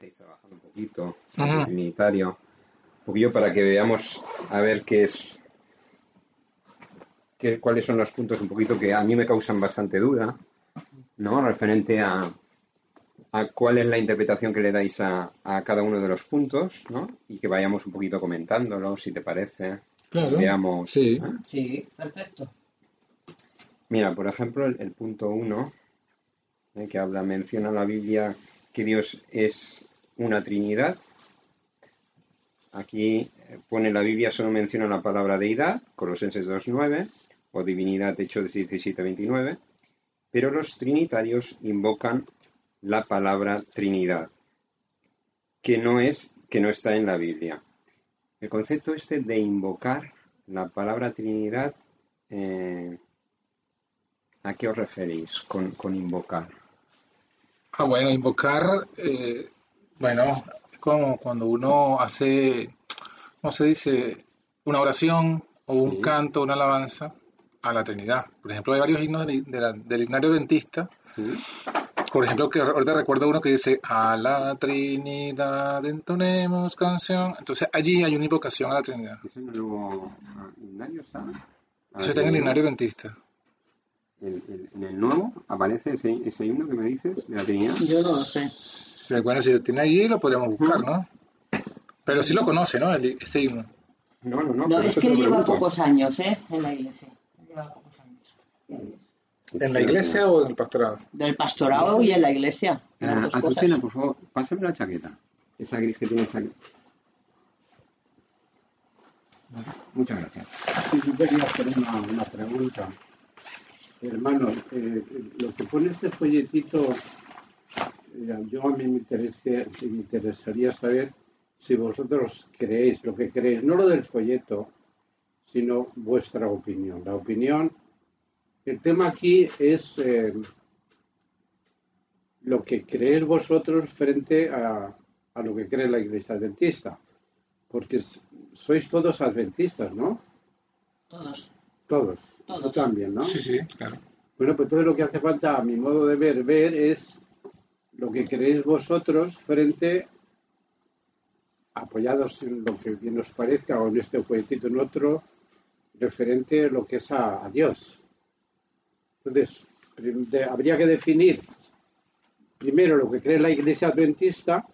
estáis trabajando un poquito, el trinitario, un poquillo para que veamos a ver qué es, qué, cuáles son los puntos un poquito que a mí me causan bastante duda, ¿no? Referente a, a cuál es la interpretación que le dais a, a, cada uno de los puntos, ¿no? Y que vayamos un poquito comentándolo, si te parece. Claro. Veamos. Sí. ¿eh? Sí, perfecto. Mira, por ejemplo, el, el punto 1, eh, que habla, menciona la Biblia que Dios es una Trinidad. Aquí eh, pone la Biblia, solo menciona la palabra deidad, Colosenses 2.9, o divinidad, Hechos 17.29, pero los trinitarios invocan la palabra Trinidad, que no es, que no está en la Biblia. El concepto este de invocar la palabra Trinidad, eh, ¿a qué os referís con, con invocar? Ah, bueno, invocar, eh, bueno, es como cuando uno hace, ¿cómo se dice? Una oración o un Sí. canto, una alabanza a la Trinidad. Por ejemplo, hay varios himnos del, de la- del himnario adventista. ¿Sí? Por ejemplo, que ahorita recuerdo uno que dice, a la Trinidad entonemos canción. Entonces allí hay una invocación a la Trinidad. ¿Eso en el nuevo ah, himnario está? Eso está en el himnario adventista. el- el- en el nuevo aparece ese, ese himno que me dices de la Trinidad. Yo no lo sé. Sí, Bueno, si lo tiene allí lo podríamos buscar, ¿no? Pero sí lo conoce, ¿no? El- ese himno. No, no, no. No, es que lo lleva pregunto. pocos años, ¿eh? En la iglesia. Lleva pocos años. ¿En la iglesia o en el pastorado? Del pastorado y en la iglesia. Ah. Azucena, por favor, pásame la chaqueta. Esa gris que tienes aquí. Muchas gracias. Sí, yo quería hacer una, una pregunta. Hermano, eh, lo que pone este folletito, eh, yo a mí me, interese- me interesaría saber si vosotros creéis lo que creéis, no lo del folleto, sino vuestra opinión. La opinión, el tema aquí es eh, lo que creéis vosotros frente a, a lo que cree la Iglesia Adventista, porque sois todos adventistas, ¿no? Todos. Todos. Todos. Tú también, ¿no? Sí, sí, claro. Bueno, pues todo lo que hace falta, a mi modo de ver, ver es lo que creéis vosotros frente, apoyados en lo que bien os parezca, o en este folletito en otro, referente a lo que es a, Dios. Entonces, habría que definir primero lo que cree la Iglesia Adventista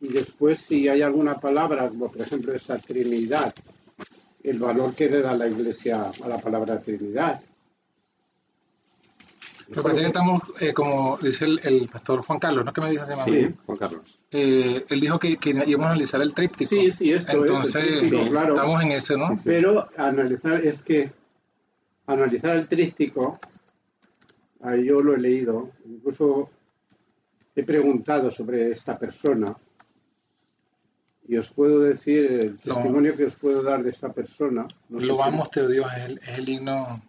y después si hay alguna palabra, como por ejemplo esa Trinidad, el valor que le da la Iglesia a la palabra Trinidad. Me parece que estamos, eh, como dice el, el pastor Juan Carlos, ¿no? ¿Qué me dijo ese Sí, Juan Carlos. Eh, él dijo que, que íbamos a analizar el tríptico. Sí, sí, esto es, el Entonces, tríptico, claro. estamos en eso, ¿no? Sí. Pero analizar es que analizar el trístico, ahí yo lo he leído, incluso he preguntado sobre esta persona y os puedo decir el Lo- testimonio que os puedo dar de esta persona. No Lo si- amos te Dios, es el, es el himno.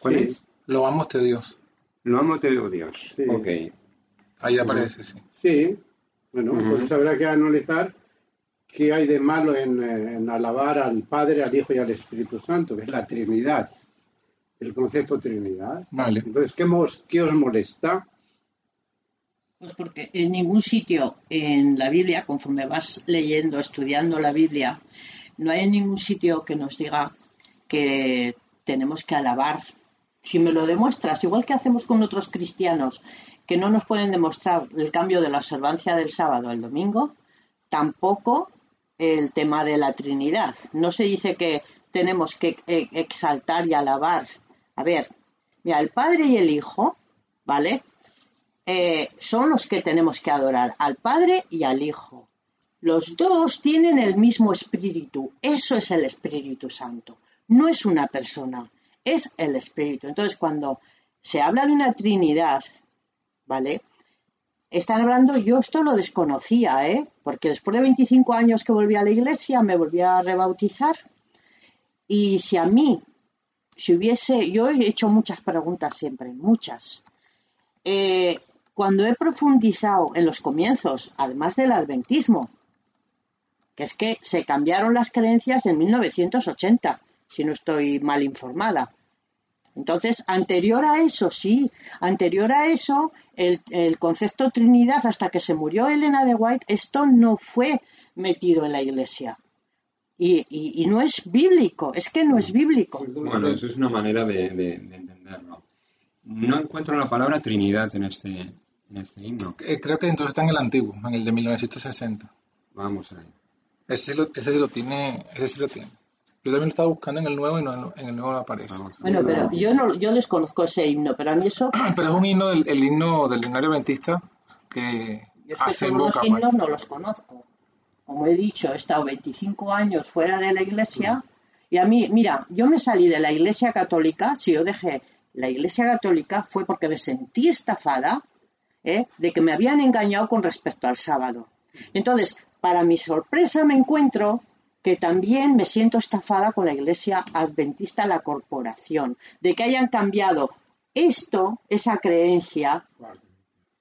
¿Cuál Sí. es? Lo amos te Dios. Lo amo, te digo Dios. Sí. Ok. Ahí aparece, sí. Sí, bueno, pues habrá que analizar qué hay de malo en, en alabar al Padre, al Hijo y al Espíritu Santo, que es la Trinidad, el concepto Trinidad. Vale. Entonces, ¿qué, mos- qué os molesta? Pues porque en ningún sitio en la Biblia, conforme vas leyendo, estudiando la Biblia, no hay en ningún sitio que nos diga que tenemos que alabar. Si me lo demuestras, igual que hacemos con otros cristianos, que no nos pueden demostrar el cambio de la observancia del sábado al domingo, tampoco el tema de la Trinidad. No se dice que tenemos que eh, exaltar y alabar. A ver, mira, el Padre y el Hijo, ¿vale? eh, son los que tenemos que adorar, al Padre y al Hijo. Los dos tienen el mismo espíritu. Eso es el Espíritu Santo. No es una persona, es el Espíritu. Entonces, cuando se habla de una Trinidad, ¿vale? Están hablando, yo esto lo desconocía, ¿eh? Porque después de 25 años que volví a la iglesia, me volví a rebautizar. Y si a mí, si hubiese, yo he hecho muchas preguntas siempre, muchas. Eh, cuando he profundizado en los comienzos, además del adventismo, que es que se cambiaron las creencias en 1980, si no estoy mal informada. Entonces, anterior a eso, sí, anterior a eso, el, el concepto Trinidad, hasta que se murió Elena de White, esto no fue metido en la iglesia. Y, y- y no es bíblico, es que no es bíblico. Bueno, eso es una manera de, de- de entenderlo. No encuentro la palabra Trinidad en este, en este himno. Eh, creo que entonces está en el antiguo, en el de 1960. Vamos a ver. Ese sí lo, ese sí lo tiene, ese sí lo tiene. Yo también lo estaba buscando en el nuevo y no, en el nuevo no aparece. Vamos a Bueno, pero yo no, yo desconozco ese himno, pero a mí eso, Pero es un himno del el himno del himnario adventista que yo es que hace todos los himnos no los conozco. Como he dicho, he estado 25 años fuera de la iglesia y a mí, mira, yo me salí de la iglesia católica, si yo dejé la iglesia católica fue porque me sentí estafada ¿eh? de que me habían engañado con respecto al sábado. Entonces, para mi sorpresa me encuentro que también me siento estafada con la iglesia adventista, la corporación, de que hayan cambiado esto, esa creencia,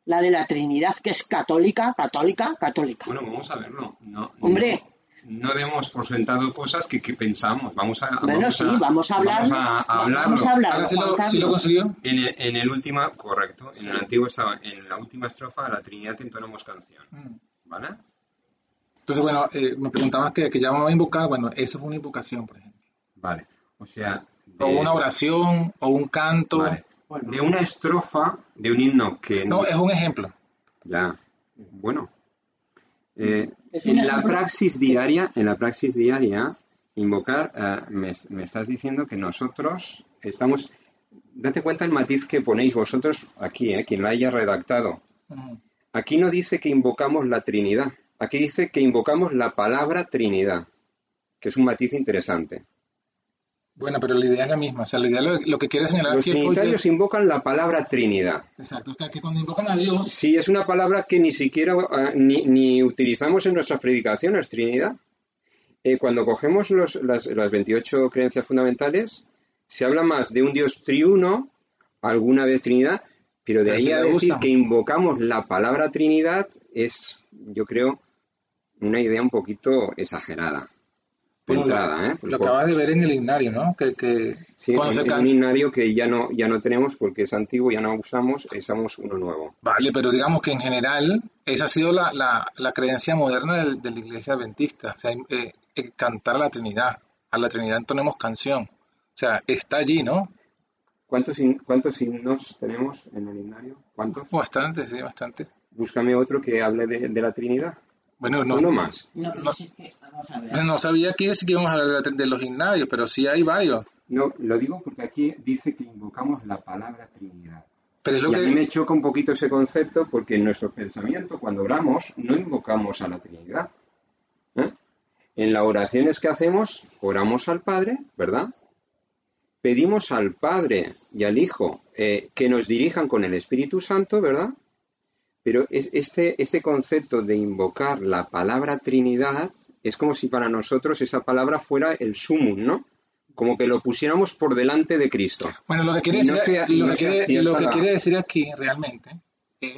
la de la Trinidad, que es católica, católica, católica. Bueno, vamos a verlo. No, Hombre. No, no demos por sentado cosas que, que pensamos. Vamos a, Bueno, vamos sí, a, vamos a hablar. Vamos a, a hablarlo. Vamos a hablarlo, Juan lo, consiguió. En el, en el última, correcto. En el antiguo estaba, en la última estrofa de la Trinidad entonamos canción. Mm. ¿Vale? Entonces, bueno, eh, me preguntabas que, que llamaba a invocar. Bueno, eso es una invocación, por ejemplo. Vale. O sea. de- O una oración, o un canto. vale. Bueno. De una estrofa de un himno que No, es un ejemplo. Ya, bueno. Eh, en la praxis diaria, en la praxis diaria, invocar, eh, me, me estás diciendo que nosotros estamos, date cuenta el matiz que ponéis vosotros aquí, eh, quien la haya redactado. Aquí no dice que invocamos la Trinidad, aquí dice que invocamos la palabra Trinidad, que es un matiz interesante. Bueno, pero la idea es la misma. O sea, la idea lo, lo que quiere señalar Los trinitarios invocan la palabra Trinidad. Exacto, que cuando invocan a Dios, Sí, es una palabra que ni siquiera eh, ni, ni utilizamos en nuestras predicaciones, Trinidad. Eh, cuando cogemos los- las, las 28 creencias fundamentales, se habla más de un Dios triuno, alguna vez Trinidad, pero de Pero ahí a decir que invocamos la palabra Trinidad es, yo creo, una idea un poquito exagerada. De bueno, entrada, ¿eh? lo acabas de ver en el himnario, ¿no? Que, que Sí, cuando se can- un himnario que ya no, ya no tenemos porque es antiguo, ya no usamos, usamos uno nuevo. Vale, pero digamos que en general esa ha sido la, la, la creencia moderna del- de, la iglesia adventista, o sea, eh, eh, cantar a la Trinidad. A la Trinidad entonemos canción. O sea, está allí, ¿no? ¿Cuántos, hin- ¿Cuántos himnos tenemos en el himnario? ¿Cuántos? Bastante, sí, bastante. Búscame otro que hable de, de la Trinidad. Bueno, no, Uno más. No, pero si es que, vamos a ver. no sabía que sí que íbamos a hablar de, los gimnasios, pero sí hay varios. No, lo digo porque aquí dice que invocamos la palabra Trinidad. Pero es lo y a mí me que... choca un poquito ese concepto porque en nuestro pensamiento, cuando oramos, no invocamos a la Trinidad. ¿eh? En las oraciones que hacemos, oramos al Padre, ¿verdad? Pedimos al Padre y al Hijo eh, que nos dirijan con el Espíritu Santo, ¿verdad? Pero es, este, este concepto de invocar la palabra Trinidad es como si para nosotros esa palabra fuera el sumum, ¿no? Como que lo pusiéramos por delante de Cristo. Bueno, lo que quiere, no decir, sea- lo no que quiere- cierta lo que la- quiere decir aquí realmente es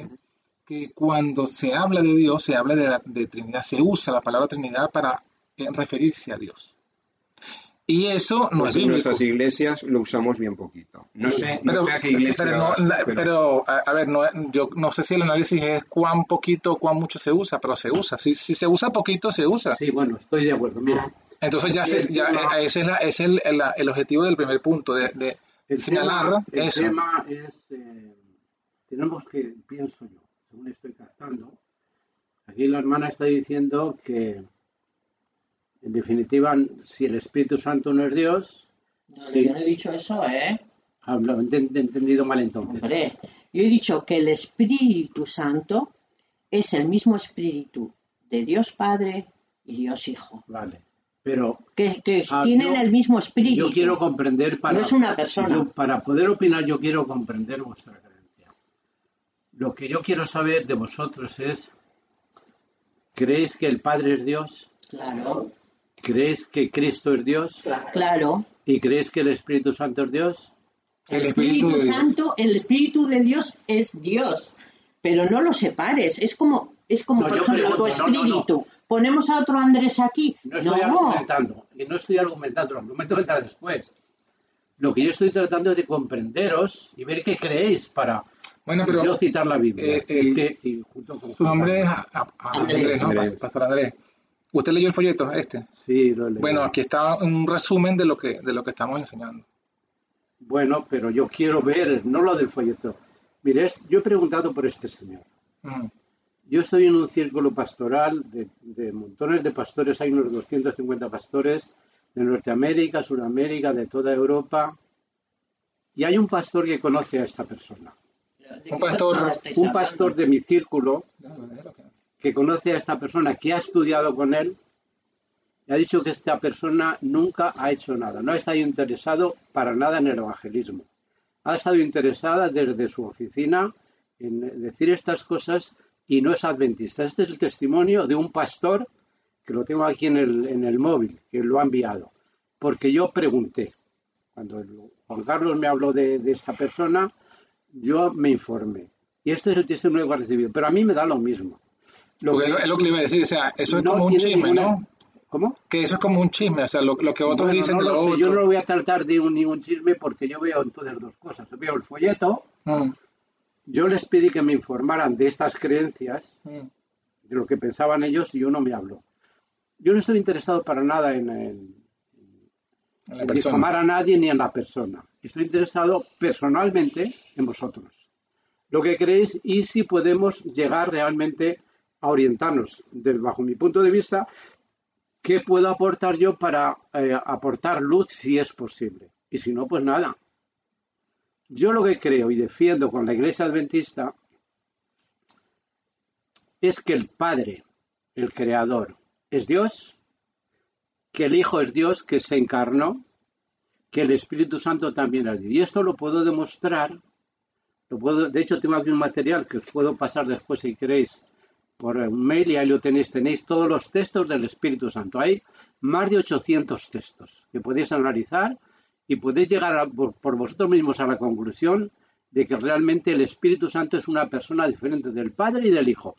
que cuando se habla de Dios, se habla de, la- de Trinidad, se usa la palabra Trinidad para eh, referirse a Dios. Y eso no Pues es en bíblico. nuestras iglesias lo usamos bien poquito. No sé, no Pero, sé a qué iglesia pero, no- la- pero- pero, a, ver, no, yo no sé si el análisis es cuán poquito o cuán mucho se usa, pero se usa. Si, si se usa poquito, se usa. Sí, bueno, estoy de acuerdo. Mira, Entonces ya, se, ya tema- eh, ese es, la- ese es el, el- el objetivo del primer punto, de, de el señalar tema, el eso. tema es, eh, tenemos que, pienso yo, según estoy captando, aquí la hermana está diciendo que, en definitiva, si el Espíritu Santo no es Dios, No. Yo no he dicho eso, ¿eh? hablo, he enten- entendido mal entonces. Hombre, yo he dicho que el Espíritu Santo es el mismo Espíritu de Dios Padre y Dios Hijo, Vale, pero que, que Ah, tienen yo- el mismo Espíritu. yo quiero comprender para, No es una persona. yo- para poder opinar, yo quiero comprender vuestra creencia. Lo que yo quiero saber de vosotros es, ¿creéis que el Padre es Dios? Claro, ¿Creéis que Cristo es Dios? claro. ¿Y creéis que el Espíritu Santo es Dios? El El Espíritu Espíritu de Dios. Santo, el Espíritu de Dios es Dios, pero no lo separes. Es como, es como No, por ejemplo, tu pregunto, no, no, no. espíritu. Ponemos a otro Andrés aquí. No estoy argumentando, y no estoy argumentando, lo argumento vendrá después. Lo que yo estoy tratando es de comprenderos y ver qué creéis para Bueno, pero yo citar la Biblia. eh, Es el- que, y junto con su nombre es Andrés, ¿no? Andrés. Pastor Andrés. ¿Usted leyó el folleto este? Sí, lo leído. Bueno, aquí está un resumen de lo que de lo que estamos enseñando. Bueno, pero yo quiero ver, no lo del folleto. Mire, es- yo he preguntado por este señor. Mm. Yo estoy en un círculo pastoral de, de montones de pastores, hay unos 250 pastores de Norteamérica, Sudamérica, de toda Europa. Y hay un pastor que conoce a esta persona. ¿De qué Un pastor- Un pastor de mi círculo que conoce a esta persona, que ha estudiado con él, y ha dicho que esta persona nunca ha hecho nada, no ha estado interesado para nada en el evangelismo. Ha estado interesada desde su oficina en decir estas cosas y no es adventista. Este es el testimonio de un pastor que lo tengo aquí en el, móvil, que lo ha enviado. Porque yo pregunté, cuando Juan Carlos me habló de, esta persona, yo me informé. Y este es el testimonio que he recibido. Pero a mí me da lo mismo. Lo que- es lo- que le iba a decir, o sea, eso es no como un chisme, ninguna- ¿no? ¿Cómo? Que eso es como un chisme, o sea, lo, lo que otros Bueno, dicen no de lo lo sé, otro. Yo no lo voy a tratar de un, ningún chisme porque yo veo entonces dos cosas. Veo el folleto, Mm, yo les pedí que me informaran de estas creencias, mm. de lo que pensaban ellos, y uno me habló. Yo no estoy interesado para nada en, en- En en difamar a nadie ni en la persona. Estoy interesado personalmente en vosotros. Lo que creéis y si podemos llegar realmente a orientarnos, del, bajo mi punto de vista, qué puedo aportar yo para eh, aportar luz si es posible. Y si no, pues nada. Yo lo que creo y defiendo con la Iglesia Adventista es que el Padre, el Creador, es Dios, que el Hijo es Dios, que se encarnó, que el Espíritu Santo también es Dios. Y esto lo puedo demostrar, lo puedo, de hecho tengo aquí un material que os puedo pasar después si queréis por un mail y ahí lo tenéis, tenéis todos los textos del Espíritu Santo. Hay más de 800 textos que podéis analizar y podéis llegar por, por vosotros mismos a la conclusión de que realmente el Espíritu Santo es una persona diferente del Padre y del Hijo.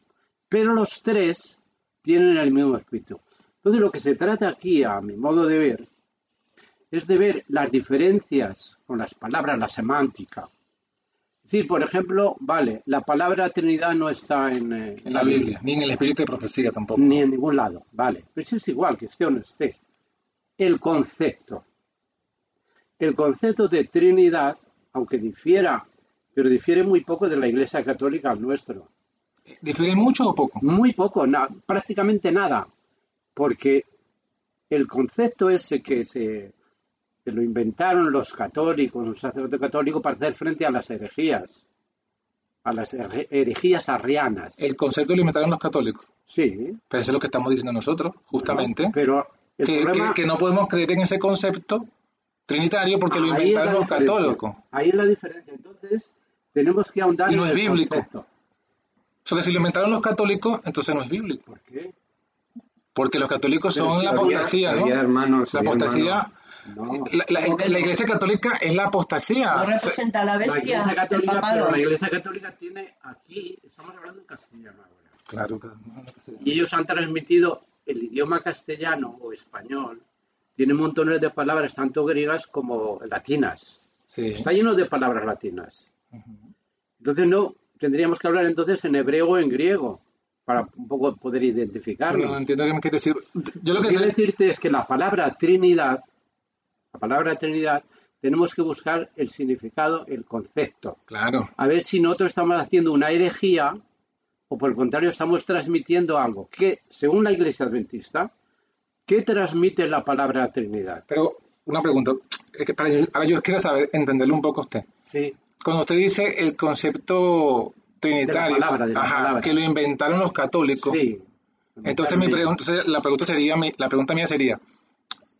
Pero los tres tienen el mismo espíritu. Entonces lo que se trata aquí, a mi modo de ver, es de ver las diferencias con las palabras, la semántica. Decir, por ejemplo, vale, la palabra Trinidad no está en, eh, En la Biblia, ni en el espíritu de profecía tampoco. ni en ningún lado, vale. Pero eso es igual, que esté o no esté. El concepto. El concepto de Trinidad, aunque difiera, pero difiere muy poco de la Iglesia Católica al nuestro. ¿Difiere mucho o poco? Muy poco, na- prácticamente nada, porque el concepto ese que se que lo inventaron los católicos, los sacerdotes católicos para hacer frente a las herejías, a las here- herejías arrianas. El concepto lo inventaron los católicos. Sí, Pero eso es lo que estamos diciendo nosotros, justamente. pero que, problema que- que no podemos creer en ese concepto trinitario porque lo inventaron los católicos. Ahí es la diferencia. Entonces, tenemos que ahondar Y no en es el bíblico. concepto. O sea, que si lo inventaron los católicos, entonces no es bíblico. ¿Por qué? Porque los católicos son la apostasía, ¿no? Hermano, La apostasía, hermano. No. la, la- ¿Cómo que iglesia católica es la apostasía. No representa a la La bestia, Iglesia el Católica, papado. pero la Iglesia Católica tiene aquí, estamos hablando en castellano ahora. Claro, claro. Y ellos han transmitido el idioma castellano o español, tiene montones de palabras, tanto griegas como latinas. Sí. Está lleno de palabras latinas. Entonces no, tendríamos que hablar entonces en hebreo o en griego, para un poco poder identificarnos. No entiendo qué me quieres decir. Yo lo que que quiero decirte es que la palabra Trinidad, la palabra Trinidad, tenemos que buscar el significado, el concepto. Claro. A ver si nosotros estamos haciendo una herejía o por el contrario estamos transmitiendo algo que, según la Iglesia Adventista, ¿qué transmite la palabra Trinidad? Pero una pregunta. Es que para yo- ahora yo quiero saber, entenderlo un poco a usted. Sí, Cuando usted dice el concepto trinitario, De la palabra, de la ajá, palabra. que lo inventaron los católicos, sí. entonces mi pregunta, la pregunta sería, la pregunta mía sería,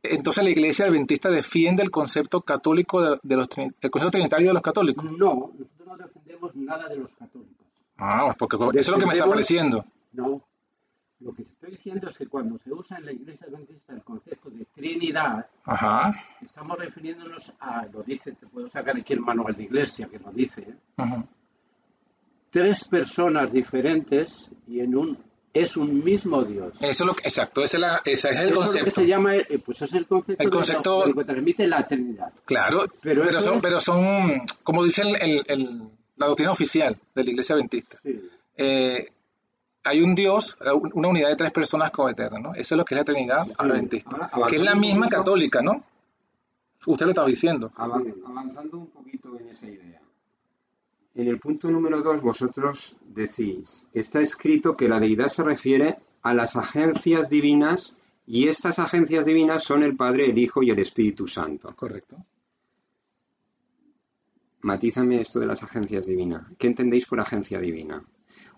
entonces la iglesia adventista defiende el concepto católico de, de los el concepto trinitario de los católicos. No, nosotros no defendemos nada de los católicos. Ah, porque eso es lo que me está pareciendo. No. Lo que estoy diciendo es que cuando se usa en la Iglesia Adventista el concepto de Trinidad, Ajá. estamos refiriéndonos a, lo dice, te puedo sacar aquí el manual de iglesia que lo dice, ¿eh? Ajá. tres personas diferentes y en un es un mismo Dios. Eso es lo que, exacto, ese es, la- ese es el Eso es lo concepto. que se llama, eh, pues es el concepto, El de lo- concepto- de lo que transmite la Trinidad. Claro, Pero pero, son, es- pero son, como dice el- el- el- la doctrina oficial de la Iglesia Adventista, Sí. eh, hay un Dios, una unidad de tres personas coeternas, ¿no? Eso es lo que es la Trinidad adventista, Ahora, que es la misma poquito. católica, ¿no? Usted lo estaba diciendo. Avanz- Sí. avanzando un poquito en esa idea. En el punto número dos vosotros decís, está escrito que la deidad se refiere a las agencias divinas y estas agencias divinas son el Padre, el Hijo y el Espíritu Santo. Correcto. Matízame esto de las agencias divinas. ¿Qué entendéis por agencia divina?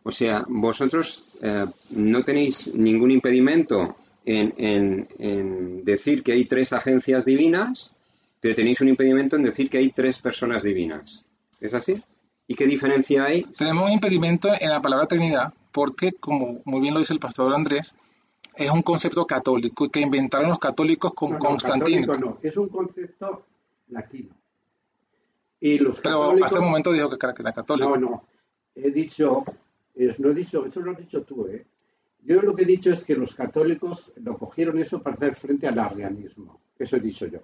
O sea, vosotros eh, no tenéis ningún impedimento en, en- en decir que hay tres agencias divinas, pero tenéis un impedimento en decir que hay tres personas divinas. ¿Es así? ¿Y qué diferencia hay? Tenemos un impedimento en la palabra Trinidad porque, como muy bien lo dice el pastor Andrés, es un concepto católico y que inventaron los católicos con No, no, Constantino. católico no, es un concepto latino. Y los Pero católicos- hace un momento dijo que era, que era católico. No, no. He dicho, es- no he dicho, eso lo has dicho tú, ¿eh? Yo lo que he dicho es que los católicos lo cogieron eso para hacer frente al arrianismo. Eso he dicho yo.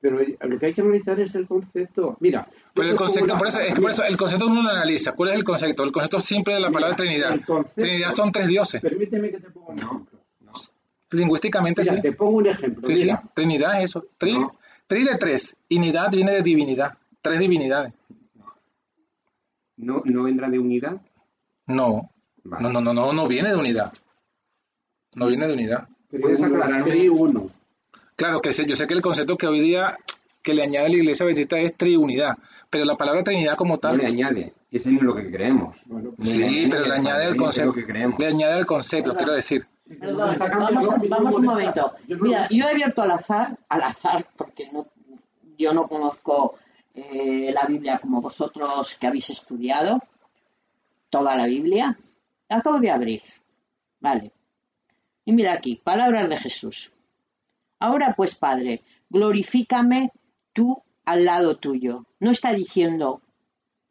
Pero lo que hay que analizar es el concepto. Mira. Pero el concepto, una- por eso, es que por eso el concepto uno lo analiza. ¿Cuál es el concepto? El concepto simple de la palabra Mira, Trinidad. concepto- Trinidad son tres dioses. Permíteme que te ponga un ejemplo. no. Lingüísticamente Mira, sí. te pongo un ejemplo. Sí, sí. Trinidad es eso. Tri, No. tri de tres. Unidad viene de divinidad. Tres divinidades. ¿No, ¿No vendrá de unidad? No. Vale. No, no, no, no, no viene de unidad. No viene de unidad. ¿Puedes aclararme? triuno. Claro que sé, yo sé que el concepto que hoy día que le añade la iglesia adventista es triunidad, pero la palabra Trinidad como No tal, le añade. Es en lo que creemos. Bueno, pues, sí, pero le añade el concepto, que creemos. le añade el concepto, quiero decir. Perdón, vamos, un momento. no Mira, yo he abierto al azar, al azar, porque no, yo no conozco eh, la Biblia como vosotros que habéis estudiado, toda la Biblia. Acabo de abrir. Vale. Y mira aquí, palabras de Jesús. Ahora pues, Padre, glorifícame tú al lado tuyo. No está diciendo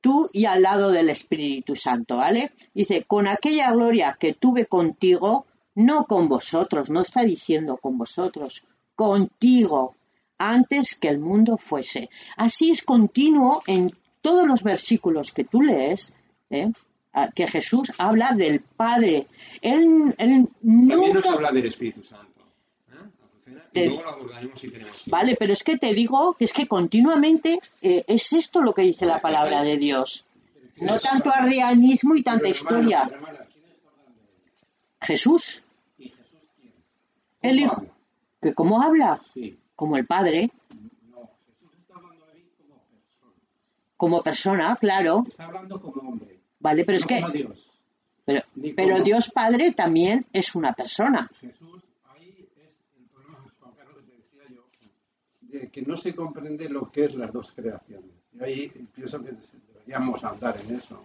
tú y al lado del Espíritu Santo, ¿vale? Dice, con aquella gloria que tuve contigo, no con vosotros, no está diciendo con vosotros, contigo, antes que el mundo fuese. Así es continuo en todos los versículos que tú lees, ¿eh? Ah, que Jesús habla del Padre. Él, él También nos nunca... habla del Espíritu Santo. ¿Eh, Azucena? Y Te- luego lo abordaremos si tenemos tiempo. Vale, pero es que te digo que es que continuamente eh, es esto lo que dice la palabra de Dios. No tanto arrianismo y tanta historia. Jesús, el ¿Cómo Hijo, que cómo habla, como el Padre, como persona. claro. Está hablando como hombre. Vale, pero es que, pero, Dios Padre también es una persona. Jesús, ahí es el problema, Juan Carlos, te decía yo, de que no se comprende lo que es las dos creaciones. Y ahí pienso que deberíamos andar en eso.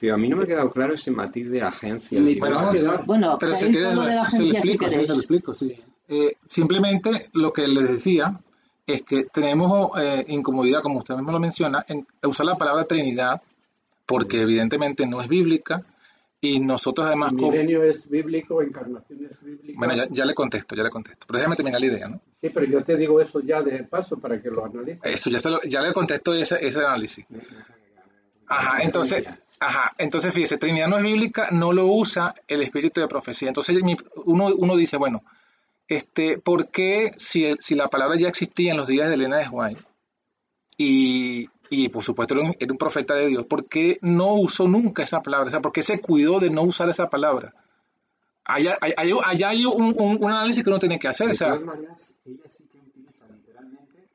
Pero a mí no me ha quedado claro ese matiz de agencia. Ni Bueno, Pero quieres, todo de la se lo agencia si explico, sí, se lo explico, sí. Eh, simplemente lo que les decía es que tenemos eh, incomodidad, como usted mismo lo menciona, en usar la palabra Trinidad, porque evidentemente no es bíblica, y nosotros además... como- Milenio es bíblico, encarnación es bíblica. bueno, ya, ya le contesto, ya le contesto. Pero déjame terminar la idea, ¿no? Sí, pero yo te digo eso ya de paso para que lo analices. Eso, ya, se lo- ya le contesto ese, ese análisis. Ajá, entonces, ajá, entonces fíjese, Trinidad no es bíblica, no lo usa el espíritu de profecía. Entonces uno, uno dice, bueno, este, ¿por qué si, el- si la palabra ya existía en los días de Elena de White y, y por supuesto era un, era un profeta de Dios, ¿por qué no usó nunca esa palabra? O sea, ¿por qué se cuidó de no usar esa palabra? Allá, hay- hay- allá hay un, un- un análisis que uno tiene que hacer. De todas maneras, ella sí que utiliza literalmente,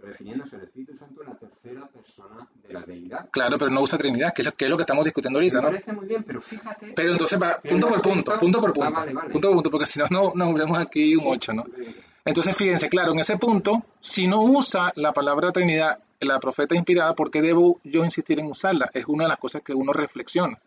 refiriéndose al Espíritu Santo, la tercera persona de la deidad. claro, pero no usa Trinidad, que es lo que, es lo que estamos discutiendo Me ahorita, ¿no? parece muy bien, pero fíjate... Pero entonces, va, Pero punto por punto, punto por Ah, punto, vale, vale. punto por punto, porque si no, no nos volvemos aquí un 8, ¿no? Entonces, fíjense, claro, en ese punto, si no usa la palabra Trinidad, la profeta inspirada, ¿por qué debo yo insistir en usarla? Es una de las cosas que uno reflexiona,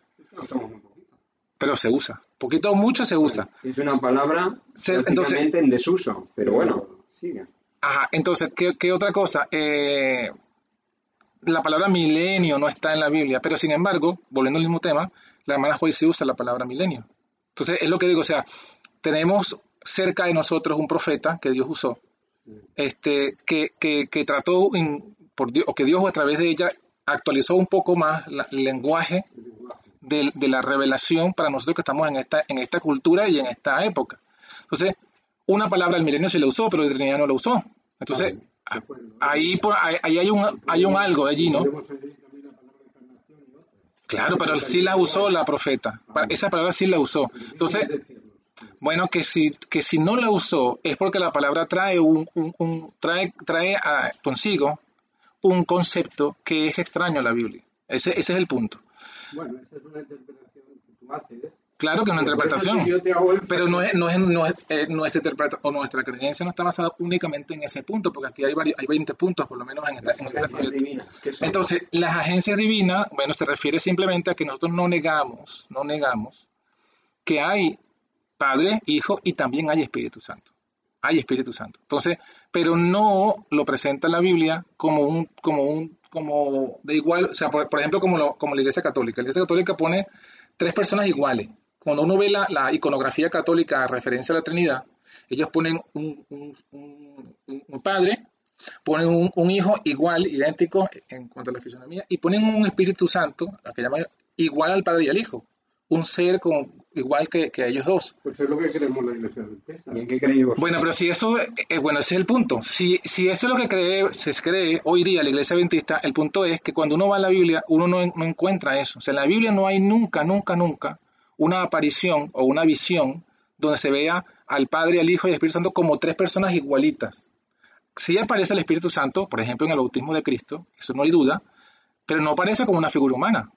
pero se usa. Poquito o mucho se usa. Es una palabra Se- entonces- en desuso, pero bueno, sigue. Ajá, entonces, ¿qué, qué otra cosa? Eh, la palabra milenio no está en la Biblia, pero sin embargo, volviendo al mismo tema, la hermana Joy sí usa la palabra milenio. Entonces, es lo que digo, o sea, tenemos cerca de nosotros un profeta que Dios usó, este, que, que, que trató, por Dios, o que Dios a través de ella actualizó un poco más la- el lenguaje de, de la revelación para nosotros que estamos en esta, en esta cultura y en esta época. Entonces, una palabra del milenio se la usó, pero la Trinidad no la usó. Entonces, ahí, ahí, hay, un, hay un algo allí, ¿no? Claro, pero sí la usó la profeta. Pa- Esa palabra sí la usó. Entonces. Bueno, que si, que si no la usó es porque la palabra trae un, un- un- trae, trae a- consigo un concepto que es extraño a la Biblia. Ese, ese es el punto. Bueno, esa es una interpretación que tú haces. Claro que es una es interpretación. Pero no es, no es, no es, eh, nuestra interpreta- o nuestra creencia no está basada únicamente en ese punto, porque aquí hay, vari- hay 20 puntos por lo menos en esta, Las en esta agencias divinas, ¿qué son? Entonces, las agencias divinas, bueno, se refiere simplemente a que nosotros no negamos, no negamos que hay Padre, Hijo y también hay Espíritu Santo. Hay Espíritu Santo. Entonces, pero no lo presenta la Biblia como un, como un, como de igual, o sea, por, ejemplo, como, lo- como la Iglesia Católica. La Iglesia Católica pone tres personas iguales. Cuando uno ve la, iconografía católica referencia a la Trinidad, ellos ponen un, padre, ponen un, hijo igual, idéntico en cuanto a la fisonomía, y ponen un Espíritu Santo, que llaman igual al Padre y al Hijo, un ser con, igual que, que ellos dos. Pues es lo que queremos la iglesia adventista. ¿Y en qué creéis vosotros? Bueno, pero si eso, eh, bueno, ese es el punto. Si, si eso es lo que cree, se cree hoy día la iglesia adventista, el punto es que cuando uno va a la Biblia, uno no, no encuentra eso. O sea, en la Biblia no hay nunca, nunca, nunca una aparición o una visión donde se vea al Padre, al Hijo y al Espíritu Santo como tres personas igualitas. Sí aparece el Espíritu Santo, por ejemplo, en el bautismo de Cristo, eso no hay duda, pero no aparece como una figura humana.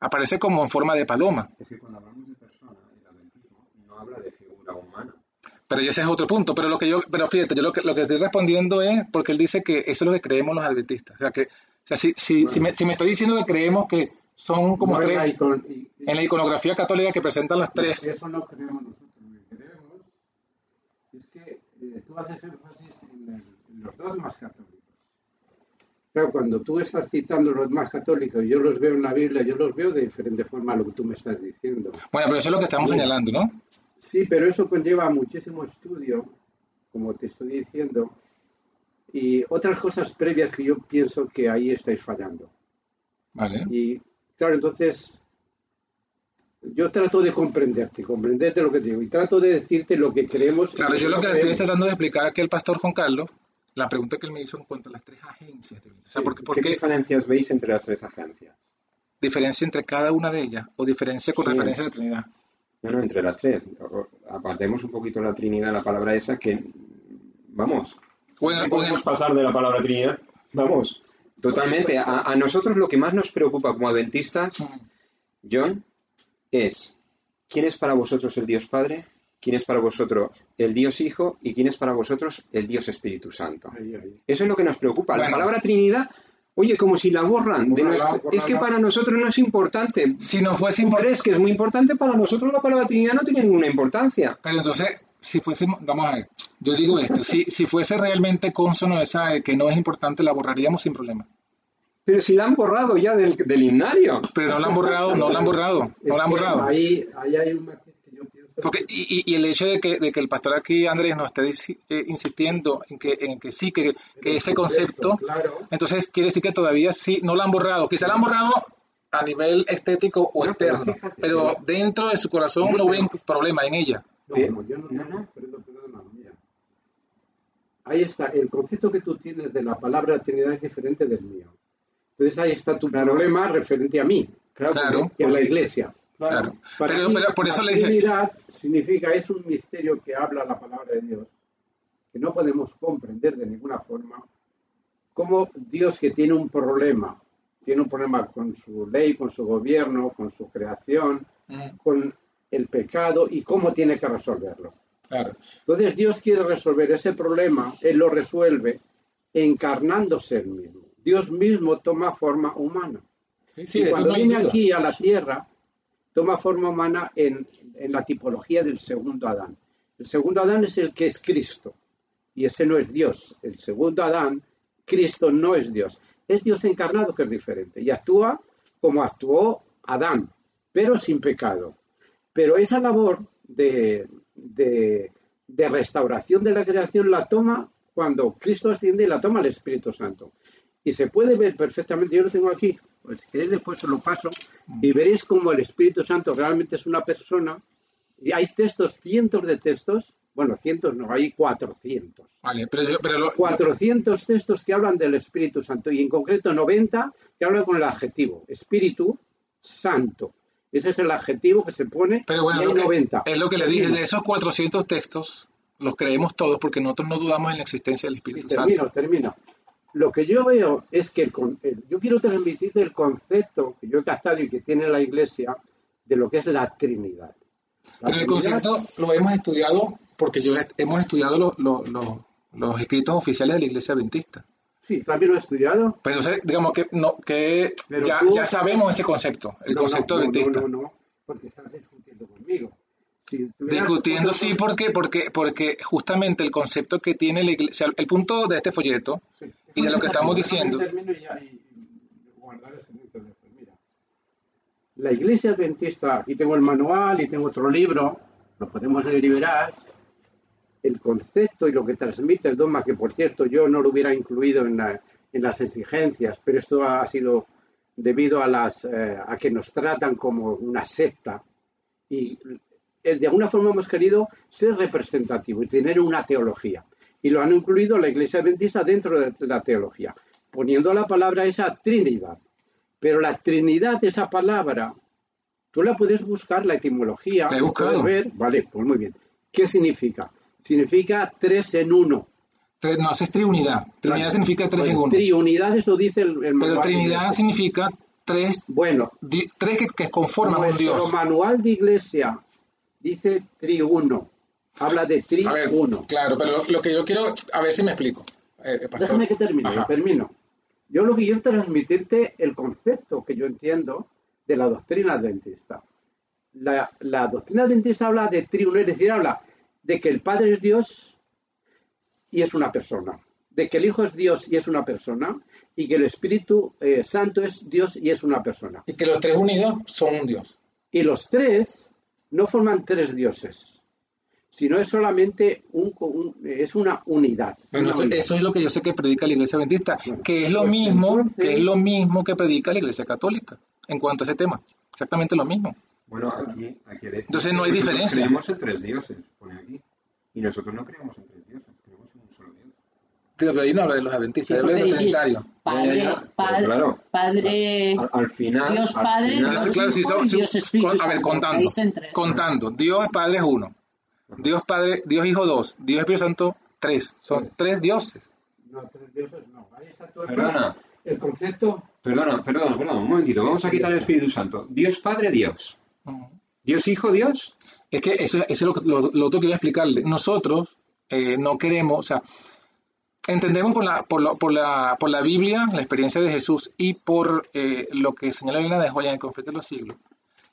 Aparece como en forma de paloma. Es que cuando hablamos de persona, el adventismo no habla de figura humana. Pero ese es otro punto. Pero lo que yo, pero fíjate, yo lo que, lo que estoy respondiendo es porque él dice que eso es lo que creemos los adventistas. O sea, que, o sea si, si, si, me, si me está diciendo que creemos que son como No es la tres, icon- y- y- en la iconografía católica que presentan las tres. Eso no creemos nosotros. Lo que creemos es que eh, tú haces énfasis en, el- en los dogmas católicos. Claro, cuando tú estás citando los dogmas católicos yo los veo en la Biblia, yo los veo de diferente forma a lo que tú me estás diciendo. Bueno, pero eso es lo que estamos señalando, ¿no? Sí, pero eso conlleva muchísimo estudio, como te estoy diciendo, y otras cosas previas que yo pienso que ahí estáis fallando. Vale. Y claro, entonces yo trato de comprenderte, comprenderte lo que te digo, y trato de decirte lo que creemos. Claro, yo lo que estoy tratando de explicar aquí al pastor Juan Carlos, la pregunta que él me hizo en cuanto a las tres agencias. de. O sea, Sí, ¿por, sí. por ¿Qué diferencias veis entre las tres agencias? diferencia entre cada una de ellas o diferencia con Sí. referencia a la Trinidad? No, no, entre las tres. Apartemos un poquito la Trinidad, la palabra esa que, vamos, Bueno, ¿qué bueno, podemos pasar de la palabra Trinidad? Vamos, totalmente. A, a nosotros lo que más nos preocupa como adventistas, John, es quién es para vosotros el Dios Padre, quién es para vosotros el Dios Hijo y quién es para vosotros el Dios Espíritu Santo. Ahí, ahí. Eso es lo que nos preocupa. La palabra Trinidad, oye, como si la borran. de bórrala. Es que para nosotros no es importante. si no fuese ¿Tú importante, crees que es muy importante? Para nosotros la palabra Trinidad no tiene ninguna importancia. Pero entonces, si fuésemos, vamos a ver, yo digo esto, si, si fuese realmente consono esa de que no es importante, la borraríamos sin problema. Pero si la han borrado ya del, del himnario. Pero no la han borrado, no la han borrado, Es no la han borrado. Ahí, ahí hay un matiz que yo pienso. Porque, y, y- el hecho de que, de que el pastor aquí, Andrés, nos esté eh, insistiendo en que, en que sí, que, que ese concepto, Claro. entonces quiere decir que todavía sí, no la han borrado. Quizá la han borrado a nivel estético o No, pero externo, fíjate, pero dentro de su corazón no ven problema en ella. No, yo no, perdón, mira. Ahí está, el concepto que tú tienes de la palabra Trinidad es diferente del mío. Entonces ahí está tu Claro. problema referente a mí Claro. y a la iglesia. Claro. Para Pero, mí, pero por eso la le dije, significa, es un misterio que habla la palabra de Dios, que no podemos comprender de ninguna forma, como Dios que tiene un problema, tiene un problema con su ley, con su gobierno, con su creación, Mm, con el pecado y cómo tiene que resolverlo. claro. Entonces Dios quiere resolver ese problema, Él lo resuelve encarnándose Él mismo. Dios mismo toma forma humana. Sí, sí, y cuando viene aquí a la tierra, toma forma humana en, la tipología del segundo Adán. El segundo Adán es el que es Cristo, y ese no es Dios. El segundo Adán, Cristo no es Dios. Es Dios encarnado que es diferente, y actúa como actuó Adán, pero sin pecado. Pero esa labor de, de, de restauración de la creación la toma cuando Cristo asciende y la toma el Espíritu Santo. Y se puede ver perfectamente, yo lo tengo aquí, pues si queréis después se lo paso, y veréis cómo el Espíritu Santo realmente es una persona, y hay textos, cientos de textos, bueno, cientos no, hay 400. Vale, pero, yo- pero lo- 400 textos que hablan del Espíritu Santo y en concreto 90 que hablan con el adjetivo Espíritu Santo. Ese es el adjetivo que se pone pero bueno, lo que- 90. es lo que le dije, de esos 400 textos, los creemos todos porque nosotros no dudamos en la existencia del Espíritu termino, Santo. termino. Lo que yo veo es que el el- yo quiero transmitir el concepto que yo he captado y que tiene la Iglesia de lo que es la Trinidad. La Pero el concepto lo hemos estudiado porque yo he- hemos estudiado lo- lo- lo- los escritos oficiales de la Iglesia Adventista. Sí, también lo he estudiado. Pues entonces, digamos que, no, que Pero ya, tú- ya sabemos ese concepto, el No, concepto no, adventista. No, no, no, porque estás discutiendo conmigo. Si Discutiendo sí, porque, porque, porque justamente el concepto que tiene la iglesia, el punto de este folleto Sí. y de lo que estamos diciendo. y y- y. Mira, la iglesia adventista, aquí tengo el manual y tengo otro libro, lo podemos y verás. El concepto y lo que transmite el dogma, que por cierto yo no lo hubiera incluido en, la- en las exigencias, pero esto ha sido debido a, las, eh, a que nos tratan como una secta y de alguna forma hemos querido ser representativo y tener una teología. Y lo han incluido la Iglesia Adventista dentro de la teología, poniendo la palabra esa Trinidad. Pero la Trinidad, esa palabra, tú la puedes buscar, la etimología, La he lo buscado. puedes ver. Vale, pues muy bien. ¿Qué significa? Significa tres en uno. No, es triunidad. Trinidad significa tres en uno. Triunidad, eso dice el, el Pero Trinidad significa tres, Bueno, di- tres que, que conforman un Dios. manual de Iglesia dice triuno. Habla de triuno. claro, pero lo, lo que yo quiero, a ver si me explico. eh, pastor. Déjame que termine, Ajá. termino. Yo lo que quiero transmitirte el concepto que yo entiendo de la doctrina adventista. La, la doctrina adventista habla de triuno, es decir, habla de que el Padre es Dios y es una persona, de que el Hijo es Dios y es una persona, y que el Espíritu eh, Santo es Dios y es una persona. Y que los tres unidos son un Dios. Y los tres no forman tres dioses, sino es solamente un, un- es una unidad. Bueno, una eso, unidad. eso es lo que yo sé que predica la Iglesia Adventista, Bueno, que es lo pues mismo, entonces- que es lo mismo que predica la Iglesia Católica en cuanto a ese tema. Exactamente lo mismo. Bueno, aquí, aquí decir Entonces no hay diferencia. Creemos en tres dioses, pone aquí. Y nosotros no creemos en tres dioses, creemos en un solo Dios. Pero ahí no habla de los adventistas, de los trinitarios. Padre, Ya, ya, pero padre, claro, padre, Al, al final, Dios al Padre, final- Dios Claro, son- Dios Espíritu con- a ver, contando, contando. Dios Padre es uno. Dios Padre, Dios Hijo dos. Dios Espíritu Santo tres. Son tres dioses. No, tres dioses no. Ahí está todo el- Perdona. El concepto. Perdona, perdona, perdona, un momentito. Sí, Vamos a sí, quitar el. Espíritu Santo. Dios Padre, Dios. Dios Hijo, Dios. Es que eso, eso es lo, que- lo- lo otro que voy a explicarle. Nosotros eh, no queremos, o sea, entendemos por la, por, la, por, la, por la Biblia, la experiencia de Jesús y por eh, lo que señala Elena de Joya en el Conflicto de los Siglos,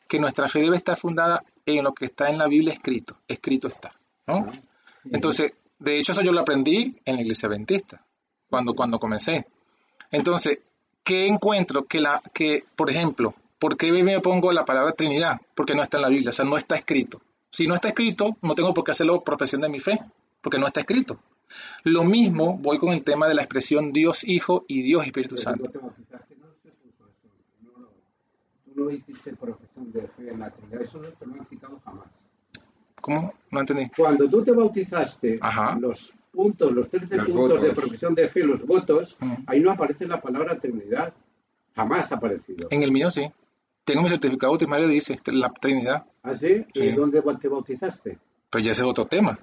que nuestra fe debe estar fundada en lo que está en la Biblia escrito. Escrito está. ¿no? Entonces, de hecho, eso yo lo aprendí en la iglesia adventista, cuando, cuando comencé. Entonces, ¿qué encuentro? Que, la, que, por ejemplo, ¿por qué me pongo la palabra Trinidad? Porque no está en la Biblia, o sea, no está escrito. Si no está escrito, no tengo por qué hacerlo profesión de mi fe, porque no está escrito. Lo mismo voy con el tema de la expresión Dios Hijo y Dios Espíritu Santo. Cuando te bautizaste, no se puso eso. No, lo- tú no hiciste profesión de fe en la Trinidad. Eso no te lo han quitado jamás. ¿Cómo? No entendí. Cuando tú te bautizaste, Ajá. los puntos, los 13 Los puntos de votos. profesión de fe, los votos, Ujú. ahí no aparece la palabra Trinidad. Jamás ha aparecido. En el mío sí. Tengo mi certificado bautismal y dice la Trinidad, ¿Ah, sí? Sí. ¿Y dónde te bautizaste? pero ya ese es otro tema.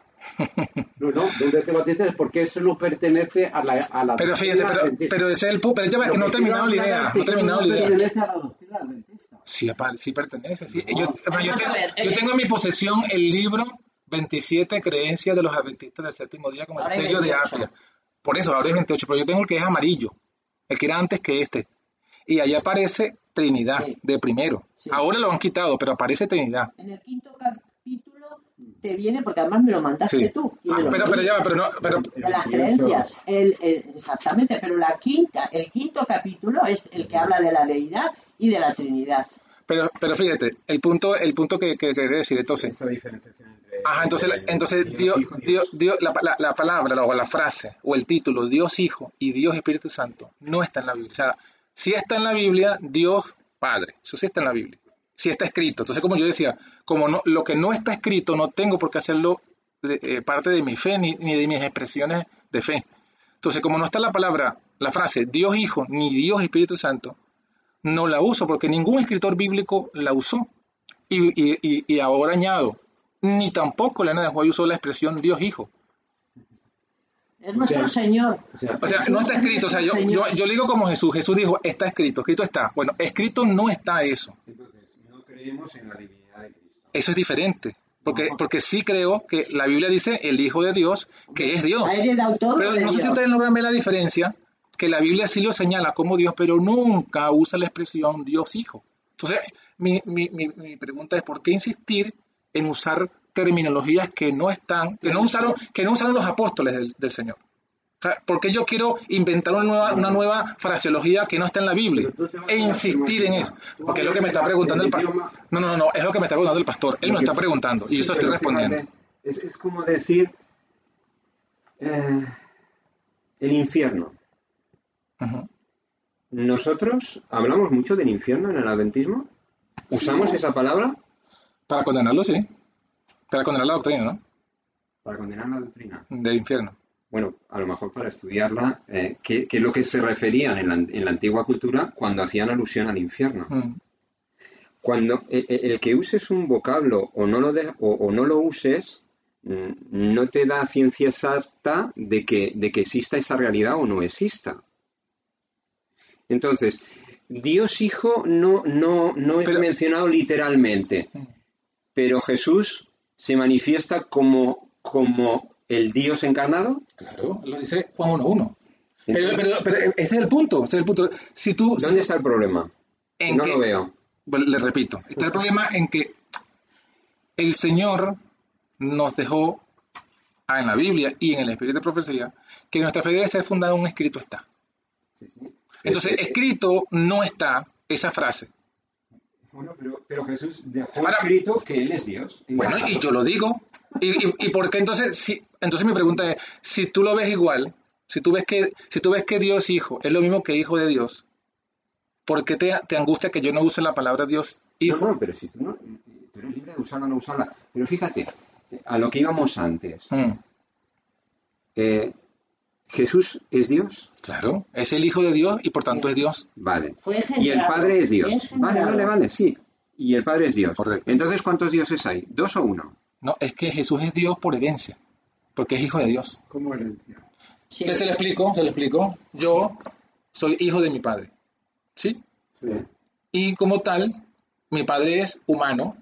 No, no, ¿dónde te bautizaste? Porque eso no pertenece a la, a la Pero fíjese, doctrina pero, ese es el pero ya que no he terminado la idea, no he es terminado la idea. pertenece a la doctrina adventista. Sí, pertenece, sí. No. Yo, yo Vamos tengo, a ver, yo eh, tengo en mi posesión el libro 27 creencias de los adventistas del séptimo día como el sello de 28. Apia. Por eso, ahora es 28, pero yo tengo el que es amarillo, el que era antes que este. Y ahí aparece Trinidad, Sí. de primero. Sí. Ahora lo han quitado, pero aparece Trinidad. En el quinto capítulo te viene, porque además me lo mandaste Sí. tú. y Ah, me lo pero, pero ya pero no, pero, de las creencias. El, el- exactamente, pero la quinta, el quinto capítulo es el que habla de la deidad y de la Trinidad. pero, pero fíjate, el punto, el punto que, que quería decir, entonces, Esa diferenciación entre. Ajá, entonces, entre entonces Dios, Hijo y Dios, Dios- la, la- la palabra o la frase o el título Dios Hijo y Dios Espíritu Santo no está en la Biblia. O sea, si está en la Biblia, Dios Padre, eso sí está en la Biblia. Si está escrito. Entonces, como yo decía, como no, lo que no está escrito, no tengo por qué hacerlo de- eh, parte de mi fe ni, ni de mis expresiones de fe. Entonces, como no está la palabra, la frase Dios Hijo ni Dios Espíritu Santo, no la uso porque ningún escritor bíblico la usó. Y, y- y- y ahora añado, ni tampoco la de Juan usó la expresión Dios Hijo. Es nuestro O sea, Señor. O sea, O sea, no está escrito. O sea, yo, yo, yo le digo como Jesús. Jesús dijo, está escrito, escrito está. Bueno, escrito no está eso. entonces, no creemos en la divinidad. Eso es diferente. Porque, porque sí creo que la Biblia dice el Hijo de Dios, que es Dios. Pero no sé si ustedes logran ver la diferencia, que la Biblia sí lo señala como Dios, pero nunca usa la expresión Dios Hijo. Entonces, mi, mi, mi, mi pregunta es, ¿por qué insistir en usar terminologías que no están, que no usaron, que no usaron los apóstoles del, del Señor? ¿Por qué yo quiero inventar una nueva, una nueva fraseología que no está en la Biblia e insistir en eso? Porque es lo que me está preguntando el pastor. No, no, no, no, es lo que me está preguntando el pastor. Él me está preguntando y Sí, eso estoy respondiendo. Es, es como decir eh, el infierno. Nosotros hablamos mucho del infierno en el adventismo. ¿Usamos esa palabra Para condenarlo, sí. Para condenar la doctrina, ¿no? para condenar la doctrina? Del infierno. Bueno, a lo mejor para estudiarla, eh, ¿qué, qué es lo que se referían en la, en la antigua cultura cuando hacían alusión al infierno? Mm. Cuando eh, eh, el que uses un vocablo o no lo, de- o, o no lo uses, mm, no te da ciencia exacta de que, de que exista esa realidad o no exista. Entonces, Dios Hijo no, no, no es Pero- mencionado literalmente, pero Jesús se manifiesta como, como el Dios encarnado. Claro, lo dice Juan 1.1. Pero, pero, pero ese es el punto, ese es el punto. Si tú, ¿Dónde está el problema? en no que- lo veo. Le repito, está el problema en que el Señor nos dejó ah, en la Biblia y en el Espíritu de Profecía que nuestra fe debe ser fundada en un escrito está. Entonces, Eh, eh, escrito no está esa frase. Bueno, pero, pero Jesús dejó Ahora- escrito que Él es Dios. Bueno, y yo lo digo. ¿Y, y, y por qué entonces? Si, entonces mi pregunta es, si tú lo ves igual, si tú ves que, si tú ves que Dios Hijo es lo mismo que Hijo de Dios, ¿por qué te, te angustia que yo no use la palabra Dios Hijo? No, no, pero si tú no, tú eres libre de usarla o no usarla. Pero fíjate, a lo que íbamos antes. Mm, Eh, Jesús es Dios. claro, es el Hijo de Dios y por tanto es Dios. Vale. Fue Y el Padre es Dios. Vale, vale, vale, sí. Y el Padre es Dios. Correcto. Entonces, ¿cuántos dioses hay? ¿Dos o uno? No, es que Jesús es Dios por herencia, porque es Hijo de Dios. como herencia. Sí. Se lo explico, se lo explico. Yo soy hijo de mi padre, ¿sí? Sí, Y como tal, mi padre es humano,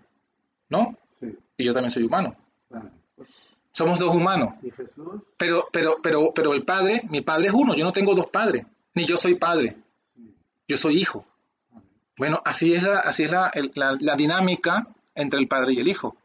¿no? sí, Y yo también soy humano. claro. Pues, Somos dos humanos. y Jesús, Pero, pero, pero, pero el padre, mi padre es uno. Yo no tengo dos padres. Ni yo soy padre. Yo soy hijo. Bueno, así es la, así es la, el- la- la dinámica entre el padre y el hijo.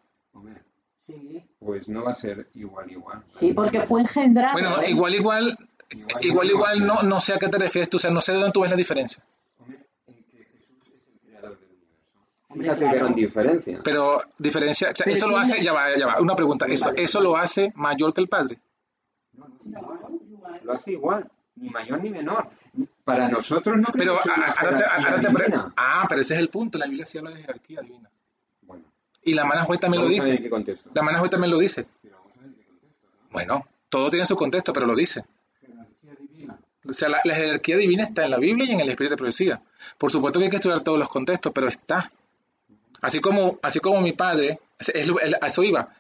Sí. pues no va a ser igual, igual. Sí, porque fue engendrado. Bueno, ¿eh? igual, igual, Igual, igual, igual, no no, no sé a qué te refieres tú. O sea, no sé de dónde tú ves la diferencia. Hombre, en que Jesús es el creador del universo. Fíjate claro. gran diferencia. Pero diferencia, o sea, Pero eso lo hace, ya va, ya va, una pregunta. Eso, eso lo hace mayor que el padre. No, no, igual. Lo hace igual, ni mayor ni menor. Para nosotros no Pero creemos en a- una ahora te, jerarquía ahora te pre- divina. Ah, pero ese es el punto. La Biblia sí habla de jerarquía divina. Y la Manajue también lo vamos dice. contexto. La Manajue también lo dice. Pero vamos a ver en qué contexto, ¿no? Bueno, todo tiene su contexto, pero lo dice. jerarquía divina. O sea, la, la jerarquía divina está en la Biblia y en el Espíritu de Profecía. Por supuesto que hay que estudiar todos los contextos, pero está. Así como, así como mi padre, es- es- es- a eso iba.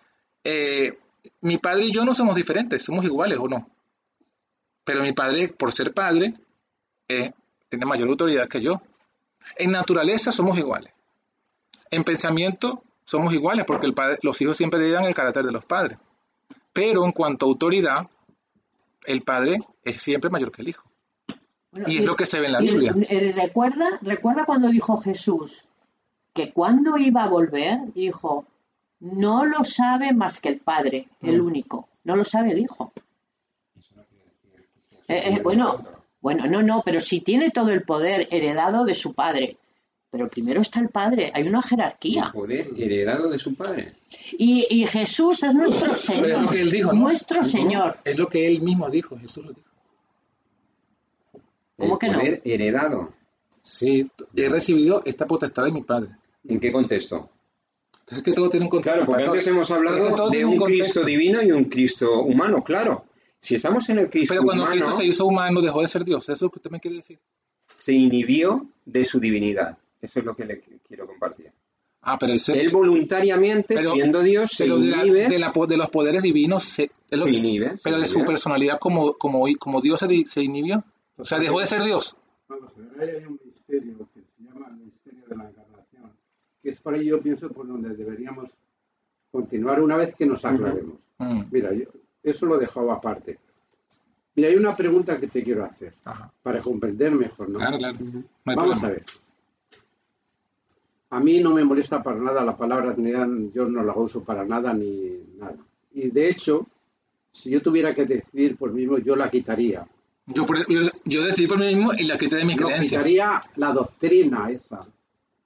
Eh, mi padre y yo no somos diferentes, somos iguales o no. Pero mi padre, por ser padre, eh, tiene mayor autoridad que yo. En naturaleza somos iguales. En pensamiento somos iguales porque el padre, los hijos siempre heredan el carácter de los padres. Pero en cuanto a autoridad, el padre es siempre mayor que el hijo. Bueno, Y es lo que se ve en la y- Biblia. eh, recuerda, recuerda cuando dijo Jesús que cuando iba a volver, dijo, no lo sabe más que el Padre, el Mm. único, no lo sabe el Hijo. Eso no quiere decir que sea Eh, eh, bueno, bueno, no, no, pero si tiene todo el poder heredado de su Padre, Pero primero está el Padre, hay una jerarquía. Poder heredado de su padre. Y, y Jesús es nuestro Pero Señor. es lo que él dijo, ¿no? Nuestro Señor. Es lo que él mismo dijo, Jesús lo dijo. ¿Cómo el que no? poder heredado. Sí, he recibido esta potestad de mi Padre. ¿En qué contexto? Es que todo tiene un contexto. Claro, porque antes hemos hablado todo de un contexto. Cristo divino y un Cristo humano, claro. Si estamos en el Cristo Pero cuando humano, Cristo se hizo humano, dejó de ser Dios. ¿Eso es lo que usted me quiere decir? se inhibió de su divinidad. Eso es lo que le quiero compartir. Ah, pero ese, Él voluntariamente, Pero- siendo Dios, se pero de, la- inhibe, de la de los poderes divinos, se, es lo- se inhibe. se pero de su inhibe. personalidad como, como, como Dios se, se inhibió. O sea, dejó de ser Dios. Vamos a ver, ahí hay un misterio que se llama el misterio de la encarnación, que es por ahí yo pienso por donde deberíamos continuar una vez que nos aclaremos. Mm, Mira, yo eso lo dejaba aparte. Mira, hay una pregunta que te quiero hacer ajá. para comprender mejor, ¿no? Claro, claro. No Vamos problema. a ver. A mí no me molesta para nada la palabra yo no la uso para nada ni nada. Y de hecho, si yo tuviera que decidir por mí mismo, yo la quitaría. Yo, por- yo, yo decidí por mí mismo y la quité de Yo creencias. quitaría la doctrina esa,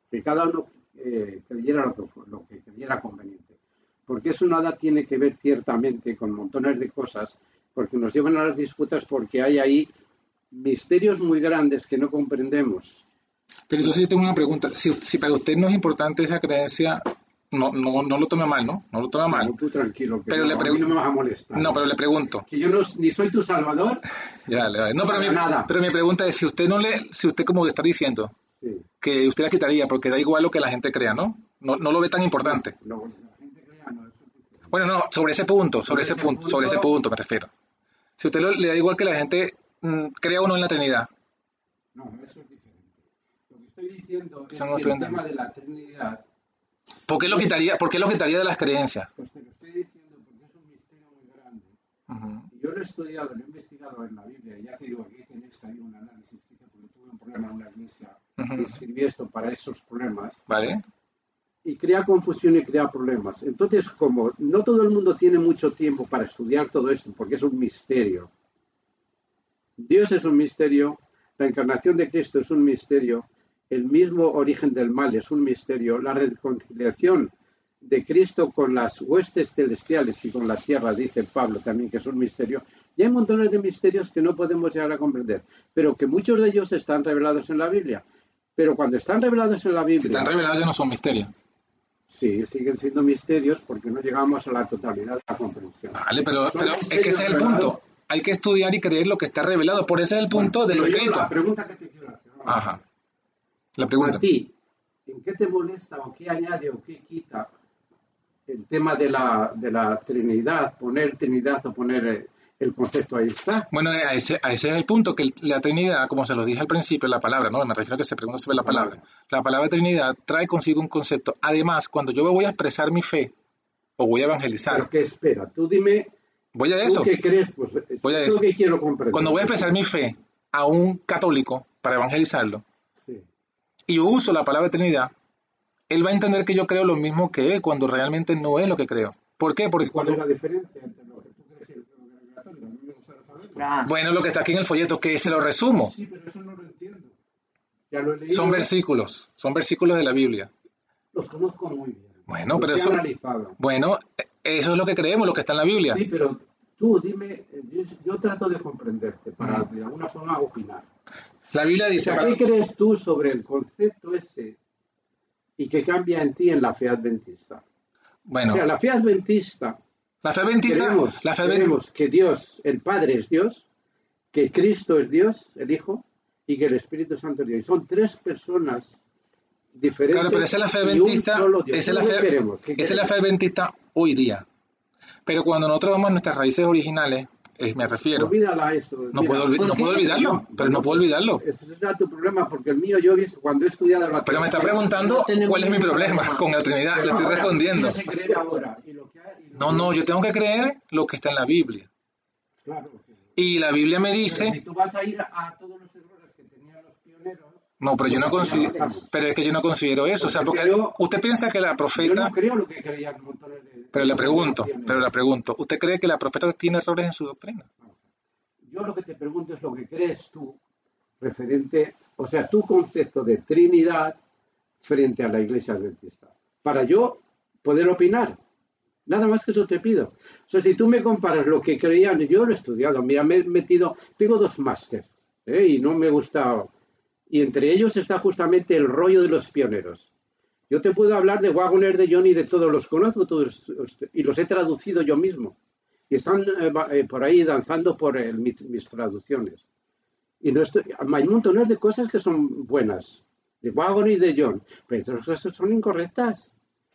que cada uno eh, creyera lo que, lo que creyera conveniente. Porque eso nada tiene que ver ciertamente con montones de cosas, porque nos llevan a las disputas porque hay ahí misterios muy grandes que no comprendemos. Pero entonces yo tengo una pregunta. Si, si para usted no es importante esa creencia, no, no, no lo tome mal, ¿no? No lo tome mal. No, tú tranquilo, que Pero no, le a pregun- mí no me vas a molestar. No, pero le pregunto. Que yo no, ni soy tu salvador. Ya, dale, dale. No, pero mi, nada. pero mi pregunta es, si usted no le, si usted como está diciendo, Sí. que usted la quitaría porque da igual lo que la gente crea, ¿no? No, no lo ve tan importante. Lo que la gente crea, no, eso es diferente. Bueno, no, sobre ese punto, sobre, Sobre ese ese punto, punto- sobre ese punto me refiero. Si usted lo- le da igual que la gente mm, crea o no en la Trinidad. No, eso es estoy diciendo es que el tema de la Trinidad ¿Por qué lo quitaría, por qué lo quitaría de las creencias? Pues te lo estoy diciendo porque es un misterio muy grande. Ujú. Y Yo lo he estudiado, lo he investigado en la Biblia, ya te digo, aquí tenéis ahí un análisis, porque tuve un problema en una iglesia Ujú. y escribí esto para esos problemas, ¿Vale? y crea confusión y crea problemas. Entonces, como no todo el mundo tiene mucho tiempo para estudiar todo esto, porque es un misterio, Dios es un misterio, la encarnación de Cristo es un misterio, el mismo origen del mal es un misterio, la reconciliación de Cristo con las huestes celestiales y con la tierra, dice Pablo también, que es un misterio. Y hay montones de misterios que no podemos llegar a comprender, pero que muchos de ellos están revelados en la Biblia. Pero cuando están revelados en la Si Biblia, están revelados ya no son misterios. sí, siguen siendo misterios porque no llegamos a la totalidad de la comprensión. Vale, pero, es que ese es el punto. Hay que estudiar y creer lo que está revelado. Por ese es el punto de lo escrito. La pregunta que te quiero hacer. Ajá. La pregunta. A ti, ¿en qué te molesta o qué añade o qué quita el tema de la, de la Trinidad? Poner Trinidad o poner eh, el concepto ahí está. Bueno, a ese, a ese es el punto, que la Trinidad, como se los dije al principio, la palabra, ¿no? Me refiero a que se pregunta sobre la palabra. La palabra Trinidad trae consigo un concepto. Además, cuando yo voy a expresar mi fe o voy a Pero evangelizar, ¿qué espera? Tú dime, voy a ¿tú eso. qué crees? Pues es Voy a eso que quiero comprender. Cuando voy a expresar mi fe a un católico para evangelizarlo. Y yo uso la palabra Trinidad, él va a entender que yo creo lo mismo que él cuando realmente no es lo que creo. ¿Por qué? Porque ¿Cuál cuando, es la diferencia entre lo que tú crees y lo que es católico? A mí me gustaría saberlo. Tras. bueno, lo que está aquí en el folleto, que se lo resumo, Sí, pero eso no lo entiendo. Ya lo he leído. son versículos, son versículos de la Biblia. Los conozco muy bien. Bueno, Los pero eso- analizado. Bueno, eso es lo que creemos, lo que está en la Biblia. Sí, pero tú dime, eh, yo, yo trato de comprenderte para de alguna forma opinar. La Biblia dice, ¿qué crees tú sobre el concepto ese y que cambia en ti en la fe adventista? bueno, O sea, la fe adventista, la fe adventista, creemos, la fe advent- creemos que Dios, el Padre es Dios, que Cristo es Dios, el Hijo, y que el Espíritu Santo es Dios. Y son tres personas diferentes. claro, pero esa es la fe adventista, esa es la ¿Qué fe, queremos? ¿Qué esa es la queremos? fe adventista hoy día. Pero cuando nosotros vamos a nuestras raíces originales, eh, me refiero, Olvídala eso. no Mira, puedo, olvi- ¿por no puedo olvidarlo, pero no puedo olvidarlo. Ese será tu problema, porque el mío yo cuando he estudiado la Pero me está preguntando No cuál es mi problema problema. con la Trinidad, le estoy Ahora, respondiendo. ¿qué se cree ahora? Y lo que hay- y lo No, no, yo tengo que creer lo que está en la Biblia. Claro. Y la Biblia me pero si dice, tú vas a ir a todos los errores que tenían los pioneros, no, pero yo no considero, pero es que yo no considero eso, o sea, porque yo- usted piensa que la yo profeta no creo lo que creían de... Pero le pregunto, pero le pregunto, ¿usted cree que la profeta tiene errores en su doctrina? Yo lo que te pregunto es lo que crees tú referente, o sea, tu concepto de Trinidad frente a la iglesia adventista. Para yo poder opinar. Nada más que eso te pido. O sea, si tú me comparas lo que creían, yo lo he estudiado, mira, me he metido, tengo dos másteres, ¿eh? y no me gusta, y entre ellos está justamente el rollo de los pioneros. Yo te puedo hablar de Wagner, de Johnny, de todos los conozco, todos, y los he traducido yo mismo. Y están eh, eh, por ahí danzando por mis, mis, traducciones. Y no estoy, hay montones de cosas que son buenas, de Wagner y de John, pero otras cosas son incorrectas.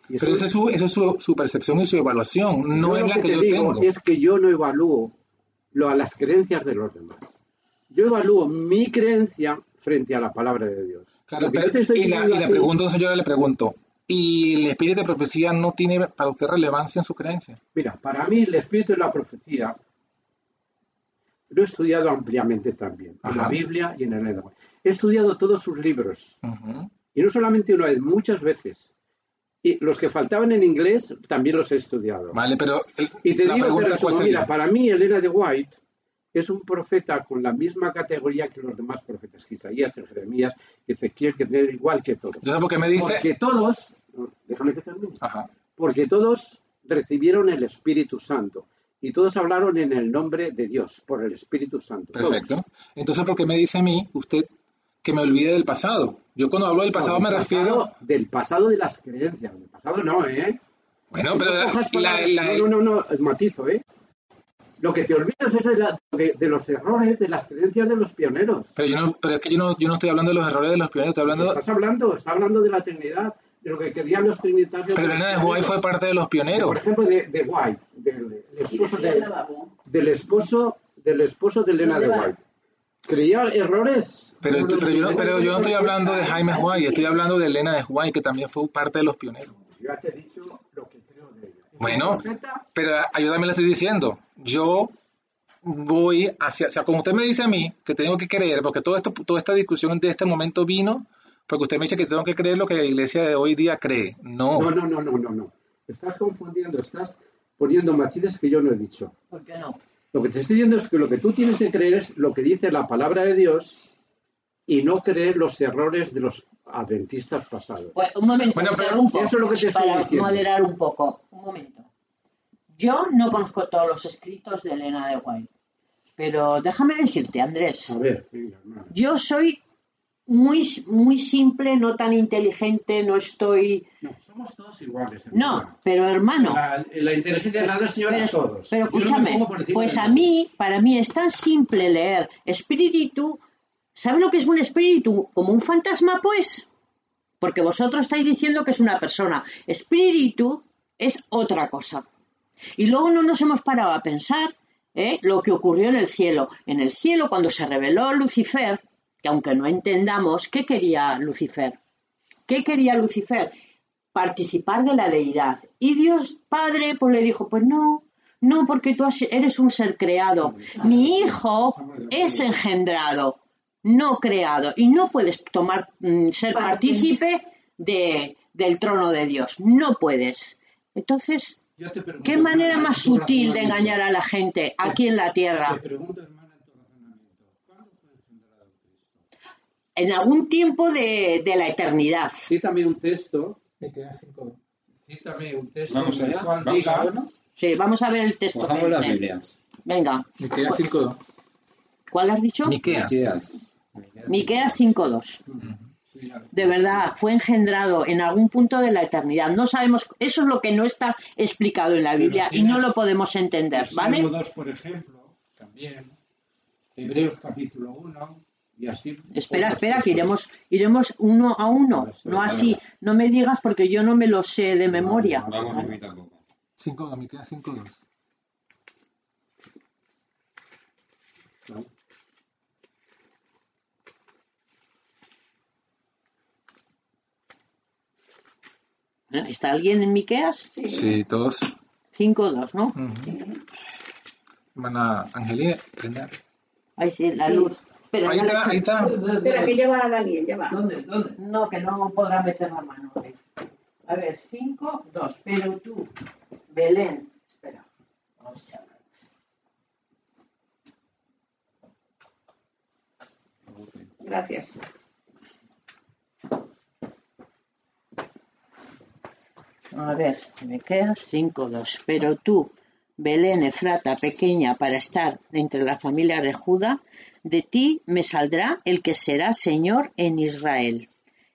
Pero esa es, su, esa es su, percepción y su evaluación, no es la que, yo tengo. Es que yo no evalúo lo, a las creencias de los demás. Yo evalúo mi creencia frente a la palabra de Dios. Claro, y, la, y la pregunta, entonces yo le pregunto, ¿y el espíritu de profecía no tiene para usted relevancia en su creencia? Mira, para mí el espíritu de la profecía lo he estudiado ampliamente también, en la Biblia y en el Edom. He estudiado todos sus libros. Y no solamente una vez, muchas veces. Y los que faltaban en inglés también los he estudiado. Vale, pero. y te digo que mira, para mí Elena de White es un profeta con la misma categoría que los demás profetas, que Isaías, Jeremías, Ezequiel, que tiene igual que todos. ¿Sabes por qué me dice? Porque todos, déjame que termine. Ajá. Porque todos recibieron el Espíritu Santo y todos hablaron en el nombre de Dios, por el Espíritu Santo. Perfecto. Entonces, ¿por qué me dice a mí, usted, que me olvide del pasado? Yo cuando hablo del pasado me refiero... Del pasado de las creencias, del pasado no, ¿eh? Bueno, pero... No, no, no, matizo, ¿eh? Lo que te olvidas es de, los errores, de las creencias de los pioneros. Pero, yo no, pero es que yo no, yo no estoy hablando de los errores de los pioneros, estoy hablando... Estás hablando, estás hablando de la Trinidad, de lo que querían los trinitarios. Pero Elena de White fue parte de los pioneros. Por ejemplo, de, de White, del, esposo de, del esposo del esposo de Elena de White. Creía errores pero, pero, yo no, pero, yo no, estoy hablando de Jaime White, estoy hablando de Elena de White, que también fue parte de los pioneros. Yo ya te he dicho lo que creo de ella. Bueno, pero también le estoy diciendo, yo voy hacia, o sea, como usted me dice a mí, que tengo que creer, porque todo esto, toda esta discusión de este momento vino, porque usted me dice que tengo que creer lo que la iglesia de hoy día cree. No. No, no, no, no, no, no. Estás confundiendo, estás poniendo matices que yo no he dicho. ¿Por qué no? Lo que te estoy diciendo es que lo que tú tienes que creer es lo que dice la palabra de Dios y no creer los errores de los adventistas pasados. Pues, un momento, bueno, eso es lo que te para moderar un poco. Un momento. Yo no conozco todos los escritos de Elena de White, pero déjame decirte, Andrés. A ver, yo soy muy, muy simple, no tan inteligente, no estoy. No, somos todos iguales. No, pero hermano. La, inteligencia de la señora pero, todos. Pero escúchame, pues a mí, para mí es tan simple leer Espíritu ¿Sabe lo que es un espíritu? ¿Como un fantasma, pues? Porque vosotros estáis diciendo que es una persona. Espíritu es otra cosa. Y luego no nos hemos parado a pensar ¿eh? lo que ocurrió en el cielo. En el cielo, cuando se reveló Lucifer, que aunque no entendamos, ¿qué quería Lucifer? ¿Qué quería Lucifer? Participar de la deidad. Y Dios Padre, pues le dijo, pues no, no, porque tú eres un ser creado. Mi hijo es engendrado no creado y no puedes tomar mm, ser partícipe de, del trono de Dios. No puedes. Entonces, ¿qué manera más sutil de engañar a la gente aquí en la tierra? En algún tiempo de, de la eternidad. Cítame un texto. Cítame un texto. Vamos allá. ¿Vamos a Sí, vamos a ver el texto. Vamos las Biblias. Venga. Miqueas 5. ¿Cuál has dicho? Miqueas. Miqueas 5.2. De verdad, fue engendrado en algún punto de la eternidad. No sabemos, eso es lo que no está explicado en la Biblia y no lo podemos entender, ¿vale? 2, por ejemplo, también. Hebreos capítulo 1. Y así, espera, espera, que iremos, iremos uno a uno, no así, no me digas porque yo no me lo sé de memoria. Vamos, a tampoco. 5, Miqueas 5.2. ¿No? ¿Está alguien en Miqueas? Sí, sí todos. 5-2, ¿no? Hermana Angelina, prenda. Ahí sí, la luz. Pero ahí está, ahí está. Espera, que lleva a Daniel, lleva. ¿Dónde? ¿Dónde? No, que no podrá meter la mano. A ver, 5, 2. Pero tú, Belén. Espera, vamos a hablar. Gracias. A ver, me queda 5-2. Pero tú, Belén Efrata, pequeña para estar entre las familias de Judá, de ti me saldrá el que será Señor en Israel.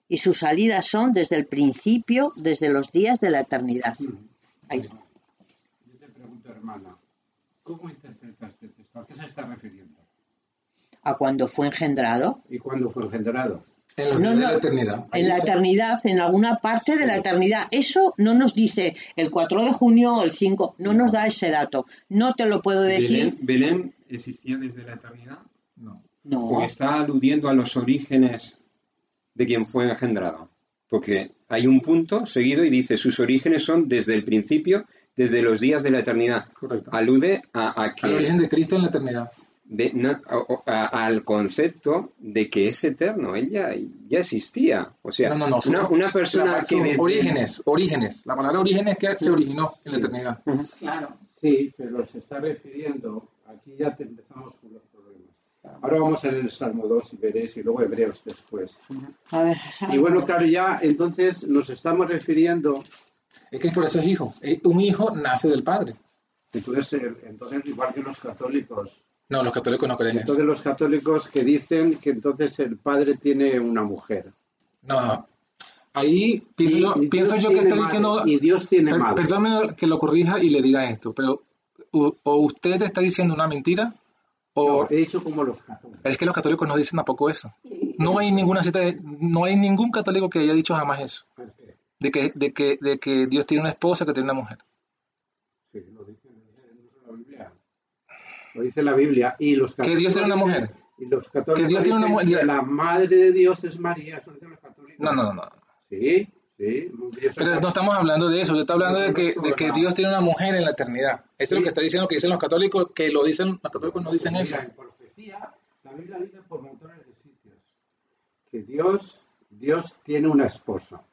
Y sus salidas son desde el principio, desde los días de la eternidad. Ahí. Yo te pregunto, hermana, ¿cómo interpretas este texto? ¿A qué se está refiriendo? A cuando fue engendrado. ¿Y cuándo fue engendrado? En los No, días de no. la eternidad. En la eternidad, en alguna parte de la eternidad. Eso no nos dice el 4 de junio o el 5, no nos da ese dato. No te lo puedo decir. Belén, Belén existía desde la eternidad. No. No. Porque está aludiendo a los orígenes de quien fue engendrado. Porque hay un punto seguido y dice, sus orígenes son desde el principio, desde los días de la eternidad. Correcto. Alude a, a que... Al origen de Cristo en la eternidad. De- no, o- a- al concepto de que es eterno, él ya, ya existía. O sea, No, no, una, una persona la- que desde- orígenes, orígenes. La palabra orígenes es que se originó en la eternidad. Claro. Sí, pero se está refiriendo, aquí ya te empezamos con los problemas. Ahora vamos a leer el Salmo 2 y veréis, y luego Hebreos después. A ver, Y bueno, claro, ya entonces nos estamos refiriendo, Es que por eso es hijo. Eh, Un hijo nace del padre. entonces, el- entonces igual que los católicos, No, los católicos no creen eso. entonces los católicos que dicen que entonces el padre tiene una mujer. No, no. Ahí pienso Y- yo, y pienso yo que está madre, diciendo. Y Dios tiene per- madre. perdóneme que lo corrija y le diga esto, pero o, o usted está diciendo una mentira o No, he dicho como los católicos. es que los católicos no dicen tampoco eso. No hay ninguna cita, de- no hay ningún católico que haya dicho jamás eso, de que, de que, de que Dios tiene una esposa que tiene una mujer. Sí, lo dice, lo dice no la Biblia. Lo dice la Biblia. Y los Que Dios tiene una mujer. Y los católicos Que Dios tiene una mujer. la madre de Dios es María. Eso dicen los católicos. No, no, no. Sí, sí. Pero no estamos hablando de eso, yo estoy hablando de que, de que Dios tiene una mujer en la eternidad. Eso es lo que está diciendo que dicen los católicos, que lo dicen, los católicos no dicen Mira, eso. En profecía, la Biblia dice por montones de sitios que Dios, Dios tiene una esposa.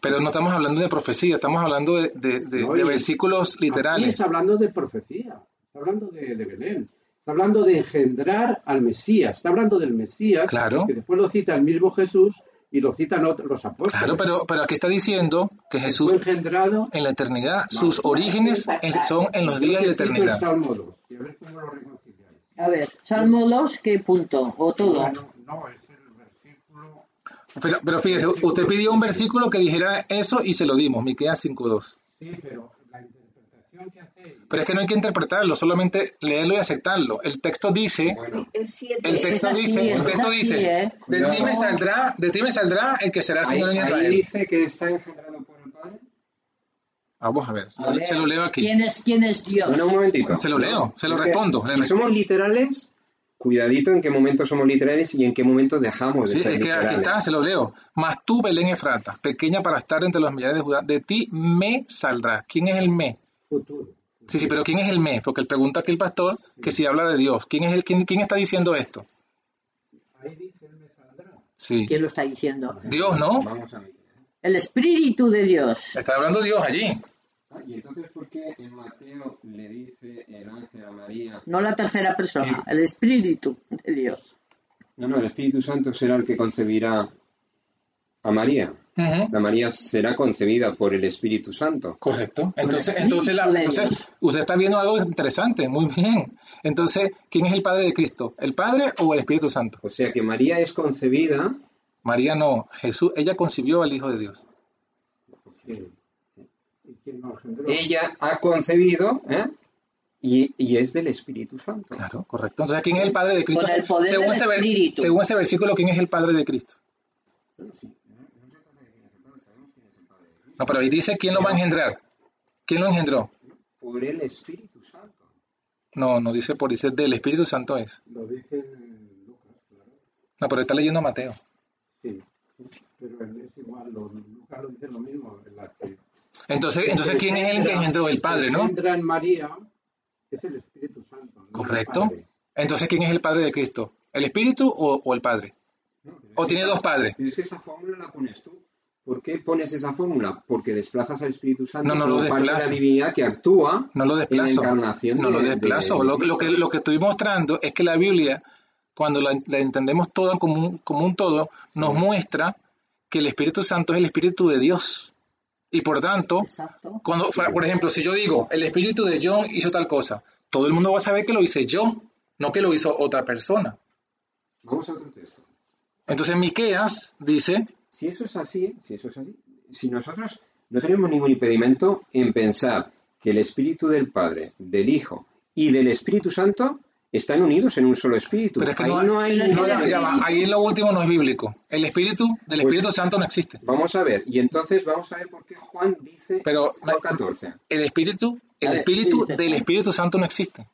Pero no estamos hablando de profecía, estamos hablando de, de- de- No, de y- versículos Aquí literales. está hablando de profecía, está hablando de, de Belén, está hablando de engendrar al Mesías, está hablando del Mesías, Claro. que después lo cita el mismo Jesús y lo citan otros, los apóstoles. Claro, pero, pero aquí está diciendo que Jesús Fue engendrado. en la eternidad, sus orígenes en- son en los días de eternidad. El Salmo 2, y a ver cómo lo reconciliáis. A ver, Salmo 2, ¿qué punto? ¿O todo? No, es el versículo. Pero, pero fíjese, usted pidió un versículo que dijera eso y se lo dimos, Miqueas 5.2. Sí, pero la interpretación que hacéis. Pero es que no hay que interpretarlo, solamente leerlo y aceptarlo. El texto dice, Bueno, El 7. el texto así, dice, el texto así, dice, ¿eh? de ti me saldrá, de ti me saldrá el que será ahí, Señor en ahí Israel. dice que está engendrado por el Padre. Vamos a ver, se A lo, ver, se lo leo aquí. ¿Quién es, quién es Dios? Bueno, un momentito. Se lo leo, se lo Es que respondo. Si respondo. somos literales, cuidadito en qué momento somos literales y en qué momento dejamos de Sí, ser es que aquí está, se lo leo. Mas tú, Belén Efrata, pequeña para estar entre los millares de Judá, de ti me saldrá. ¿Quién es el me? Futuro. Sí, sí, pero ¿quién es el me? Porque él pregunta aquí el pastor que si habla de Dios. ¿Quién es el quién, quién está diciendo esto? Ahí dice, él me saldrá. Sí. ¿Quién lo está diciendo? Dios, ¿no? Vamos a ver. El Espíritu de Dios. Está hablando Dios allí. Ah, y entonces, ¿por qué en Mateo le dice el ángel a María? No la tercera persona, el Espíritu de Dios. No, no, el Espíritu Santo será el que concebirá a María. La María será concebida por el Espíritu Santo. Correcto. Entonces, entonces, la- entonces, usted está viendo algo interesante, muy bien. Entonces, ¿quién es el Padre de Cristo? ¿El Padre o el Espíritu Santo? O sea que María es concebida María no, Jesús, ella concibió al Hijo de Dios. Sí. Ella ha concebido ¿eh? y, y es del Espíritu Santo. Claro, correcto. Entonces, ¿quién es el Padre de Cristo? Con el poder según, del ese según versículo, ¿quién es el Padre de Cristo? No, pero ahí dice quién lo va a engendrar. ¿Quién lo engendró? Por el Espíritu Santo. No, no dice por dice del Espíritu Santo es. Lo dice en Lucas, claro. No, pero está leyendo Mateo. Sí. Pero es igual, lo, Lucas lo dice lo mismo. en la que- Entonces, entonces ¿quién es el que engendró? El Padre, ¿no? engendra en María es el Espíritu Santo. no Correcto. Entonces, ¿quién es el Padre de Cristo? ¿El Espíritu o, o el Padre? No, ¿O tiene esa- dos padres? Es que esa fórmula la pones tú. ¿Por qué pones esa fórmula? Porque desplazas al Espíritu Santo No, no lo parte de la desplazo. divinidad que actúa No lo en la desplazo. encarnación. No lo de- desplazo. de- Lo, lo que, lo que estoy mostrando es que la Biblia, cuando la, la entendemos toda como un, como un todo, nos muestra que el Espíritu Santo es el Espíritu de Dios. Y por tanto, Exacto. cuando, por ejemplo, si yo digo, el espíritu de John hizo tal cosa, todo el mundo va a saber que lo hice yo, no que lo hizo otra persona. Vamos a otro texto. Entonces Miqueas dice, Si eso es así, si eso es así, si nosotros no tenemos ningún impedimento en pensar que el Espíritu del Padre, del Hijo y del Espíritu Santo están unidos en un solo espíritu. pero es que Ahí no, no hay no, ya va, ahí lo último no es bíblico. El espíritu del Pues- Espíritu Santo no existe. Vamos a ver, y entonces vamos a ver por qué Juan dice Pero- Juan 14. El espíritu, el espíritu ¿qué dice del? Espíritu Santo no existe.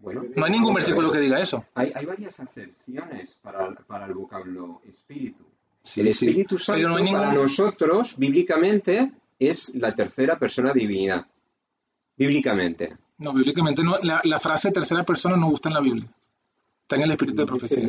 Bueno, No hay ningún versículo que diga eso. Hay, hay varias acepciones para, para el vocablo espíritu. Sí, el sí. Espíritu Santo no para nosotros, bíblicamente, es la tercera persona divinidad. Bíblicamente. No, bíblicamente no. La, la frase tercera persona no gusta en la Biblia. Está en el espíritu de profecía.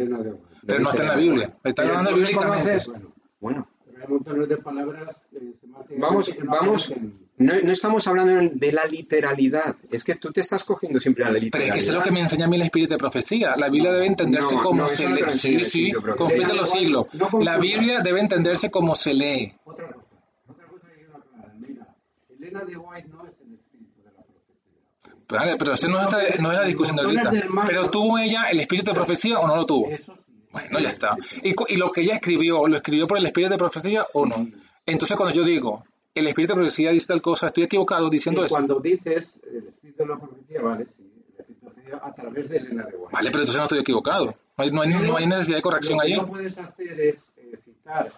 Pero no está en la Biblia. Está hablando bíblicamente. Bueno, Bueno, montones de palabras semáticamente vamos, no vamos, no, no estamos hablando de la literalidad. Es que tú te estás cogiendo siempre a la Pero literalidad. es que eso es lo que me enseña a mí el espíritu de profecía. La Biblia debe entenderse No, como no, se lee. Sí, sí, espíritu de los siglos. No La. Biblia debe entenderse como se lee. Otra cosa, otra cosa que quiero aclarar. Mira, Elena de White no es el espíritu de la profecía. Vale, pero esa no, está- no es la discusión de ahorita. Pero ¿tuvo ella el espíritu de profecía o no lo tuvo? Eso. Bueno, ya está. Y, y lo que ella escribió, ¿lo escribió por el espíritu de profecía o no? Entonces cuando yo digo, el espíritu de profecía dice tal cosa, estoy equivocado diciendo Y eso. cuando dices el espíritu de la profecía, vale, sí, el espíritu de la profecía a través de Elena de White. Vale, pero entonces no estoy equivocado. No hay, no hay, no hay necesidad de corrección Lo que no puedes hacer es eh, citar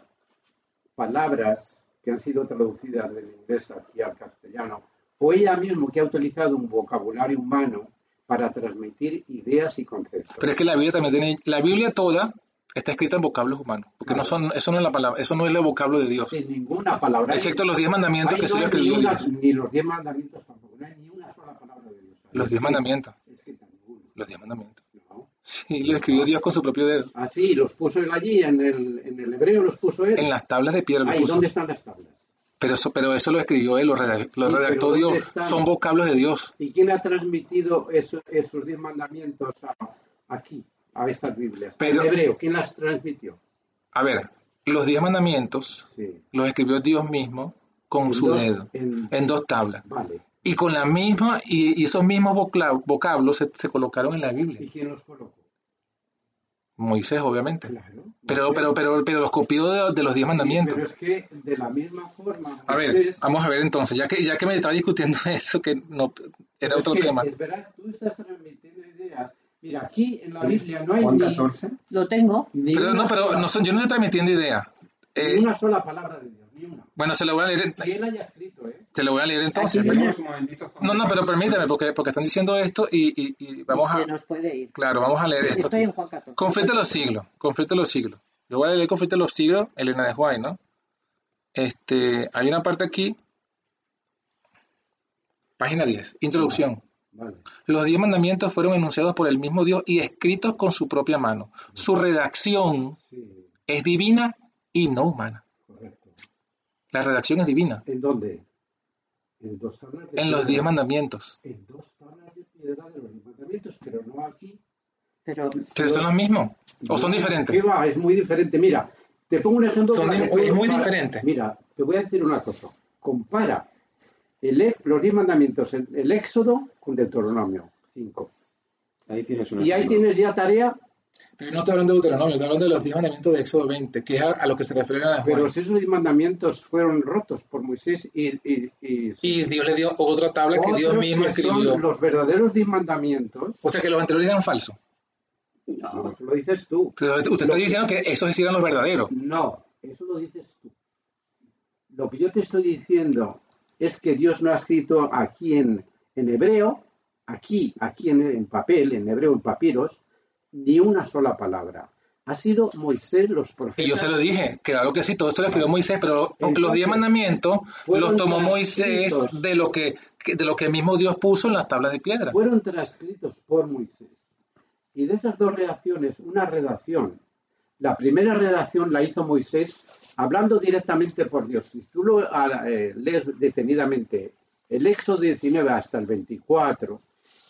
palabras que han sido traducidas del inglés aquí al castellano, o ella mismo que ha utilizado un vocabulario humano para transmitir ideas y conceptos. Pero es que la Biblia también tiene, la Biblia toda está escrita en vocablos humanos, porque no son, eso no es la palabra, eso no es el vocablo de Dios. Sin ninguna palabra. Excepto los diez mandamientos Ahí que no se escribió ni, una- ni los diez mandamientos tampoco, no hay ni una sola palabra de Dios. Los diez mandamientos, Escrita los diez mandamientos. ¿no? Sí, lo escribió Dios con su propio dedo. Así, los puso él allí, en el, en el hebreo los puso él. En las tablas de piedra lo Ahí, puso. ¿dónde están las tablas? Pero eso, pero eso lo escribió él, lo, redactó Dios. Son vocablos de Dios. ¿Y quién ha transmitido eso- esos diez mandamientos a- aquí, a estas Biblias? Pero- en hebreo, ¿quién las transmitió? A ver, los diez mandamientos Sí. los escribió Dios mismo con En su dos- dedo, en- en dos tablas. Vale. Y con la misma, y, y esos mismos vocablos se, se colocaron en la ¿Y Biblia. quién los colocó? Moisés, obviamente. Claro. Pero, pero, pero, pero los copió de, de los diez mandamientos. Pero es que de la misma forma. A ver, Moisés- vamos a ver entonces, ya que, ya que me estaba discutiendo eso, que no era es otro que, tema. Es verdad, tú estás transmitiendo ideas. Mira, aquí en la Biblia no hay Juan ni, 14. Lo tengo. ni Pero no, pero no son, yo no estoy transmitiendo idea. ni Eh, una sola palabra de Dios, ni una. bueno, se lo voy a leer, Y él haya escrito, ¿eh? Se lo voy a leer entonces. No, no, pero permíteme, porque, porque están diciendo esto y, y- y vamos Se a, nos puede ir. claro, vamos a leer esto. Estoy en Juan 14. Conflicto de los siglos, conflicto de los siglos. Yo voy a leer conflicto de los siglos, Elena de White, ¿no? Este, hay una parte aquí, página 10, introducción. Vale. Los diez mandamientos fueron enunciados por el mismo Dios y escritos con su propia mano. Su redacción Sí, es divina y no humana. correcto. La redacción es divina. ¿En dónde? En dos tablas de En los diez mandamientos. En dos tablas de piedra de los diez mandamientos, pero no aquí. Pero Pero son los mismos. O son diferentes. ¿Qué va? Es muy diferente. Mira, te pongo un ejemplo. Son es muy para- diferente. Mira, te voy a decir una cosa. Compara el, los diez mandamientos, el, el Éxodo con Deuteronomio 5. Ahí tienes una Y ahí tienes ya tarea, no estoy hablando de Deuteronomio, estoy hablando de los diez mandamientos de Éxodo 20, que es a, a lo que se refiere a pero Juan. si esos diez mandamientos fueron rotos por Moisés y, y, y- Y Dios le dio otra tabla que Dios mismo que son escribió. los verdaderos diez mandamientos, O sea que los anteriores eran falsos. no, eso lo dices tú. Pero usted está Lo que- diciendo que esos sí eran los verdaderos. No, eso lo dices tú. Lo que yo te estoy diciendo es que Dios no ha escrito aquí en, en hebreo, aquí, aquí en, en papel, en hebreo, en papiros, ni una sola palabra. Ha sido Moisés, los profetas. Y yo se lo dije, claro que sí, todo esto lo escribió Moisés, pero los diez mandamientos los tomó Moisés de lo que que- de lo que mismo Dios puso en las tablas de piedra. Fueron transcritos por Moisés. Y de esas dos redacciones, una redacción. La primera redacción la hizo Moisés hablando directamente por Dios. Si tú lo ah, eh, lees detenidamente, el Éxodo 19 hasta el 24,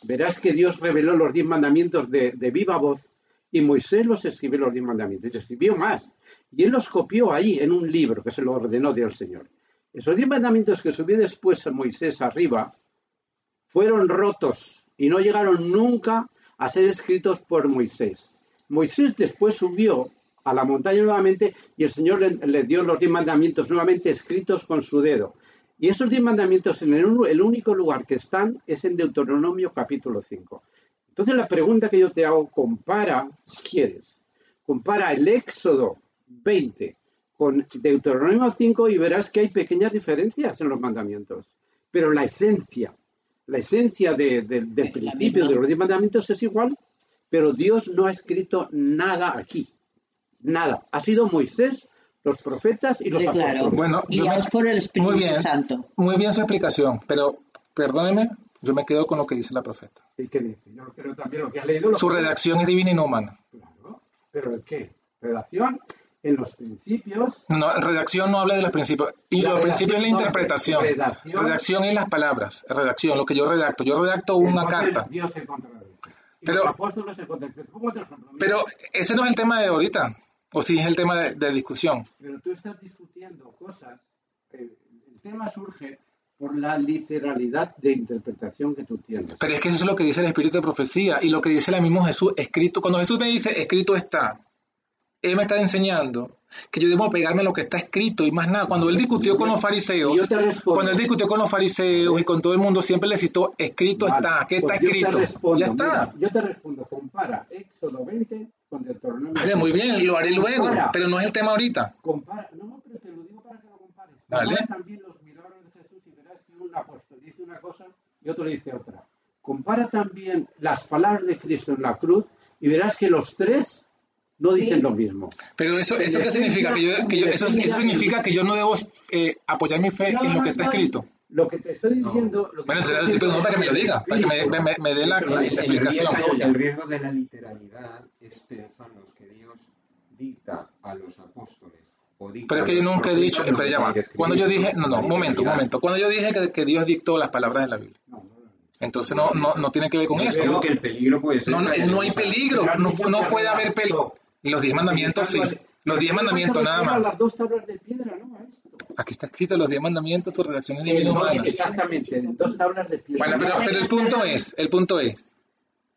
verás que Dios reveló los diez mandamientos de, viva voz y Moisés los escribió los diez mandamientos. Y escribió más. Y él los copió ahí en un libro que se lo ordenó Dios el Señor. Esos diez mandamientos que subió después Moisés arriba fueron rotos y no llegaron nunca a ser escritos por Moisés. Moisés después subió a la montaña nuevamente y el Señor le dio los diez mandamientos nuevamente escritos con su dedo. Y esos diez mandamientos en el, único lugar que están es en Deuteronomio capítulo 5. Entonces la pregunta que yo te hago, compara, si quieres, compara el Éxodo 20 con Deuteronomio 5 y verás que hay pequeñas diferencias en los mandamientos. Pero la esencia, la esencia de- de- del principio de los diez mandamientos es igual, pero Dios no ha escrito nada aquí. Nada. Ha sido Moisés, los profetas y los Sí, claro. apóstoles. Bueno, me- por el Espíritu muy bien, Santo. muy bien su explicación, pero perdóneme, yo me quedo con lo que dice la profeta. ¿Y qué dice? Yo creo también lo que has leído. Su redacción es divina y no humana. Claro. ¿Pero el qué? Redacción en los principios. No, redacción no habla de los principios. Y los principios es la interpretación. redacción. Redacción es las palabras. Redacción, lo que yo redacto. Yo redacto una carta. Dios se Pero- los apóstoles se contradicen. Te Pero ese no es el tema de ahorita. O sí es el tema de, de discusión. Pero tú estás discutiendo cosas. eh, el tema surge por la literalidad de interpretación que tú tienes. Pero es que eso es lo que dice el espíritu de profecía y lo que dice el mismo Jesús, escrito. Cuando Jesús me dice, escrito está, Él me está enseñando que yo debo pegarme a lo que está escrito y más nada. Cuando Él discutió con los fariseos, cuando Él discutió con los fariseos y con todo el mundo, siempre le citó, escrito Vale, está, ¿qué pues está te escrito? respondo, ya está. mira, yo te respondo, compara Éxodo 20 con Deuteronomio. Vale, muy bien, lo haré luego, Compara. pero no es el tema ahorita. Compara, no, pero te lo digo para que lo compares. Vale. Compara también los milagros de Jesús y verás que un apóstol dice una cosa y otro le dice otra. Compara también las palabras de Cristo en la cruz y verás que los tres no dicen Sí. lo mismo. Pero eso, eso qué significa? Que yo, que yo- eso, eso significa que yo no debo eh, apoyar mi fe No, en lo no, que está no. escrito. Lo que te estoy diciendo. lo que Bueno, estoy entonces estoy preguntando para que me lo diga, para que me, Espíritu. me- me dé la, la explicación. El riesgo de la literalidad es pensarnos que Dios dicta a los apóstoles Pero es que yo nunca he dicho, pero ya va. Cuando yo dije, no, no, un momento, un momento. Cuando yo dije que, que Dios dictó las palabras de la Biblia, No, no, no. entonces no, no, no tiene que ver con Yo eso. creo que el peligro puede ser. No, no, no hay peligro, no, no puede haber peligro. Los diez mandamientos sí, los diez mandamientos nada más. Las dos tablas de piedra, ¿no? A esto. Aquí está escrito los diez mandamientos, su redacción es En divina humana. exactamente, en dos tablas de piedra. Bueno, pero, pero el punto es, el punto es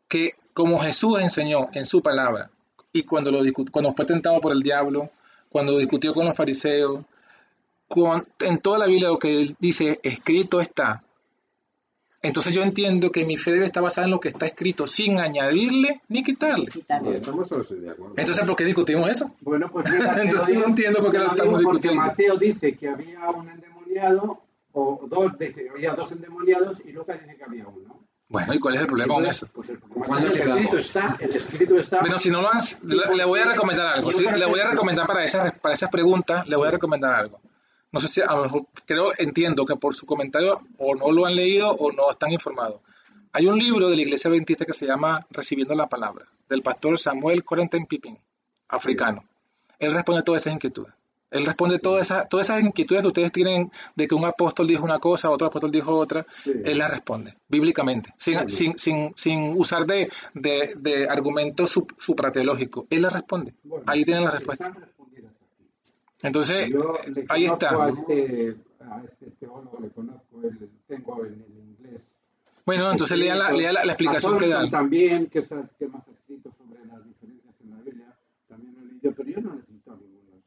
que como Jesús enseñó en su palabra y cuando lo cuando fue tentado por el diablo, cuando discutió con los fariseos, con- en toda la Biblia lo que él dice escrito está. Entonces yo entiendo que mi fe debe estar basada en lo que está escrito, sin añadirle ni quitarle. Entonces, ¿por qué discutimos eso? Bueno, pues mira, Entonces digo- no entiendo por qué lo lo estamos porque discutiendo. Mateo dice que había un endemoniado, o dos, dice que había dos endemoniados, y Lucas dice que había uno. Bueno, ¿y cuál es el problema con eso? Pues el problema ¿Cuándo es que el escrito está, el escrito está. Bueno, si no lo han, le, le voy a recomendar algo. sí, le voy a recomendar para esas, para esas preguntas, le voy a recomendar algo. No sé si a lo mejor, creo, entiendo que por su comentario o no lo han leído o no están informados. Hay un libro de la Iglesia Adventista que se llama Recibiendo la Palabra, del pastor Samuel Corentin Pipin, africano. Él responde todas esas inquietudes. Él responde todas esas, todas esas inquietudes que ustedes tienen de que un apóstol dijo una cosa, otro apóstol dijo otra. Sí. Él las responde bíblicamente, sin, sin, sin, sin usar de, de, de argumentos sup- suprateológicos. Él las responde. Bueno, Ahí tienen la respuesta. Están respondidas aquí. Entonces, Yo le ahí está. A este, a este teólogo, le conozco, el, tengo en el inglés. Bueno, entonces lea la, lea la, la explicación que dan. también, que es el que más ha escrito sobre las diferencias en la Biblia, también lo he leído, pero yo no necesito ninguno.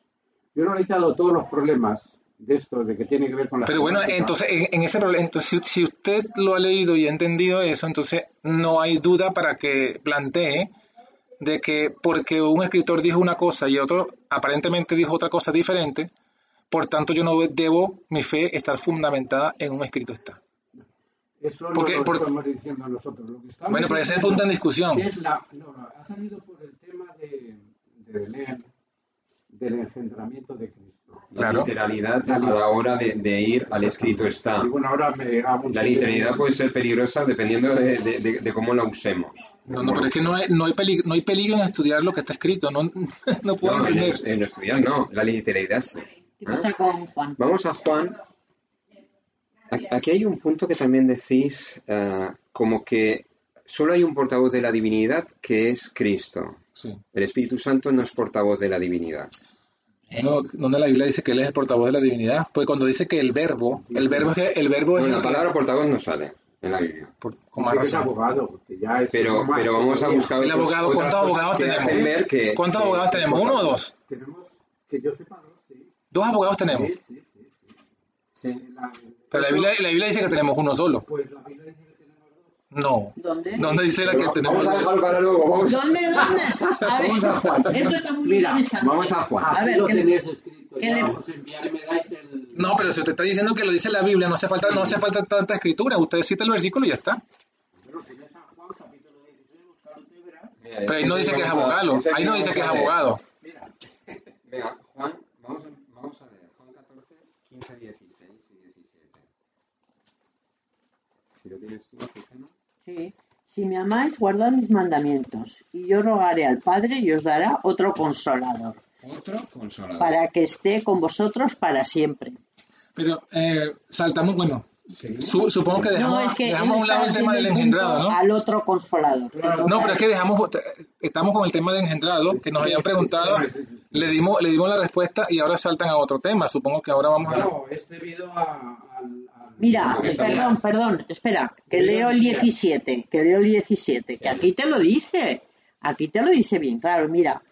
Yo no he analizado todos los problemas de esto, de que tiene que ver con la Pero bueno, entonces en, en ese problema, entonces si, si usted lo ha leído y ha entendido eso, entonces no hay duda para que plantee de que porque un escritor dijo una cosa y otro aparentemente dijo otra cosa diferente, por tanto yo no debo mi fe estar fundamentada en un escrito está. Eso porque- no lo por- estamos diciendo nosotros. Lo que estamos Bueno, pero ese es punto en discusión. Es la, no, no, ha salido por el tema de, de Belén, del engendramiento de Cristo. La Claro. literalidad a la hora de, de ir al escrito está. Bueno, ahora me La literalidad puede ser peligrosa dependiendo de, de- de- de cómo la usemos. No, no, pero es que no hay, no hay, peligro, no hay peligro en estudiar lo que está escrito, no, no puedo No, entender. en estudiar no, la literalidad sí. ¿Qué pasa con Juan? Vamos a Juan. Aquí hay un punto que también decís, ah, como que solo hay un portavoz de la divinidad que es Cristo. Sí. El Espíritu Santo no es portavoz de la divinidad. No, donde la Biblia dice que él es el portavoz de la divinidad. Pues cuando dice que el verbo, el verbo es que el verbo es el la que- palabra portavoz no sale en la Biblia. por- con más razón. abogado, porque ya es Pero, más- pero vamos a buscar El abogado, ¿cuántos abogados tenemos? hacen ver que- ¿Cuántos que abogados tenemos? ¿Uno o dos? Tenemos, que yo sepa, dos, sí. Dos abogados tenemos. Sí, sí, sí. sí. Sí. En la- Pero la Biblia, la Biblia dice que tenemos uno solo. Pues la Biblia dice. No. ¿Dónde? ¿Dónde dice la que tenemos vamos a dejarlo para luego. Vamos, ¿Dónde? ¿Dónde? A ver, Vamos a Juan. esto está muy Mira, interesante. vamos a Juan. A ver, lo ¿qué le- tenéis escrito. qué Ya le- os enviaré, me dais el... No, pero si usted está diciendo que lo dice la Biblia, no hace falta, no hace falta tanta escritura. Usted cita el versículo y ya está. Bueno, tienes San Juan, capítulo 16, buscarlo y verás. Mira, Pero ahí no dice que es abogado. Ahí no dice que es abogado. Mira, Venga, Juan, vamos a, vamos a leer Juan 14, 15, 16 y 17. Si lo tienes tú, Azucena. Sí. Si me amáis, guardad mis mandamientos, y yo rogaré al Padre y os dará otro consolador, Otro consolador. para que esté con vosotros para siempre. Pero eh, saltamos, bueno, Sí. su- supongo que dejamos, no, es que dejamos a un lado el tema del engendrado, ¿no? Al otro consolador. No, pero es que dejamos, estamos con el tema del engendrado, que nos habían preguntado, le dimos, le dimos la respuesta y ahora saltan a otro tema. Supongo que ahora vamos a... no, es debido a, al... Mira, perdón, perdón, espera, que leo el 17, que leo el 17, que aquí te lo dice, aquí te lo dice bien, claro, mira.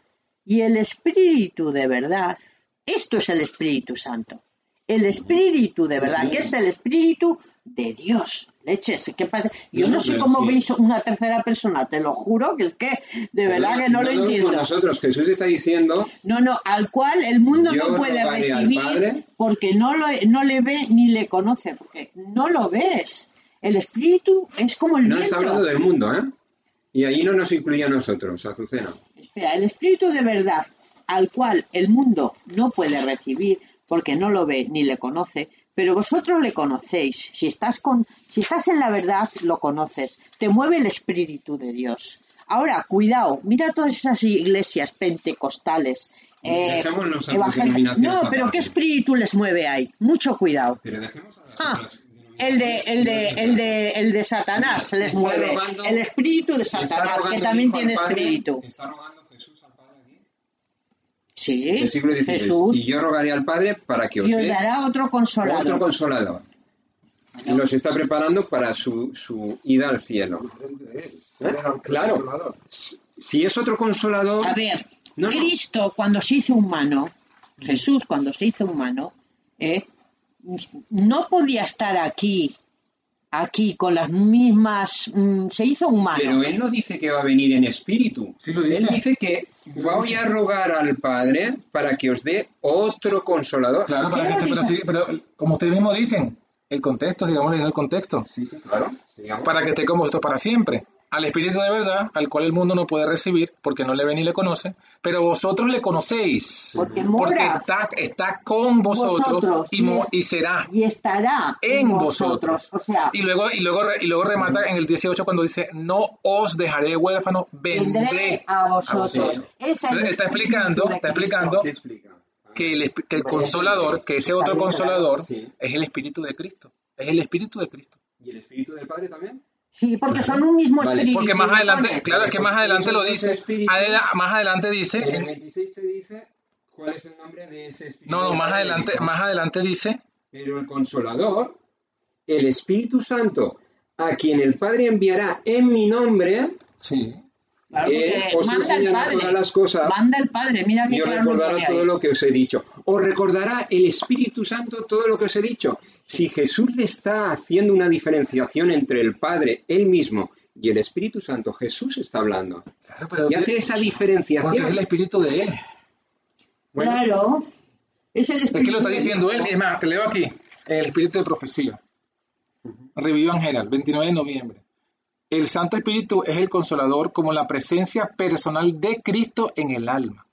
Y el Espíritu de verdad, esto es el Espíritu Santo, el Espíritu de verdad, que es el Espíritu de Dios. Leches, ¿qué pasa? Yo No, no sé cómo sí. veis una tercera persona, te lo juro, que es que de verdad que no lo entiendo. nosotros, Jesús está diciendo No, no, al cual el mundo no puede recibir porque no, lo, no le ve ni le conoce, porque no lo ves. El espíritu es como el No está hablando del mundo, ¿eh? Y ahí no nos incluye a nosotros, Azucena. Espera, el espíritu de verdad, al cual el mundo no puede recibir porque no lo ve ni le conoce, pero vosotros le conocéis. Si estás, con, si estás en la verdad, lo conoces. Te mueve el espíritu de Dios. Ahora, cuidado, mira todas esas iglesias pentecostales. eh, No, pero aparte. ¿qué espíritu les mueve ahí? Mucho cuidado. Pero dejemos a las Ah, el de, el de, el de, el de Satanás les mueve. El espíritu de Satanás, que también tiene espíritu. Está rogando Jesús al Padre aquí. Sí, Versículo 16. Jesús. Y yo rogaré al Padre para que os Y os dé dará otro consolador. otro consolador. Y los está preparando para su, su ida al cielo. ¿Eh? Claro. Si es otro consolador, A ver, No, no. Cristo cuando se hizo humano, Jesús cuando se hizo humano, ¿eh? no podía estar aquí, aquí con las mismas, mm, se hizo humano. pero él no dice que va a venir en espíritu. Sí lo dice. Él dice que lo voy dice. a rogar al Padre para que os dé otro consolador. Claro, para ¿Qué que pero, sí, pero como ustedes mismos dicen, el contexto, sigamos leyendo el contexto, Sí, sí, claro. Sigamos. para que esté con vosotros para siempre. Al Espíritu de verdad, al cual el mundo no puede recibir, porque no le ve ni le conoce, pero vosotros le conocéis, Porque mora. está, está con vosotros, Vosotros, y, mo- y es- y será y estará en vosotros. O sea, Y luego, y luego, y luego remata en el 18 cuando dice, no os dejaré huérfano, vendré. vendré a vosotros. vosotros. Esa es Entonces, el está explicando, está explicando que el, que el consolador, que ese otro consolador, Sí. es el Espíritu de Cristo. Es el Espíritu de Cristo. ¿Y el Espíritu del Padre también? Sí, porque son un mismo Vale, espíritu. Porque más adelante, ¿no? claro, es que más adelante lo dice. Adela- Más adelante dice. En el en- 26 te dice cuál es el nombre de ese Espíritu. no, no, más adelante, más adelante dice. Pero el Consolador, el Espíritu Santo, a quien el Padre enviará en mi nombre, Sí. Claro, porque os manda el enseñará padre. todas las cosas Manda el padre, mira que y os recordará todo ahí. lo que os he dicho. Os recordará el Espíritu Santo todo lo que os he dicho. Si Jesús le está haciendo una diferenciación entre el Padre, él mismo, y el Espíritu Santo, Jesús está hablando. Claro, pero Y hace esa porque es el diferenciación. Espíritu de él. Bueno, Claro. Es el Es espíritu. que lo está de- diciendo él. Es más, te leo aquí. El Espíritu de profecía. Review en general, 29 de noviembre. El Santo Espíritu es el consolador como la presencia personal de Cristo en el alma.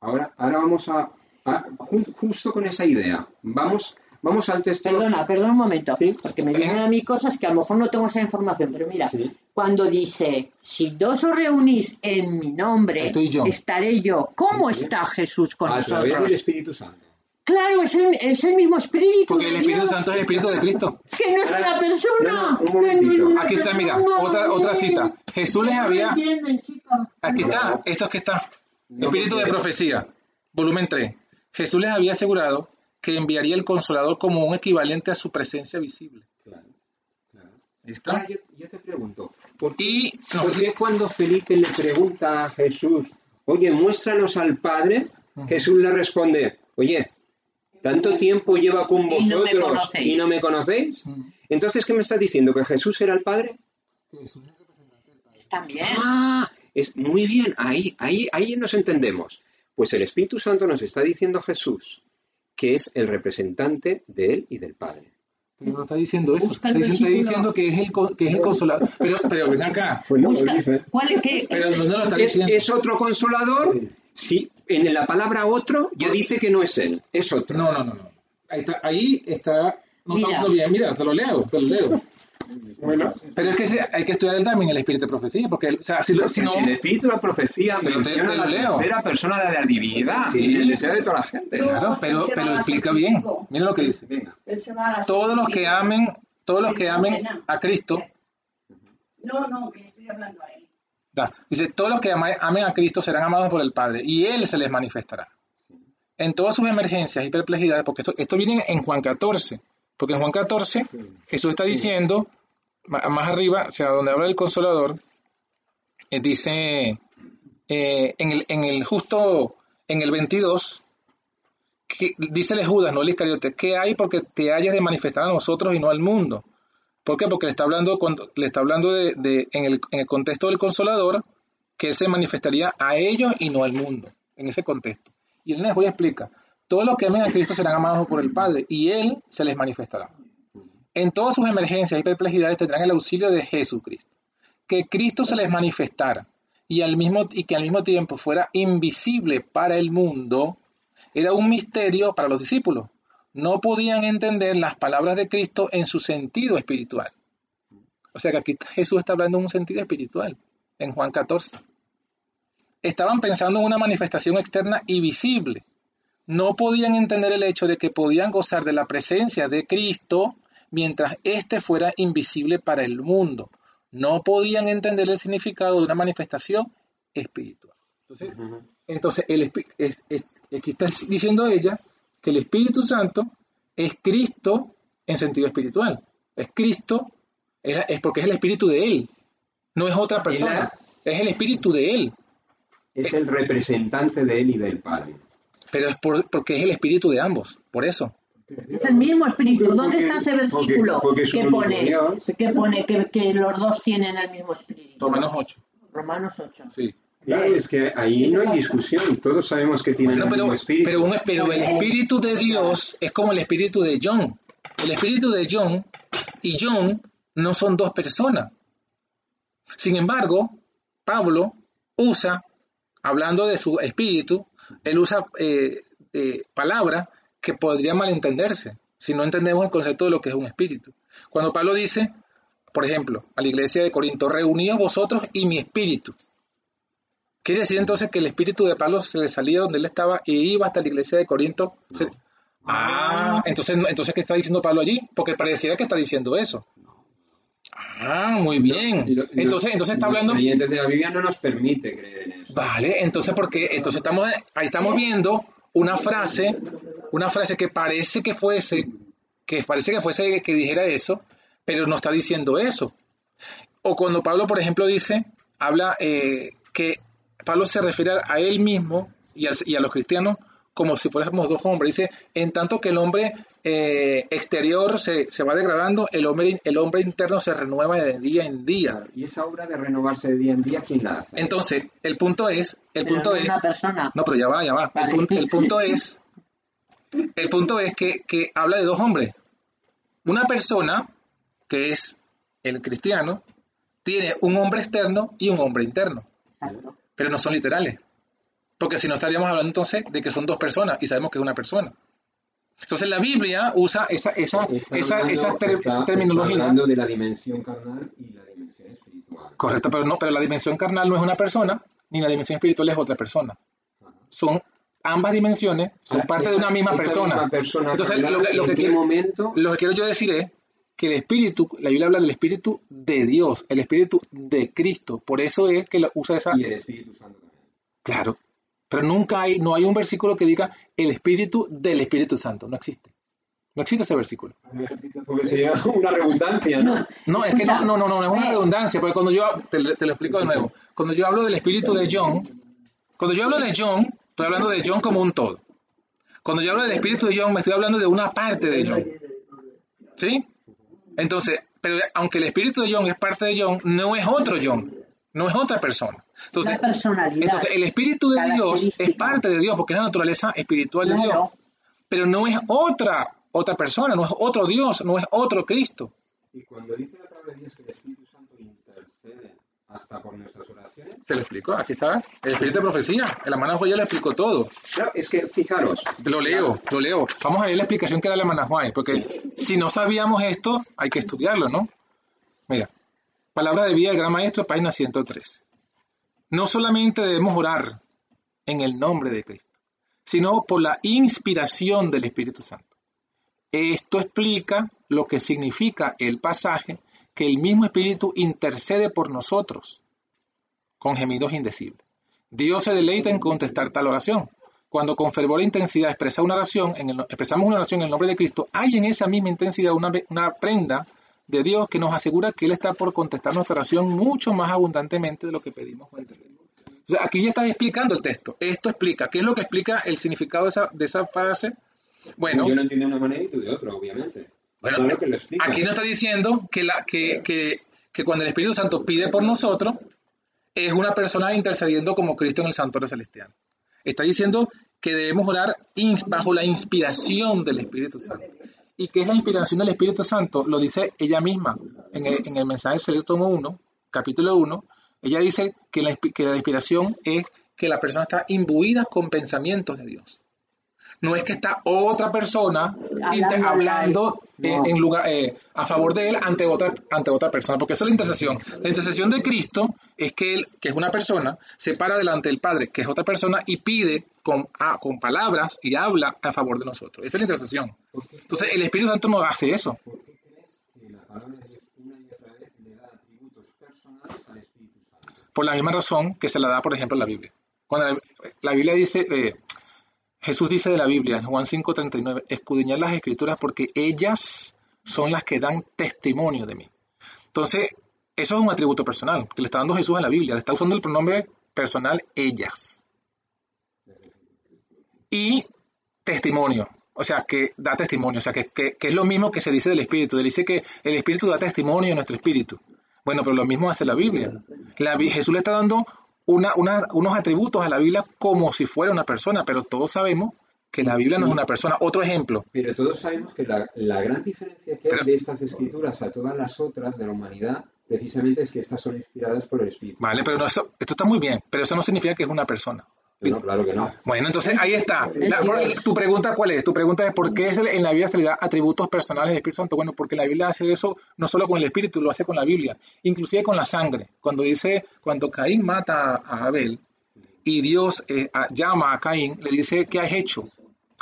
Ahora, ahora vamos a, a- ju- justo con esa idea. Vamos, vamos al texto. Perdona, perdona un momento, Sí. porque me vienen a mí cosas que a lo mejor no tengo esa información, pero mira, Sí. cuando dice, si dos os reunís en mi nombre, Estoy yo. estaré yo. ¿Cómo Sí, está Jesús con a través nosotros? del Espíritu Santo. Claro, es el, es el mismo espíritu. Porque el Espíritu Dios, Santo es el Espíritu de Cristo. Que no es una persona. no, no, no Aquí está, mira, otra, otra cita. Jesús les No había... entienden, chicos. Aquí está, esto es que está. Espíritu de profecía. volumen 3. Jesús les había asegurado que enviaría el consolador como un equivalente a su presencia visible. Claro, claro. ¿Listo? Ahora yo, yo te pregunto, ¿por qué, Y no, por qué cuando Felipe le pregunta a Jesús, oye, muéstranos al Padre. Jesús le responde, oye, tanto tiempo lleva con Y no me vosotros conocéis. y no me conocéis? Mm. Entonces, ¿qué me estás diciendo? ¿Que Jesús era el Padre? También. Ah, es muy bien, ahí, ahí, ahí nos entendemos. Pues el Espíritu Santo nos está diciendo Jesús que es el representante de él y del Padre. Pero no está diciendo eso. Está diciendo, está diciendo que es el, co- que es el consolador. Pero, pero ven acá. Pues no, Busca- lo dice. ¿Cuál es que Pero no lo está ¿Es, diciendo. es otro consolador? Sí, en la palabra otro ya dice que no es él, es otro. No, no, no, no. Ahí está, ahí está. No Mira. estamos bien. Mira, te lo leo, te lo leo. Bueno, Pero es que se- hay que estudiar también el espíritu de profecía, porque, o sea, si, lo- si pero no, si el espíritu de la profecía Pero te- te lo la leo. tercera persona de la divinidad Sí. y el deseo de toda la gente. claro, pero, pero explica bien. Mira lo que dice. Venga. Todos los que amen, todos los que amen a Cristo, No, no, que estoy hablando a él. Dice, todos los que amen a Cristo serán amados por el Padre, y Él se les manifestará. En todas sus emergencias y perplejidades, porque esto, esto viene en Juan 14, porque en Juan 14 Jesús está diciendo, más arriba, o sea, donde habla el consolador, eh, dice, eh, en, el, en el justo, en el 22, que, dícele Judas, no el Iscariote, ¿qué hay porque te hayas de manifestar a nosotros y no al mundo? ¿Por qué? Porque le está hablando, le está hablando de, en, el, en el contexto del consolador, que se manifestaría a ellos y no al mundo, en ese contexto. Y él les voy a explicar, todos los que amen a Cristo serán amados por el Padre, y Él se les manifestará. En todas sus emergencias y perplejidades tendrán el auxilio de Jesucristo. Que Cristo se les manifestara y, al mismo, y que al mismo tiempo fuera invisible para el mundo, era un misterio para los discípulos. No podían entender las palabras de Cristo en su sentido espiritual. O sea que aquí Jesús está hablando en un sentido espiritual, en Juan 14. Estaban pensando en una manifestación externa y visible. No podían entender el hecho de que podían gozar de la presencia de Cristo mientras éste fuera invisible para el mundo. No podían entender el significado de una manifestación espiritual. Entonces, entonces el, es- aquí está diciendo ella que el Espíritu Santo es Cristo en sentido espiritual. Es Cristo, es, es porque es el Espíritu de Él. No es otra persona. Es el Espíritu de Él. Es el representante de él y del Padre. Pero es por- porque es el Espíritu de ambos. Por eso. Es el mismo espíritu. ¿Dónde Porque- está ese versículo porque- porque es un que único pone, Dios. que, pone que, que los dos tienen el mismo espíritu? Romanos 8. Romanos 8. Sí. Claro, es que ahí no hay discusión, todos sabemos que tienen Bueno, el pero, mismo espíritu. pero, un- pero el espíritu de Dios es como el espíritu de John. El espíritu de John y John no son dos personas. Sin embargo, Pablo usa, hablando de su espíritu, él usa eh, eh, palabras que podrían malentenderse si no entendemos el concepto de lo que es un espíritu. Cuando Pablo dice, por ejemplo, a la iglesia de Corinto, reunidos vosotros y mi espíritu. Quiere decir entonces que el espíritu de Pablo se le salía donde él estaba y iba hasta la iglesia de Corinto. Se- Ah, entonces, entonces ¿qué está diciendo Pablo allí? Porque pareciera que está diciendo eso. Ah, muy bien. Y lo- y Entonces, entonces está los hablando. creyentes de la Biblia no nos permite creer en eso. Vale, entonces porque entonces estamos ahí estamos viendo una frase, una frase que parece que fuese, que parece que fuese que dijera eso, pero no está diciendo eso. O cuando Pablo, por ejemplo, dice, habla eh, que Pablo se refiere a él mismo y, al- y a los cristianos como si fuéramos dos hombres. Dice, en tanto que el hombre eh, exterior se, se va degradando, el hombre, el hombre interno se renueva de día en día. Y esa obra de renovarse de día en día, ¿quién la hace? Entonces, el punto es, el Pero punto no es, una persona. no, pero ya va, ya va. Vale. El, punto, el punto es, el punto es que, que habla de dos hombres. Una persona, que es el cristiano, tiene un hombre externo y un hombre interno, Exacto. Pero no son literales. Porque si no estaríamos hablando entonces de que son dos personas y sabemos que es una persona. Entonces la Biblia usa esa, esa, Está esa, hablando- esa ter- está- esa está terminología. hablando de la dimensión carnal y la dimensión espiritual. Correcto, pero no, pero la dimensión carnal no es una persona, ni la dimensión espiritual es otra persona. Son ambas dimensiones, son Ah, parte de una misma persona. misma persona Entonces, lo, que- lo ¿en que quiero, momento? lo que quiero yo decir es que el espíritu, la Biblia habla del espíritu de Dios, el espíritu de Cristo. Por eso es que usa esa. Y el Espíritu Santo también. Claro. Pero nunca hay, no hay un versículo que diga el Espíritu del Espíritu Santo. No existe. No existe ese versículo. Porque sería una redundancia, ¿no? No, es que no, no, no, no, es una Eh. redundancia, porque cuando yo, te, te lo explico de nuevo, cuando yo hablo del espíritu de John, cuando yo hablo de John, estoy hablando de John como un todo. Cuando yo hablo del espíritu de John, me estoy hablando de una parte de John. ¿Sí? Entonces, pero aunque el espíritu de John es parte de John, no es otro John, no es otra persona. Entonces, la personalidad. entonces el espíritu de Dios es parte de Dios, porque es la naturaleza espiritual de Dios pero no es otra otra persona, no es otro Dios, no es otro Cristo. Y cuando dice la palabra de Dios que el Espíritu hasta por nuestras oraciones, Se lo explico, aquí está, el espíritu de profecía, el hermano Joya le explicó todo. claro, es que fijaros, Lo leo, lo leo. Vamos a ver la explicación que da la hermana Juárez, porque si no sabíamos esto, hay que estudiarlo, ¿no? Mira, palabra de vida del gran maestro, página 103. No solamente debemos orar en el nombre de Cristo, sino por la inspiración del Espíritu Santo. Esto explica lo que significa el pasaje que el mismo Espíritu intercede por nosotros con gemidos indecibles. Dios se deleita en contestar tal oración. Cuando con fervor e intensidad expresa una oración, en el- expresamos una oración en el nombre de Cristo, hay en esa misma intensidad una, prenda de Dios que nos asegura que Él está por contestar nuestra oración mucho más abundantemente de lo que pedimos o entendemos. O sea, aquí ya está explicando el texto. Esto explica. ¿Qué es lo que explica el significado de esa, de frase? Bueno, yo lo entiendo una manera y tú de otra, obviamente. Bueno, claro que lo explica. Aquí no está diciendo que, la, que, que, que cuando el Espíritu Santo pide por nosotros, es una persona intercediendo como Cristo en el santuario celestial. Está diciendo que debemos orar bajo la inspiración del Espíritu Santo. ¿Y qué es la inspiración del Espíritu Santo? Lo dice ella misma en el, en el mensaje Selecto tomo 1, capítulo 1. Ella dice que la, que la inspiración es que la persona está imbuida con pensamientos de Dios. No es que está otra persona Hablando hablando él. en, No. en lugar, eh, a favor de él ante otra, ante otra persona, porque eso es la intercesión. La intercesión de Cristo es que él, que es una persona, se para delante del Padre, que es otra persona, y pide con, ah, con palabras y habla a favor de nosotros. Esa es la intercesión. ¿Por qué, Entonces el Espíritu Santo no hace eso. por qué crees que la palabra de Dios una y otra vez le da atributos personales al Espíritu Santo? por la misma razón que se la da, por ejemplo, en la Biblia. Cuando la, la Biblia dice, eh, Jesús dice de la Biblia, en Juan 5:39, escudriñad las escrituras porque ellas son las que dan testimonio de mí. Entonces, eso es un atributo personal que le está dando Jesús a la Biblia, le está usando el pronombre personal ellas. Y testimonio, o sea, que da testimonio, o sea, que, que- es lo mismo que se dice del Espíritu. Él dice que el Espíritu da testimonio de nuestro Espíritu. Bueno, pero lo mismo hace la Biblia. Jesús le está dando una- una- unos atributos a la Biblia como si fuera una persona, pero todos sabemos que la Biblia no es una persona. Otro ejemplo, Pero todos sabemos que la, la gran diferencia que hay Pero- de estas escrituras a todas las otras de la humanidad, precisamente es que estas son inspiradas por el Espíritu. ¿vale? Pero no, eso- esto está muy bien, pero eso no significa que es una persona. No, claro que no. Bueno, entonces ahí está. La- tu pregunta cuál es? Tu pregunta es ¿por qué le- en la Biblia se le da atributos personales del Espíritu Santo? Bueno, porque la Biblia hace eso no solo con el Espíritu, lo hace con la Biblia, inclusive con la sangre. Cuando dice, cuando Caín mata a Abel y Dios eh, a- llama a Caín, le dice, ¿qué has hecho?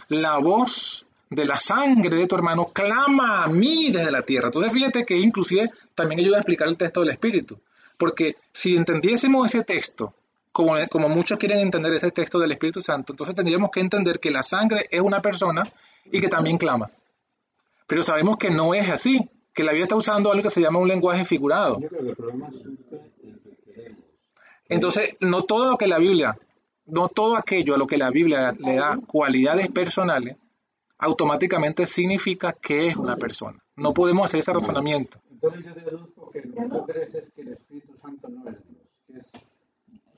La voz de la sangre de tu hermano clama a mí desde la tierra. Entonces fíjate que inclusive también ayuda a explicar el texto del Espíritu. Porque si entendiésemos ese texto, como, como muchos quieren entender ese texto del Espíritu Santo, entonces tendríamos que entender que la sangre es una persona y que también clama. Pero sabemos que no es así, que la Biblia está usando algo que se llama un lenguaje figurado. Entonces, no todo lo que la Biblia, no todo aquello a lo que la Biblia le da cualidades personales, automáticamente significa que es una persona. No podemos hacer ese razonamiento. Entonces yo deduzco que lo que tú crees es que el Espíritu Santo no es Dios, que es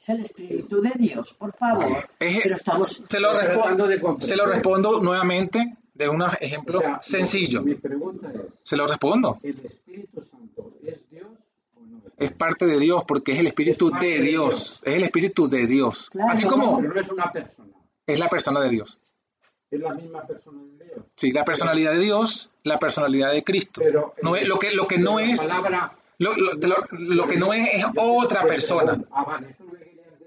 Es el Espíritu de Dios, por favor. Es- Pero estamos... Se lo, Tratando respondo, de comprender. se lo respondo nuevamente de un ejemplo O sea, sencillo. Mi pregunta es, Se lo respondo. ¿el Espíritu Santo es Dios o no es Es parte de Dios porque es el Espíritu Es de de Dios. Dios. Es el Espíritu de Dios. Claro. Así como Pero no es una persona, es la persona de Dios. es la misma persona de Dios. Sí, la personalidad de Dios, la personalidad de Cristo. Pero No es, lo, que, lo que no es, palabra- lo, lo- lo- lo que no es, es otra persona. Ah, vale, esto es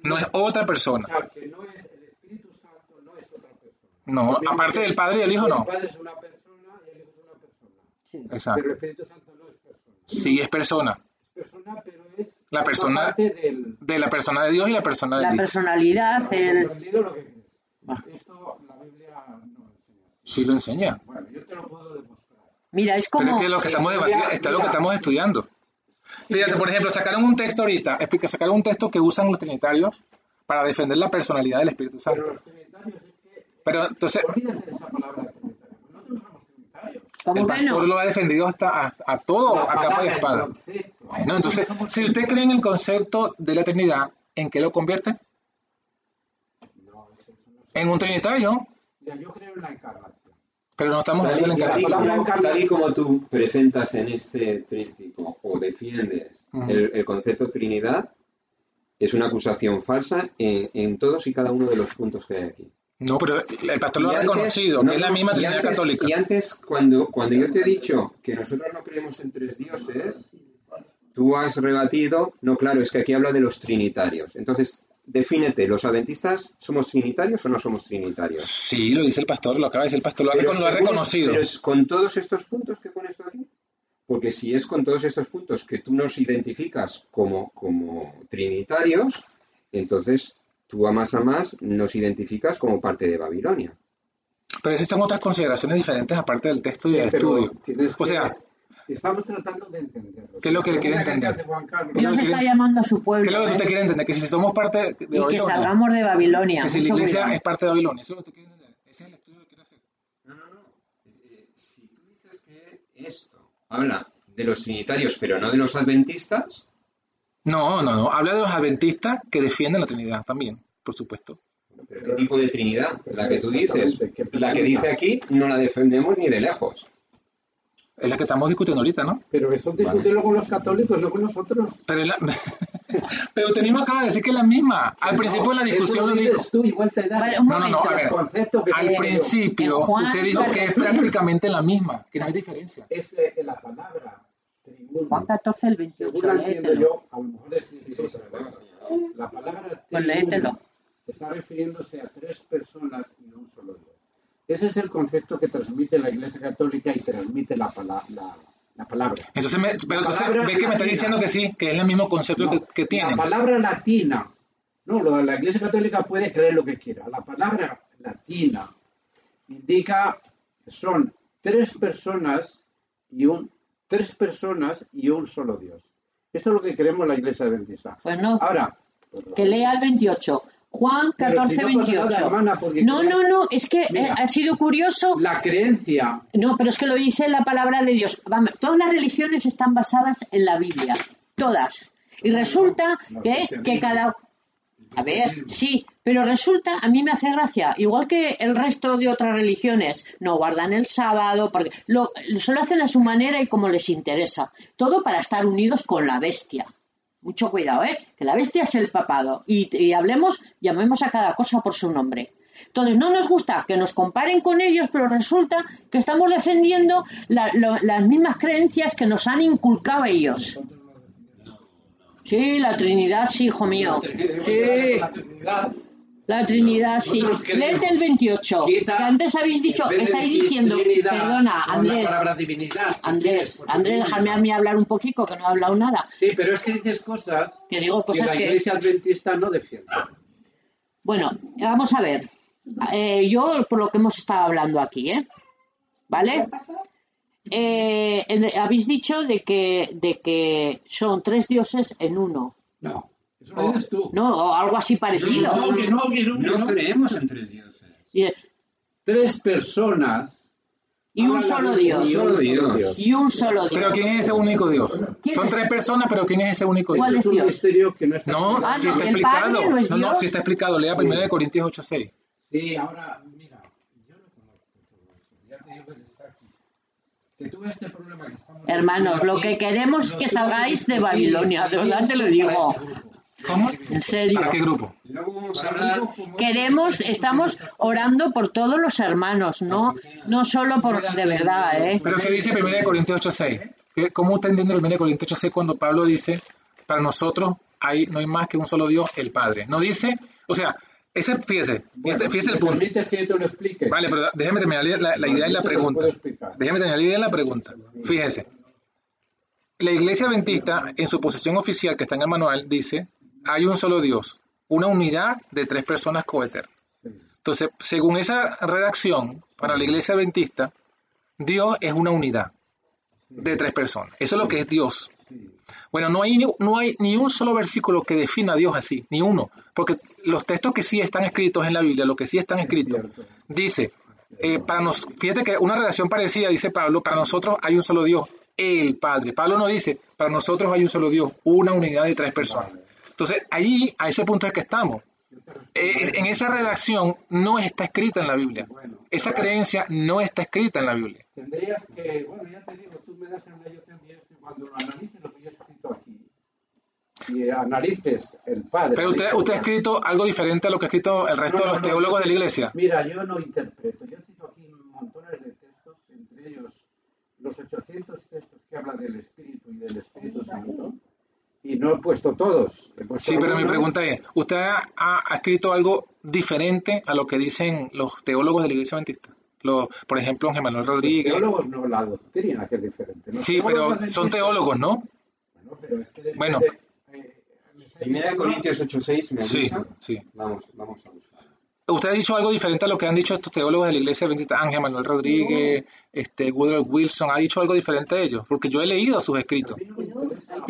No es otra persona. O sea, que no es el Espíritu Santo, no es otra persona. No, Lo mismo aparte del Padre y del Hijo, no. El Padre es una persona y el Hijo es una persona. Sí. Exacto. Pero el Espíritu Santo no es persona. Sí es persona. Es persona, pero es La persona- parte del... De la persona de Dios y la persona de La Dios. personalidad, el... lo. Esto la Biblia no enseña. Sí lo enseña. Bueno, yo te lo puedo demostrar. Mira, es Pero como... es que lo que estamos Mira, debatiendo, está lo que mira. estamos estudiando. Fíjate, por ejemplo, sacaron un texto ahorita, explica, sacaron un texto que usan los trinitarios para defender la personalidad del Espíritu Pero Santo. los trinitarios es que... Pero entonces, Olvídate de esa palabra trinitario. Nosotros somos trinitarios. ¿Cómo el pastor lo ha defendido hasta a, a todo, La a capa y espada. Bueno, entonces, si usted cree en el concepto de la Trinidad, ¿en qué lo convierte? No, eso no es- En un trinitario, Mira, yo creo en la encarnación. Pero no estamos Tal tal como, tal y como tú presentas en este tríptico o defiendes el, el concepto Trinidad, es una acusación falsa en, en todos y cada uno de los puntos que hay aquí. No, pero el pastor lo ha reconocido, no, que es la misma Trinidad antes- católica. Y antes, cuando, cuando yo te he dicho que nosotros no creemos en tres dioses, tú has rebatido, no, claro, es que aquí habla de los trinitarios. Entonces, defínete, ¿los adventistas somos trinitarios o no somos trinitarios? Sí, lo dice el pastor, lo acaba de decir el pastor, lo ha, Pero reconocido. Pero es con todos estos puntos que pones tú aquí. Porque si es con todos estos puntos que tú nos identificas como, como trinitarios, entonces tú a más a más nos identificas como parte de Babilonia. Pero existen otras consideraciones diferentes aparte del texto y del estudio. O sea, estamos tratando de entenderlo. ¿Qué es lo que quiere entender? ¿Qué Dios está quiere- llamando a su ¿qué pueblo. es lo que usted quiere entender? Que si somos parte de Y que salgamos de Babilonia. que si la iglesia cuidado. es parte de Babilonia, eso es lo que usted quiere entender. Ese es el estudio que quiere hacer. No, no, no. Eh, Si tú dices que esto habla de los trinitarios, pero no de los adventistas, No, no, no. Habla de los adventistas que defienden la Trinidad también, por supuesto. ¿pero qué tipo de Trinidad? La que tú dices. ¿qué La que dice aquí no la defendemos ni de lejos. Es la que estamos discutiendo ahorita, ¿no? Pero eso discútelo con los católicos, no con nosotros. Pero, la... pero usted mismo acaba de decir que es la misma. Al principio de la discusión lo dijo. tú, igual te da. Vale, un No, no, no, a ver. el concepto que Al principio Juan usted dijo que es prácticamente la misma, que no hay diferencia. Es eh, la palabra tribuno. Juan 14, el 28, Según la entiendo yo, a lo mejor es distinto, pero La palabra Pues léetelo. está refiriéndose a tres personas y un solo Dios. Ese es el concepto que transmite la Iglesia Católica y transmite la, pala- la, la palabra. Entonces, me- pero entonces palabra ve que me está diciendo que sí, que es el mismo concepto No, que, que tienen. La palabra latina, no, lo- la Iglesia Católica puede creer lo que quiera. La palabra latina indica que son tres personas y un tres personas y un solo Dios. Esto es lo que creemos la Iglesia Adventista. Pues no, Ahora, que lea el 28. Juan Pero 14, si no pasa 28. nada, hermana, porque no, no, no, es que Mira. eh, ha sido curioso. la creencia No, pero es que lo dice la palabra de Dios. Vamos, todas las religiones están basadas en la Biblia. Todas. Y resulta no, que, que cada... A ver, sí, pero resulta, a mí me hace gracia, igual que el resto de otras religiones, no guardan el sábado, porque lo, solo hacen a su manera y como les interesa. Todo para estar unidos con la bestia. Mucho cuidado, ¿eh? Que la bestia es el papado. Y, y hablemos, llamemos a cada cosa por su nombre. Entonces, no nos gusta que nos comparen con ellos, pero resulta que estamos defendiendo las mismas creencias que nos han inculcado ellos. Sí, la Trinidad, sí, hijo mío. Sí, la Trinidad. la sí. Léete el 28. Quita, Que antes habéis dicho, estáis decir diciendo, Trinidad, perdona, Andrés, La palabra divinidad. si Andrés, quieres, Andrés, déjame a mí hablar un poquito, que no he hablado nada. Sí, pero es que dices cosas Que digo que cosas la que... Iglesia Adventista no defiende. Bueno, vamos a ver. Eh, yo, por lo que hemos estado hablando aquí, ¿eh? ¿Vale? Eh, habéis dicho de que, de que son tres dioses en uno, No, eso lo dices tú. ¿no? O algo así parecido. No, que no, que no, que No no. creemos en tres dioses. Y, Tres personas. y un hablan solo de- Dios. y un Solo Dios. Dios. Y un solo Pero Dios. ¿quién es ese único Dios? ¿Quién Son es? tres personas, pero ¿quién es ese único ¿Cuál Dios? es un Dios? misterio que no está No, Ah, si no, está explicado. no es No, no, si está explicado. Lea 1 Corintios 8.6. Sí, ahora, mira, yo no conozco todo eso. Ya te digo que está aquí. Que tú este problema que estamos Hermanos, lo que queremos es que salgáis de Babilonia, de verdad te lo digo. ¿Cómo? En serio. ¿Para qué grupo? Queremos, estamos orando por todos los hermanos, no, no solo por, de verdad, ¿eh? ¿Pero qué dice 1 Corintios 8.6? ¿Qué- ¿Cómo usted entiende el 1 Corintios 8.6 cuando Pablo dice, para nosotros hay, no hay más que un solo Dios, el Padre? No dice, o sea, ese, fíjese, fíjese, fíjese el ¿Me punto. permites que yo te lo explique? Vale, pero déjeme terminar la, la idea y la pregunta. puedo explicar. Déjeme terminar la idea y la pregunta. Fíjese. la iglesia adventista, en su posición oficial, que está en el manual, dice, hay un solo Dios, una unidad de tres personas coeternas. Entonces, según esa redacción, para la iglesia adventista, Dios es una unidad de tres personas. Eso es lo que es Dios. Bueno, no hay, no hay ni un solo versículo que defina a Dios así, ni uno. Porque los textos que sí están escritos en la Biblia, lo que sí están escritos, dice, eh, para nos, fíjate que una redacción parecida, dice Pablo, para nosotros hay un solo Dios, el Padre. Pablo no dice, para nosotros hay un solo Dios, una unidad de tres personas. Entonces, allí, a ese punto es que estamos. Eh, en esa redacción no está escrita en la Biblia. Esa creencia no está escrita en la Biblia. Tendrías que, bueno, ya te digo, tú me das el yo te envío cuando lo analices lo que yo he escrito aquí y analices el Padre. Pero usted, usted ha escrito algo diferente a lo que ha escrito el resto No, de los teólogos de la iglesia. Mira, yo no interpreto. Yo cito aquí montones de textos, entre ellos los 800 textos que hablan del Espíritu y del Espíritu Santo. Y no he puesto todos. He puesto Sí, pero mi pregunta es, ¿usted ha, ha escrito algo diferente a lo que dicen los teólogos de la iglesia adventista? Los, por ejemplo, Ángel Manuel Los Rodríguez. teólogos no, la doctrina que es diferente. Los Sí, pero son teólogos, ¿no? Bueno, pero es que Bueno. eh, Primera de diciendo- Corintios 8.6 me ha Sí, dicho. sí. Vamos, vamos a buscar. Usted ha dicho algo diferente a lo que han dicho estos teólogos de la iglesia adventista, Ángel Manuel Rodríguez, este, Woodrow Wilson, ha dicho algo diferente de ellos, porque yo he leído sus escritos. A mí no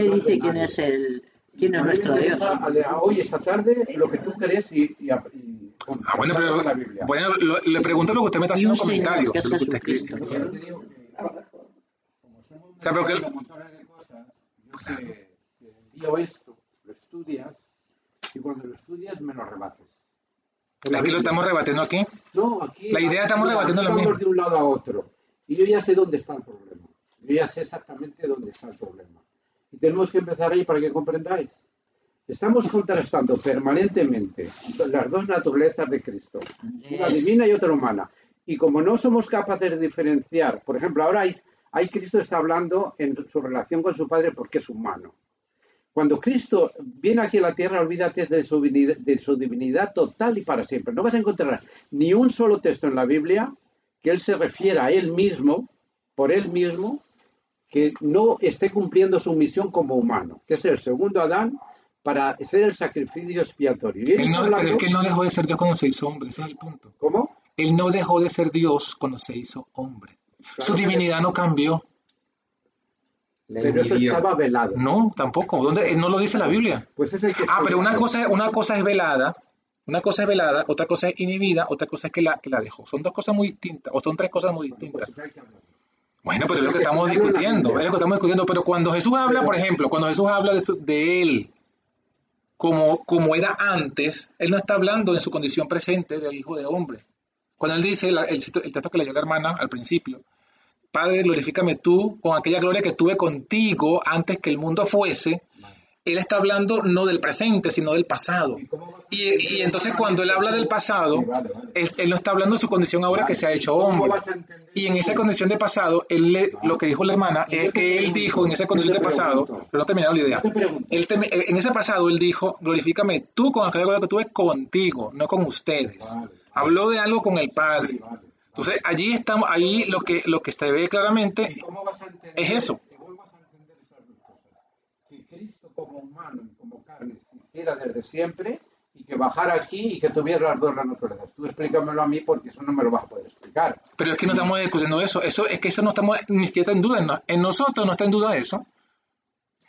hablar dice quién es el quién es nuestro Dios. a Hoy, esta tarde, lo que tú crees y, y, y Ah, bueno, pero la Biblia. bueno, lo- le pregunto lo que usted me está haciendo un comentario que es de lo que usted ha Jesucristo. escrito. Yo te digo que, como somos sea, pero que- de montones de cosas, yo te, te envío esto, lo estudias, y cuando lo estudias me lo rebates. Aquí lo estamos rebatiendo aquí. No, aquí, La idea estamos rebatiendo lo mismo. de un lado a otro. Y yo ya sé dónde está el problema. Yo ya sé exactamente dónde está el problema. Y tenemos que empezar ahí para que comprendáis. Estamos contrastando permanentemente las dos naturalezas de Cristo, una divina y otra humana. Y como no somos capaces de diferenciar, por ejemplo, ahora hay, hay Cristo está hablando en su relación con su Padre porque es humano. Cuando Cristo viene aquí a la tierra, olvídate de su, divinidad, de su divinidad total y para siempre. No vas a encontrar ni un solo texto en la Biblia que Él se refiera a Él mismo, por Él mismo, que no esté cumpliendo su misión como humano, que es el segundo Adán para ser el sacrificio expiatorio. Y él no, pero es que él no dejó de ser Dios cuando se hizo hombre, ese es el punto. ¿Cómo? Él no dejó de ser Dios cuando se hizo hombre. Su Claro divinidad no cambió. Pero eso estaba velado. No, tampoco. ¿Dónde? No lo dice la Biblia. Pues que Ah, pero una cosa, una cosa es velada, una cosa es velada, otra cosa es inhibida, otra cosa es que la, que la dejó. Son dos cosas muy distintas, o son tres cosas muy Pues distintas. Bueno, pero es lo que estamos en discutiendo, es lo que estamos discutiendo. Pero cuando Jesús habla, por ejemplo, cuando Jesús habla de, su- de él como, como era antes, él no está hablando de su condición presente de hijo de hombre. Cuando él dice, la- el, el texto que leyó la hermana al principio, Padre, glorifícame tú con aquella gloria que tuve contigo antes que el mundo fuese. Él está hablando no del presente, sino del pasado. ¿Y entonces cuando él habla del pasado, él, él no está hablando de su condición ahora que se ha hecho ¿Cómo hombre. Y en esa condición de pasado, él le- lo que dijo la hermana es que él dijo en esa condición de pasado, pero no he terminado la idea. Él tem- en ese pasado él dijo, glorifícame tú con gloria que tuve contigo, no con ustedes. Habló de algo con el Padre. Entonces allí estamos, ahí lo que lo que se ve claramente ¿Y cómo vas a entender, es eso. y cómo vas a entender esas dos cosas? Que Cristo como humano y como carne existiera desde siempre y que bajara aquí y que tuviera las dos naturalezas. Tú explícamelo a mí porque eso no me lo vas a poder explicar. Pero es que no estamos discutiendo eso. Eso es que eso no estamos ni siquiera en duda. En, no- en nosotros no está en duda eso.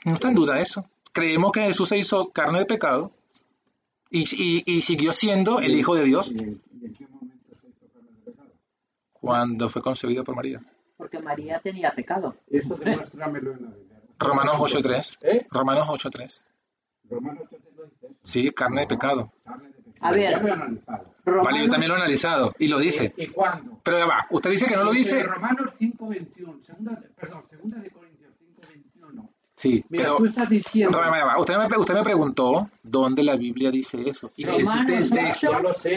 No está en duda eso. Creemos que Jesús se hizo carne de pecado y, y- y siguió siendo el Hijo de Dios ¿Y en, y en qué momento se hizo carne de pecado? cuando fue concebido por María. Porque María tenía pecado. Eso demuéstramelo en la Biblia. Romanos 8.3. ¿Eh? Romanos 8.3. Romanos 8 te lo dice eso. Sí, carne de pecado. Carne de pecado. A ver. Ya lo he analizado. Vale, yo también lo he analizado y lo dice. ¿Y, y cuándo? Pero ya va, usted dice que no lo Dice. Romanos 5.21. Segunda, perdón, segunda de Corintios 5.21. Sí, Mira, pero tú estás diciendo... Ya va, ya va. Usted, me, usted me preguntó dónde la Biblia dice eso. Y es el ocho. texto.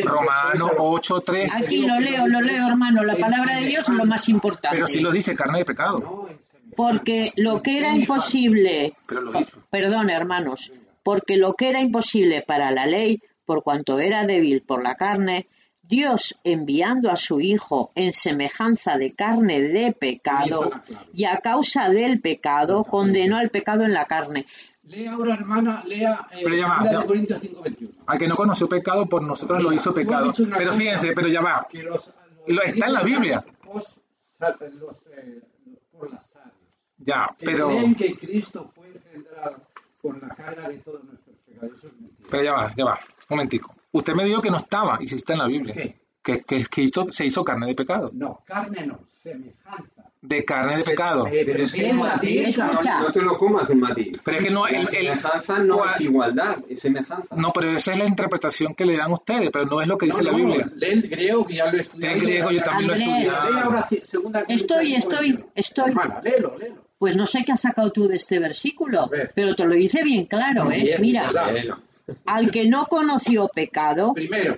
Romano pero- 8.3. Aquí lo leo, lo leo, hermano. La palabra de Dios es lo más importante. Pero sí lo dice, carne de pecado. Porque lo que era imposible, Pero lo dice. perdón hermanos, porque lo que era imposible para la ley, por cuanto era débil por la carne, Dios enviando a su Hijo en semejanza de carne de pecado y a causa del pecado condenó al pecado en la carne. Lea ahora, hermana, lea eh, Pero ya va, de Corintios 5.21. Al que no conoció pecado, por nosotros lo hizo pecado. Pero fíjense, pero ya va. que los- los Lo- está en la Biblia. Los, los, eh, por las Ya, que pero, creen que Cristo fue engendrado con la carga de todos nuestros pecados. Eso es mentira. pero ya va, ya va. Un momentico. Usted me dijo que no estaba y sí está en la Biblia. ¿Qué? Que, que, que hizo- se hizo carne de pecado. No, carne no, semejanza. De carne de pecado. Eh, pero es que ¿qué el es matiz, matiz? Escucha. no, no te lo comas el matiz. Pero es que no, La el- el- semejanza no ¿cuál- es igualdad, es semejanza. No, pero esa es la interpretación que le dan ustedes, pero no es lo que dice No, la Biblia. Lee el griego que ya lo he estudiado. El griego yo también lo he Andrés. estudiado. Lee Estoy, estoy, 5:21. estoy. Hermana, léelo, léelo. Pues no sé qué has sacado tú de este versículo, pero te lo dice bien claro, ¿eh? Bien, Mira, al que no conoció pecado, Primero.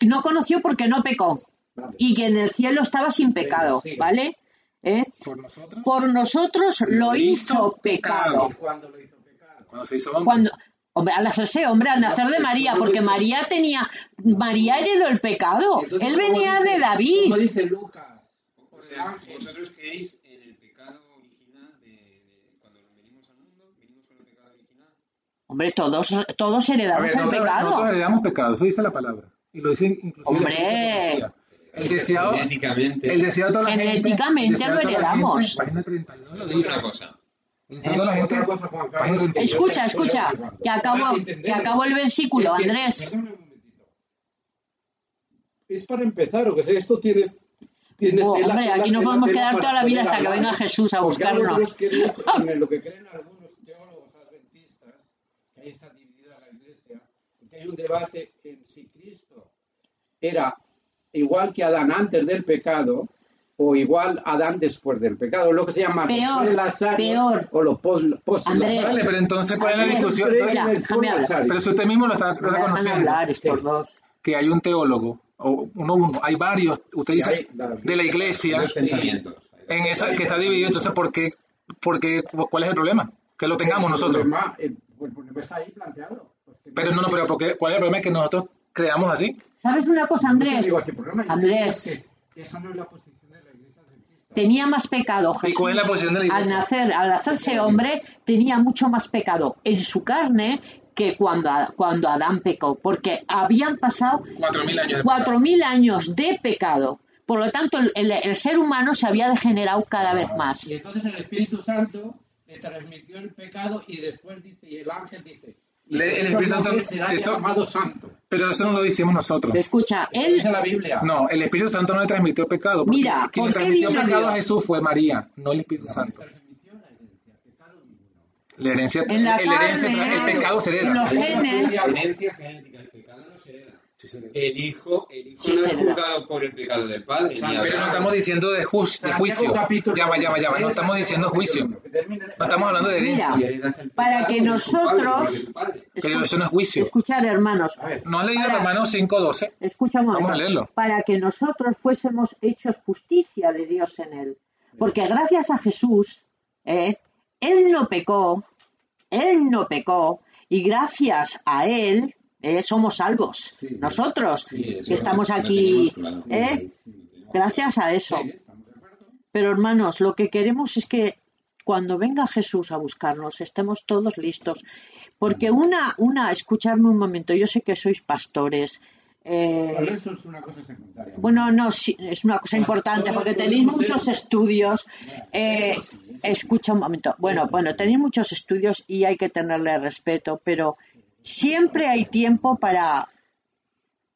no conoció porque no pecó, Vale. y que en el cielo estaba sin pecado. ¿vale? ¿Eh? Por nosotros. Por nosotros lo hizo pecado. ¿Y cuándo lo hizo pecado? Cuando se hizo hombre. Cuando, hombre, al hacerse hombre, al nacer de María, porque María tenía, María heredó el pecado. Entonces, Él ¿cómo venía dice- de David. ¿Cómo dice Lucas? O Por el sea, ángel. vosotros creéis en el pecado original de, de cuando venimos al mundo, venimos con el pecado original. Hombre, todos, todos heredamos ver, el nosotros, pecado. nosotros heredamos pecado, eso dice la palabra. Y lo dice inclusive Hombre. la. El deseado, Genéticamente. el deseado de toda la gente. Genéticamente lo la gente, heredamos. Página 32 lo Es dice. otra cosa. El deseado de toda la gente. Cosa, Juan Carlos, página 32. Escucha, escucha, que acabo, que acabo el versículo, Es que- Andrés. un. Es para empezar, o que sea, esto tiene. tiene Oh, tela- hombre, tela- aquí nos podemos quedar toda la vida hasta que venga Jesús a buscarnos. lo que creen algunos teólogos adventistas, que ahí está dividida la iglesia, porque hay un debate en si Cristo era igual que Adán antes del pecado o igual Adán después del pecado, lo que se llama Peor, los prelasarios peor. o los pos, post- Andrés. Vale, pero entonces, ¿cuál es la discusión? Mira. Pero si usted mismo lo está reconociendo, hablar estos dos. que hay un teólogo, o uno, uno, hay varios, usted Sí, dice, hay, la- de la iglesia, en esa que está dividido, entonces, ¿por qué, por qué, ¿cuál es el problema? Que lo tengamos El nosotros. problema, el- el problema está ahí planteado. Pero no, no, pero ¿por qué? ¿cuál es el problema? Es que nosotros creamos así. ¿Sabes una cosa, Andrés? digo, ¿qué problema? Yo Andrés. esa no es la posición de la iglesia adventista. Tenía más pecado ¿Y Jesús. cuál es la posición de la Al iglesia? nacer, al hacerse hombre, tenía mucho más pecado en su carne que cuando, cuando Adán pecó, porque habían pasado Cuatro mil años de años de pecado. Por lo tanto, el, el- ser humano se había degenerado cada vez más. Y entonces el Espíritu Santo le transmitió el pecado y después dice, y el ángel dice, y Le- el Espíritu Santo- será eso- llamado santo. Pero eso no lo decimos nosotros. Escucha, él, dice la Biblia. No, el Espíritu Santo no le transmitió pecado. porque Mira, quien le ¿por qué transmitió vino pecado Dios? a Jesús fue María, no el Espíritu Santo. la herencia. La herencia, En la el, herencia- el pecado se en hereda. los genes, La herencia genética, el pecado no se hereda. Sí. El hijo, el hijo Sí, no es juzgado por el pecado del padre. Pero no estamos diciendo de, jus- de juicio. Ya va, ya va, ya va. No estamos diciendo juicio. No estamos hablando de herencia. Mira, para que nosotros-. Pero eso no es juicio. escuchar, hermanos, ¿No has leído Para- Romanos 5.12? escucha un Vamos a leerlo. para que nosotros fuésemos hechos justicia de Dios en él. Porque gracias a Jesús, eh, él no pecó, él no pecó, y gracias a él eh, somos salvos. Sí. Nosotros, Sí, que estamos aquí, tenemos claro. eh, gracias a eso. Pero hermanos, lo que queremos es que cuando venga Jesús a buscarnos estemos todos listos. Porque una, una, escuchadme un momento, yo sé que sois pastores. eh, Pero eso es una cosa secundaria. bueno, no, sí, es una cosa importante porque tenéis muchos estudios. eh, escucha un momento. Bueno, bueno, tenéis muchos estudios y hay que tenerle respeto, pero siempre hay tiempo para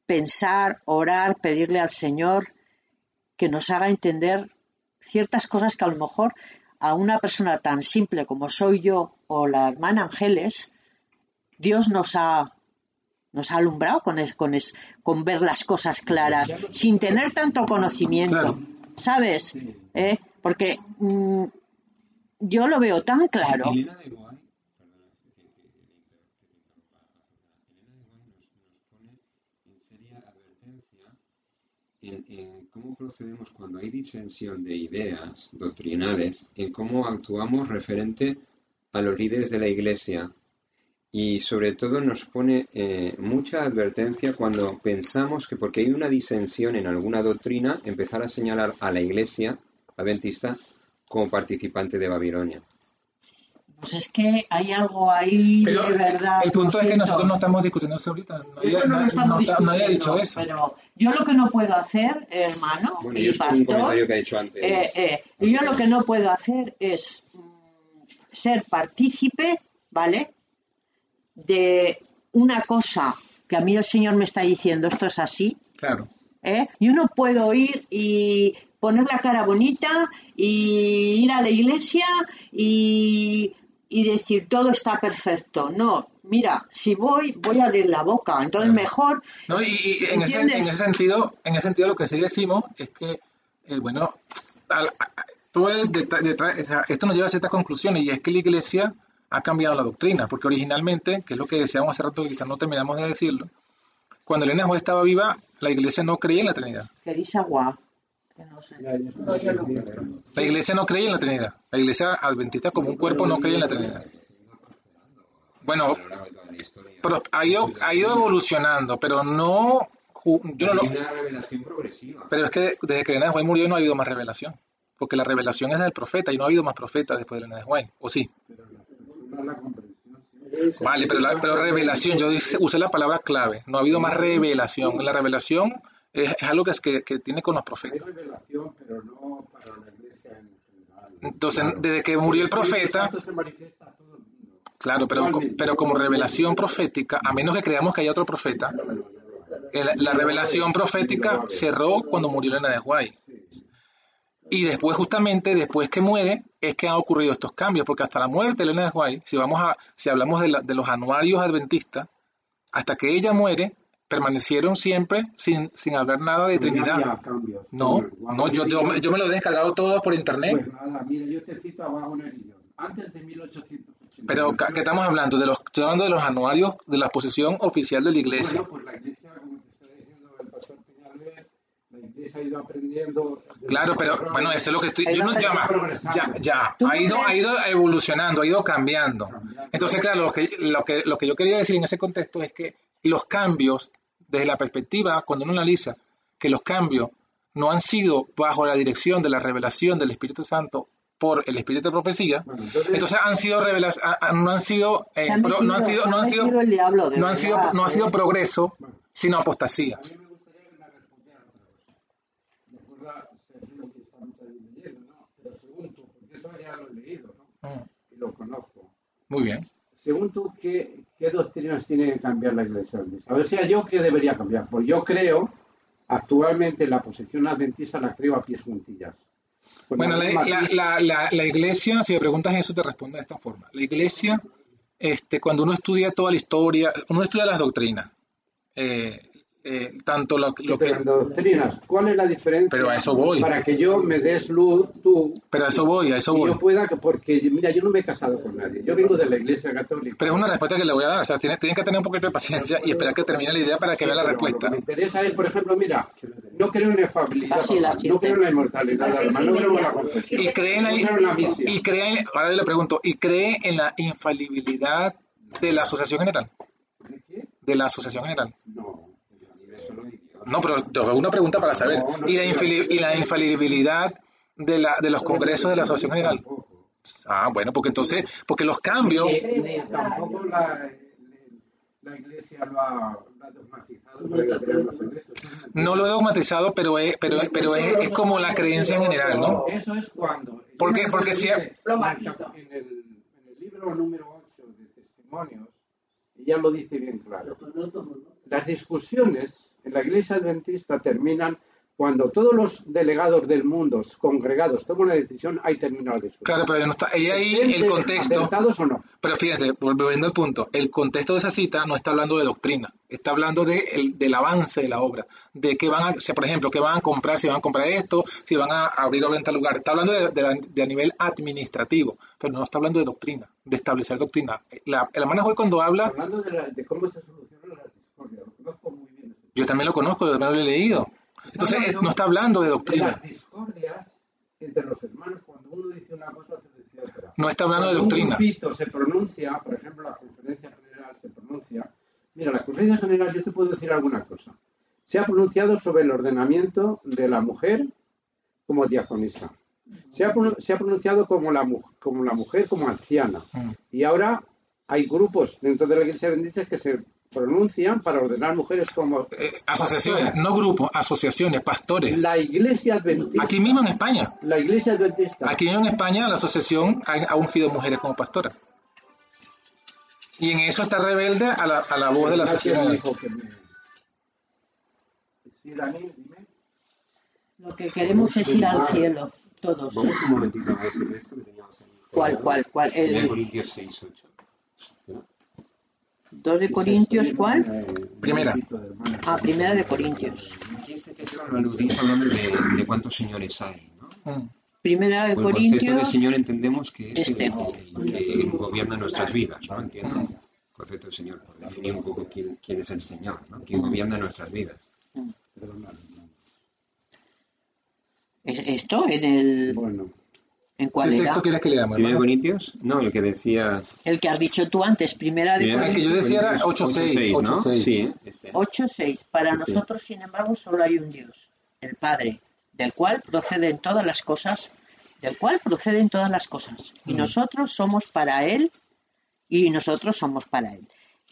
pensar, orar, pedirle al Señor que nos haga entender ciertas cosas que a lo mejor a una persona tan simple como soy yo o la hermana Ángeles, Dios nos ha nos ha alumbrado con, es- con, es- con ver las cosas claras, sin tener tanto conocimiento, Claro. ¿sabes? ¿Eh? Porque mm, yo lo veo tan claro. Elena de Guay, perdona, que- que- que le inter- que te interrumpa, Elena de Guay nos, nos pone en seria advertencia en, cómo procedemos cuando hay disensión de ideas doctrinales, en cómo actuamos referente a los líderes de la Iglesia y sobre todo nos pone eh, mucha advertencia cuando pensamos que porque hay una disensión en alguna doctrina, empezar a señalar a la iglesia adventista como participante de Babilonia. Pues es que hay algo ahí Pero de verdad. el punto es que siento. nosotros no estamos discutiendo eso ahorita. Nadie, Eso no lo nadie- estamos no- discutiendo, nadie ha dicho eso. Pero yo lo que no puedo hacer, hermano Bueno, y yo un comentario que ha hecho antes. eh, eh, yo lo que no puedo hacer es mm, ser partícipe, ¿vale? De una cosa que a mí el Señor me está diciendo, esto es así, Claro. ¿eh? Yo no puedo ir y poner la cara bonita y ir a la iglesia y, y decir todo está perfecto. No, mira, si voy, voy a abrir la boca. Entonces Claro. mejor, No, y, y en, ese, ¿Entiendes? en ese sentido, en ese sentido lo que sí decimos es que, eh, bueno, al- a- a- todo el deta- detrás- o sea, esto nos lleva a ciertas conclusiones y es que la iglesia ha cambiado la doctrina, porque originalmente, que es lo que decíamos hace rato, quizás no terminamos de decirlo, cuando Elena Juez estaba viva, la iglesia no creía en la Trinidad. La iglesia no creía en la Trinidad. La iglesia adventista como un cuerpo no creía en la Trinidad. Bueno, la pero ha ido, ha ido evolucionando, pero no... Yo no lo- Hay una revelación progresiva. Pero es que desde que Elena de White murió no ha habido más revelación. Porque la revelación es del profeta y no ha habido más profetas después de Elena de White. ¿O sí? la. Vale, pero, la, pero revelación, yo dice- usé la palabra clave. No ha habido más revelación. La revelación es, es algo que, es que, que tiene con los Hay profetas. revelación, pero no para la iglesia en general. Entonces, desde que murió el profeta, Santo se manifiesta a todo el mundo. claro, pero, pero como revelación profética, a menos que creamos que haya otro profeta, la revelación profética cerró cuando murió Elena de White. Y después, justamente, después que muere, es que han ocurrido estos cambios, porque hasta la muerte de Elena de White, si vamos a, si hablamos de, la- de los anuarios adventistas, hasta que ella muere, permanecieron siempre sin, sin haber nada de No Trinidad. había cambios. No, no, yo, yo, yo me lo he descargado todo por internet. Pues nada, mira, yo te cito abajo en el guion. Antes de 1880. Pero, ¿qué estamos hablando? De los, estoy hablando de los anuarios de la posición oficial de la iglesia. Bueno, pues la iglesia, como te está diciendo el pastor Peñalver, la iglesia ha ido aprendiendo. Claro, pero bueno, eso es lo que estoy. Yo no, ya, ya, ya. ¿Tú Ha ido, ha ido evolucionando, ha ido cambiando. Entonces, claro, lo que, lo, que, lo que yo quería decir en ese contexto es que los cambios, desde la perspectiva, cuando uno analiza que los cambios no han sido bajo la dirección de la revelación del Espíritu Santo por el Espíritu de profecía, Bueno, entonces, entonces han sido a- no han sido, eh, pro- no han metido- sido, no ha han sido, metido el diablo, de no han sido, no ha sido ¿eh? progreso, sino apostasía. a mí me gustaría que me otra cosa. Me leyendo, ¿no? Pero porque eso ya lo he leído, ¿no? Mm, Y lo conozco. Muy bien. Según tú, ¿qué, qué doctrinas tiene que cambiar la iglesia adventista? O sea, ¿yo qué debería cambiar? Pues yo creo, actualmente la posición adventista la creo a pies juntillas. Con Bueno, la- la- la iglesia, si me preguntas eso, te respondo de esta forma. La iglesia, este, cuando uno estudia toda la historia, uno estudia las doctrinas, eh, eh, tanto lo, Sí, lo pero que... doctrinas, ¿cuál es la diferencia? Pero a eso voy. Para que yo me des luz, tú, Pero a eso voy, a eso y voy. yo pueda, porque mira, yo no me he casado con nadie. Yo vengo de la iglesia católica. Pero es una respuesta que le voy a dar. O sea, tienen, tienen que tener un poquito de paciencia y esperar que termine la idea para que vea la respuesta. Lo que me interesa es, por ejemplo, mira, no creo en la la no creo en la inmortalidad, Así alma, sí, no creo en la confesión. Y cree en la, No creo en la misión. y cree, ahora le pregunto, ¿y cree en la infalibilidad de la asociación general? ¿De qué? De la asociación general. No. No, pero te hago una pregunta para saber. No, no ¿Y la, y la infalibilidad de, la, de los congresos de la Asociación General? Ah, bueno, porque entonces, porque los cambios, tampoco la, la iglesia lo ha, lo ha dogmatizado para que creamos en eso. Eso es no lo he dogmatizado, pero es, pero, es- pero es, es como la creencia en general, ¿no? Eso es cuando. ¿Por qué? Porque si- en, el, en el libro número 8 de Testimonios, ella lo dice bien claro. Las discusiones en la iglesia adventista terminan cuando todos los delegados del mundo congregados toman una decisión, hay terminado la discusión. Claro, pero no está, y ahí el contexto, o no? pero fíjense, volviendo al punto, el contexto de esa cita no está hablando de doctrina, está hablando de el- del avance de la obra, de que van a, si, por ejemplo, que van a comprar, si van a comprar esto, si van a abrir obra en tal lugar, está hablando de, de, de a nivel administrativo, pero no está hablando de doctrina, de establecer doctrina. La, el hermano hoy cuando habla, Hablando de, la- de cómo se solucionan las discordias, yo también lo conozco, yo también lo he leído. Entonces, eh, no está hablando de doctrina, las discordias entre los hermanos cuando uno dice una cosa otro dice otra. no está hablando de doctrina. Un grupito se pronuncia, por ejemplo, la conferencia general se pronuncia. Mira, la conferencia general, yo te puedo decir alguna cosa. Se ha pronunciado sobre el ordenamiento de la mujer como diaconisa. Se ha, pronun- se ha pronunciado como la, como la mujer como anciana. Mm. Y ahora hay grupos dentro de la Iglesia Bendice que se pronuncian para ordenar mujeres como Eh, asociaciones, no grupos, asociaciones, pastores. la Iglesia Adventista. Aquí mismo en España. La Iglesia Adventista. Aquí mismo en España la asociación ha, ha ungido mujeres como pastoras. Y en eso está rebelde a la, a la voz de la sociedad. me dijo que me- Sí, Dani, dime. Lo que queremos es ir al cielo, todos. Vamos un momentito a ese texto que teníamos ahí. ¿Cuál, cuál, cuál? El Corintios 6, 8. 2 de Corintios, ¿cuál? Eh, Primera. Ah, Primera de Corintios. Aquí este texto lo aludís hablando de, de cuántos señores hay, ¿no? Mm. Primera de Por el concepto de Corintios, Señor entendemos que es Este. el, el que gobierna nuestras vidas, ¿no? Entiendo. El concepto de Señor, por definir un poco quién, quién es el Señor, ¿no? Quién gobierna nuestras vidas. ¿es esto en el Bueno, en cuál ¿Qué era? texto quieres que leamos? ¿Primera de hermano? Corintios? No, el que decías. El que has dicho tú antes, Primera de Primera El que yo Corintios decía era Corintios 8.6, 8.6, ¿no? 8.6. Sí, ¿eh? este. 8:6. Para Sí, sí. nosotros, sin embargo, solo hay un Dios, el Padre, del cual proceden todas las cosas, del cual proceden todas las cosas. Y Mm. nosotros somos para él y nosotros somos para él.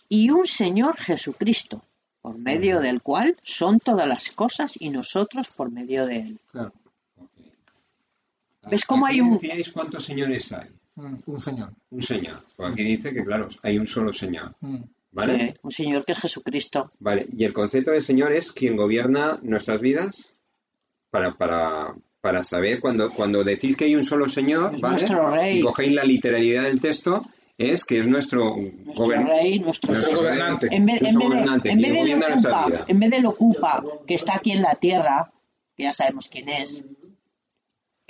Y un Señor Jesucristo, por medio Mm. del cual son todas las cosas y nosotros por medio de él. Claro. ¿Ves cómo Aquí hay un- decíais cuántos señores hay? Mm, Un señor. Un señor. Pues aquí dice que, claro, hay un solo señor. Mm. ¿Vale? Eh, un Señor que es Jesucristo. Vale, y el concepto de Señor es quien gobierna nuestras vidas para, para, para saber cuando, cuando decís que hay un solo Señor, Es ¿vale? nuestro rey. Y cogéis la literalidad del texto, es que es nuestro, Nuestro rey, nuestro, gobernante. en vez, en de, gobernante, en vez quien de lo gobierna nuestra ocupa, vida. en vez de lo ocupa, que está aquí en la tierra, que ya sabemos quién es,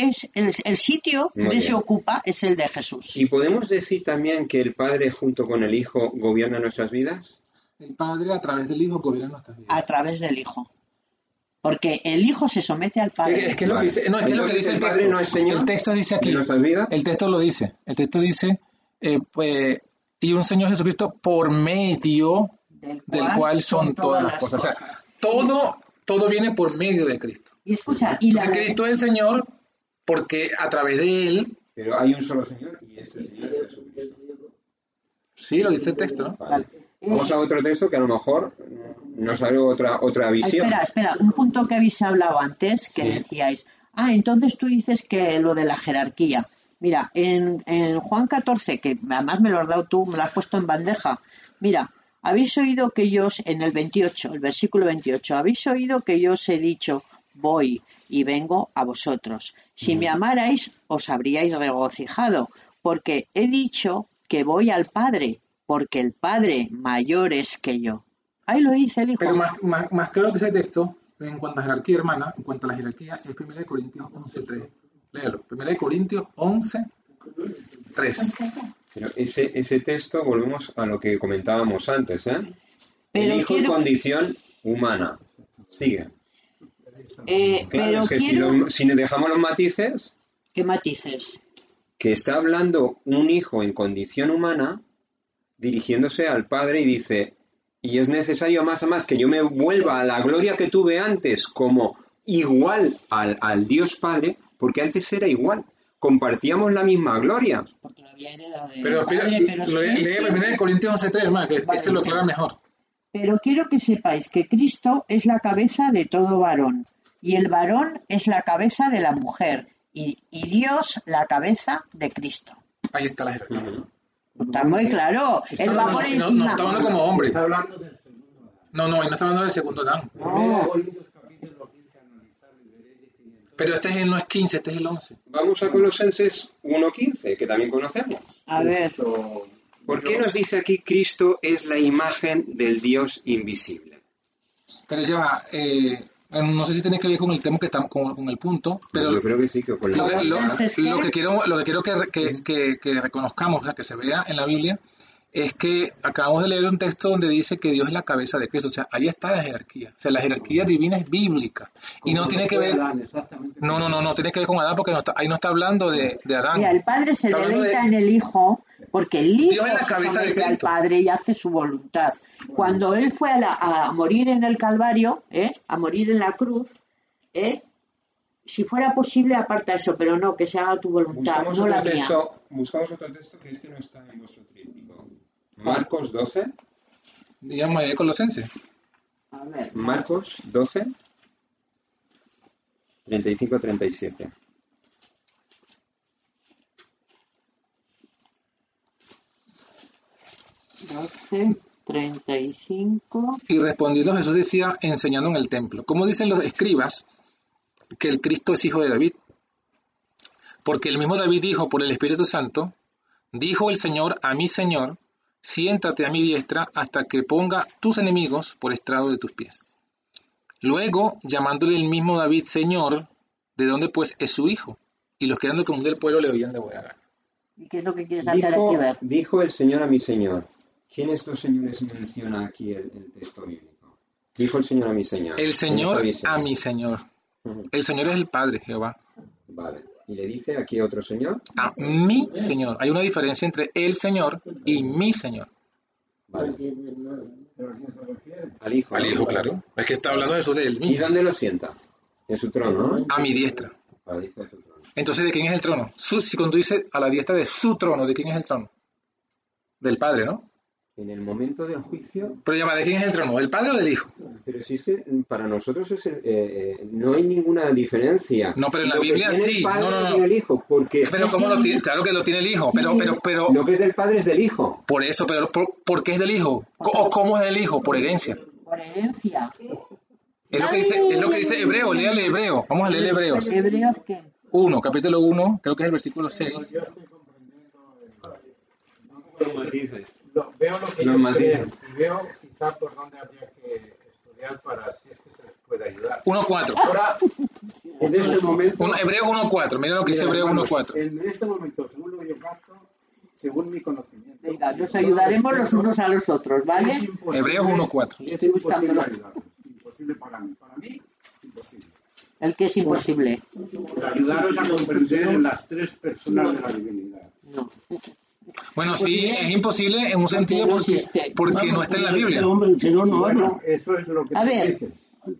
es el, el sitio Muy bien. ese ocupa es el de Jesús. ¿Y podemos decir también que el Padre junto con el Hijo gobierna nuestras vidas? El Padre a través del Hijo gobierna nuestras vidas. a través del Hijo. Porque el Hijo se somete al Padre. Es que- es que es lo que Vale. dice, no, es que es lo que dice el ¿el Padre texto. no es Señor El texto dice aquí. El texto lo dice. El texto dice, eh, pues, y un Señor Jesucristo por medio del cual son todas las cosas. O sea, todo, todo viene por medio de Cristo. Y escucha, y la, Entonces, Cristo es el Señor porque a través de Él, Pero hay un solo Señor y es el Señor de Jesucristo. sí, lo dice el texto, ¿no? Vale. Vamos a otro texto que a lo mejor nos abre otra, otra Ah, visión. espera, espera, un punto que habéis hablado antes, que Sí. decíais, ah, entonces tú dices que lo de la jerarquía. Mira, en, en Juan 14, que además me lo has dado tú, me lo has puesto en bandeja. Mira, habéis oído que yo, en el 28, el versículo 28, habéis oído que yo os he dicho, voy y vengo a vosotros. Si me amarais, os habríais regocijado, porque he dicho que voy al Padre, porque el Padre mayor es que yo. Ahí lo dice el Hijo. Pero más, más, más claro que ese texto, en cuanto a jerarquía, hermana, en cuanto a la jerarquía, es 1 Corintios 11.3. Léalo. 1 Corintios 11.3. Pero ese, ese texto, volvemos a lo que comentábamos antes, ¿eh? Pero el hijo quiero- en condición humana. Sigue. Eh, Claro, pero que si, quiero lo- si dejamos los matices, ¿Qué matices? que está hablando un hijo en condición humana, dirigiéndose al padre y dice, y es necesario más a más que yo me vuelva a la gloria que tuve antes como igual al, al Dios Padre, porque antes era igual, compartíamos la misma gloria. Porque lo había heredado de Pero, pero, padre, pero, lo- sí, lee sí. 1 Corintios 11.3, hermana, que Vale, ese lo aclara mejor. Pero quiero que sepáis que Cristo es la cabeza de todo varón y el varón es la cabeza de la mujer y, y Dios la cabeza de Cristo. Ahí está la jerarquía. Está muy claro. Él va No, por no, no, encima. no, está hablando como hombre. Está hablando del segundo Adán. No, no, no está hablando del segundo Dan. No. Corintios capítulo 15, analizarlo y veréis que entonces- Pero este es el, no es 15, este es el 11. Vamos a Colosenses 1.15, que también conocemos. A ver, Esto- ¿Por qué nos dice aquí Cristo es la imagen del Dios invisible? Pero ya va, eh, no sé si tiene que ver con el tema que estamos con, con el punto, pero Yo creo que sí, que con lo, la... lo- ¿qué? lo que quiero, lo que quiero que, que- que- que reconozcamos, o sea, que se vea en la Biblia, es que acabamos de leer un texto donde dice que Dios es la cabeza de Cristo. O sea, ahí está la jerarquía. O sea, la jerarquía divina es bíblica. Y no tiene que ver... Adán, exactamente No, no, no, no tiene que ver con Adán porque no está- ahí no está hablando de, de Adán. Mira, el Padre se deleita de- en el Hijo porque el Hijo Dios es la se cabeza de somete al Cristo. Padre y hace su voluntad. Cuando Él fue a, la- a morir en el Calvario, ¿eh? a morir en la cruz, ¿eh? Si fuera posible, aparta eso, pero no, que se haga tu voluntad, Buscamos no la otro, mía. texto, buscamos otro texto que este no está en vuestro tríptico. Marcos 12. Digamos, ahí Colosenses. A ver, Marcos 12. 35-37. 12, 35. Y respondiendo Jesús decía, enseñando en el templo. Como dicen los escribas, que el Cristo es hijo de David. Porque el mismo David dijo por el Espíritu Santo, dijo el Señor a mi Señor, siéntate a mi diestra hasta que ponga tus enemigos por estrado de tus pies. Luego, llamándole el mismo David Señor, de donde pues es su hijo. Y los que eran del común del pueblo le oían de buena gana. ¿Y qué es lo que quieres hacer Dijo, aquí? Ver. dijo el Señor a mi Señor. ¿Quiénes dos señores menciona aquí el, el texto bíblico? Dijo el Señor a mi Señor. El ¿Quién Señor a mi Señor. El Señor es el Padre, Jehová. Vale. Y le dice aquí otro Señor. A mi Señor. Hay una diferencia entre el Señor y mi Señor. Vale. ¿Pero a quién se refiere? Al Hijo. Al. Hijo, claro. Es que está hablando de eso del ¿Y mismo. dónde lo sienta? En su trono, ¿no? A mi diestra. A la diestra de su trono. Entonces, ¿de quién es el trono? Su, si conduce a la diestra de su trono, ¿de quién es el trono? Del Padre, ¿no? En el momento del juicio, Pero llama, ¿de quién es el trono? ¿Del Padre o del Hijo? pero si es que para nosotros es el- eh, eh, no hay ninguna diferencia. No, pero en la Lo que Biblia tiene sí. El padre No, no, no. tiene el hijo, porque Pero ¿cómo lo tiene? Claro que lo tiene el Hijo, pero, pero, pero, lo que es del padre es del hijo. por eso, pero ¿por, por qué es del Hijo? ¿O cómo es del Hijo? Por herencia. Por herencia. Es lo que dice, es lo que dice Hebreo, léale Hebreo. Vamos a leer Hebreos. Hebreos que 1, capítulo 1, creo que es el versículo 6. Yo estoy comprendiendo el- Los matices. lo- veo lo que Los ellos matices. creen y veo quizá por dónde habría que estudiar para si es que se les puede ayudar. 1.4. Ahora, en este momento... Uno- Hebreos 1.4. Mira lo que dice hermanos, 1.4. En este momento, según lo que yo capto, según mi conocimiento... venga, nos ayudaremos los unos a los otros, ¿vale? Hebreos 1:4. Es Estoy ayudarlos. Imposible para mí. Para mí, imposible. El que es imposible. Ayudaros a comprender en las tres personas de la divinidad. No. Bueno, sí, es imposible en un sentido no porque, existe. porque no está en la Biblia. Hombre, no habla. Bueno, eso es lo que A ver. dices.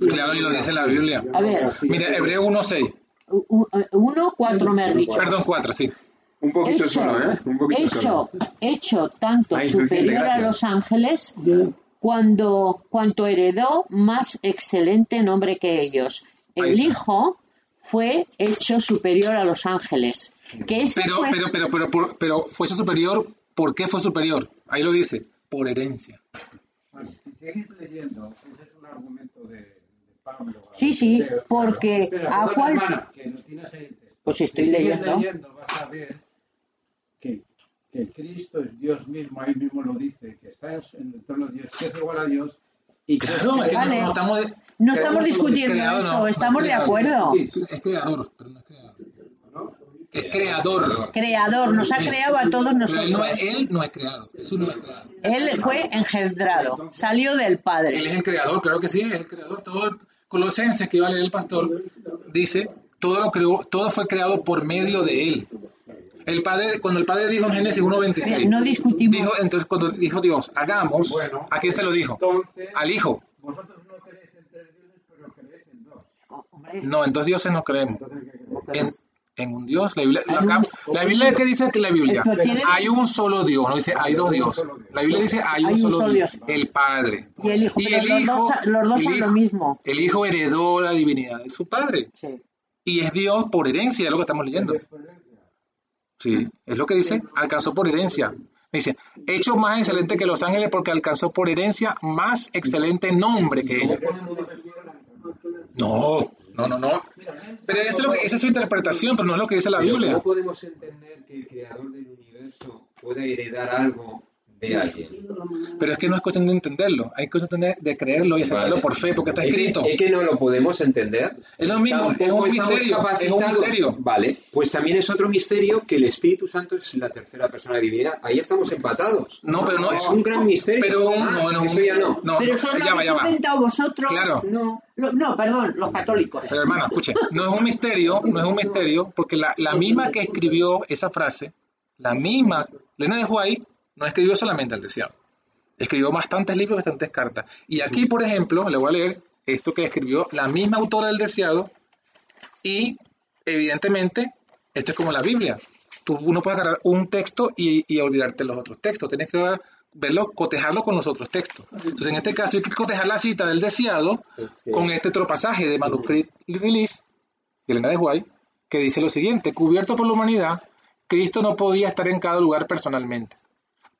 Claro, y lo dice la Biblia. A no ver. Mira, Hebreos 1.6. U- u- Uno, cuatro me has dicho. Perdón, 4, sí. Un poquito Hecho, solo, ¿eh? Un poquito hecho, solo. hecho tanto Ah, insuficiente, superior a los ángeles cuando cuanto heredó más excelente nombre que ellos. El. Hijo fue hecho superior a los ángeles. Que Pero, fue- pero, pero, pero, pero, pero fue superior. ¿Por qué fue superior? Ahí lo dice. Por herencia. Bueno, si seguís leyendo, ese es un argumento de, de Pablo. Sí, sí, porque Espera, ¿a cuál- hermana, que lo tienes ahí el texto. Pues estoy Si sigues leyendo. leyendo, vas a ver que, que Cristo es Dios mismo, ahí mismo lo dice, que está en el trono de Dios, que es igual a Dios. Y que Claro, es que no, Vale. no estamos. no estamos discutiendo creador, eso, no, no es estamos de acuerdo. Es creador, pero no es creador. Es creador. Creador, nos ha creado a todos él no nosotros. es, él no es creado. Jesús no es creado. Él fue engendrado, salió del Él Padre. es el creador, claro que sí, es el creador. Todo Colosenses que iba a leer el pastor dice, todo lo creó, todo fue creado por medio de él. El padre, cuando el padre dijo en Génesis 1.26, No discutimos. dijo, entonces cuando dijo Dios, hagamos, Bueno, ¿a quién se lo dijo? Entonces, Al hijo. vosotros no creéis en tres dioses, pero creéis en dos. Hombre, No, en dos dioses no creemos. Entonces. En, en un Dios, la Biblia, la, Hay un- acá- la Biblia que dice que la Biblia, hay un solo Dios, no dice hay dos dioses. La Biblia dice hay un solo Dios, el Padre. Y el hijo, Y pero el los hijo, dos, los dos el son lo mismo. El hijo heredó la divinidad de su padre. Sí. Y es Dios por herencia, es lo que estamos leyendo. Sí, es lo que dice, alcanzó por herencia. Dice, hecho más excelente que los ángeles porque alcanzó por herencia más excelente nombre que ellos. No, no, no, no. Pero eso es lo que- esa es su interpretación, pero no es lo que dice la Biblia. ¿Cómo podemos entender que el creador del universo pueda heredar algo de alguien. Pero es que no es cuestión de entenderlo, hay cuestión de, de creerlo y aceptarlo Vale. por fe, porque está Es que- escrito. Es que no lo podemos entender. Es lo mismo, es un misterio, es un misterio. Vale, pues también es otro misterio que el Espíritu Santo es la tercera persona de divinidad. Ahí estamos empatados. No, pero no es un gran misterio. Pero un- Ah, no, no, eso un- ya no. no, Pero eso lo ya va, habéis ya va. inventado vosotros. Claro. No, lo- no, perdón, los católicos. Pero hermana, escuche, no es un misterio, no es un misterio, porque la, la misma que escribió esa frase, la misma, Elena de White, no escribió solamente el deseado. Escribió bastantes libros, bastantes cartas. Y aquí, por ejemplo, le voy a leer esto que escribió la misma autora del deseado y, evidentemente, esto es como la Biblia. Tú no puedes agarrar un texto y, y olvidarte los otros textos. Tienes que ver- verlo, cotejarlo con los otros textos. Entonces, en este caso, hay que cotejar la cita del deseado Es que- con este otro pasaje de Manuscript Release de Elena de White, que dice lo siguiente, cubierto por la humanidad, Cristo no podía estar en cada lugar personalmente.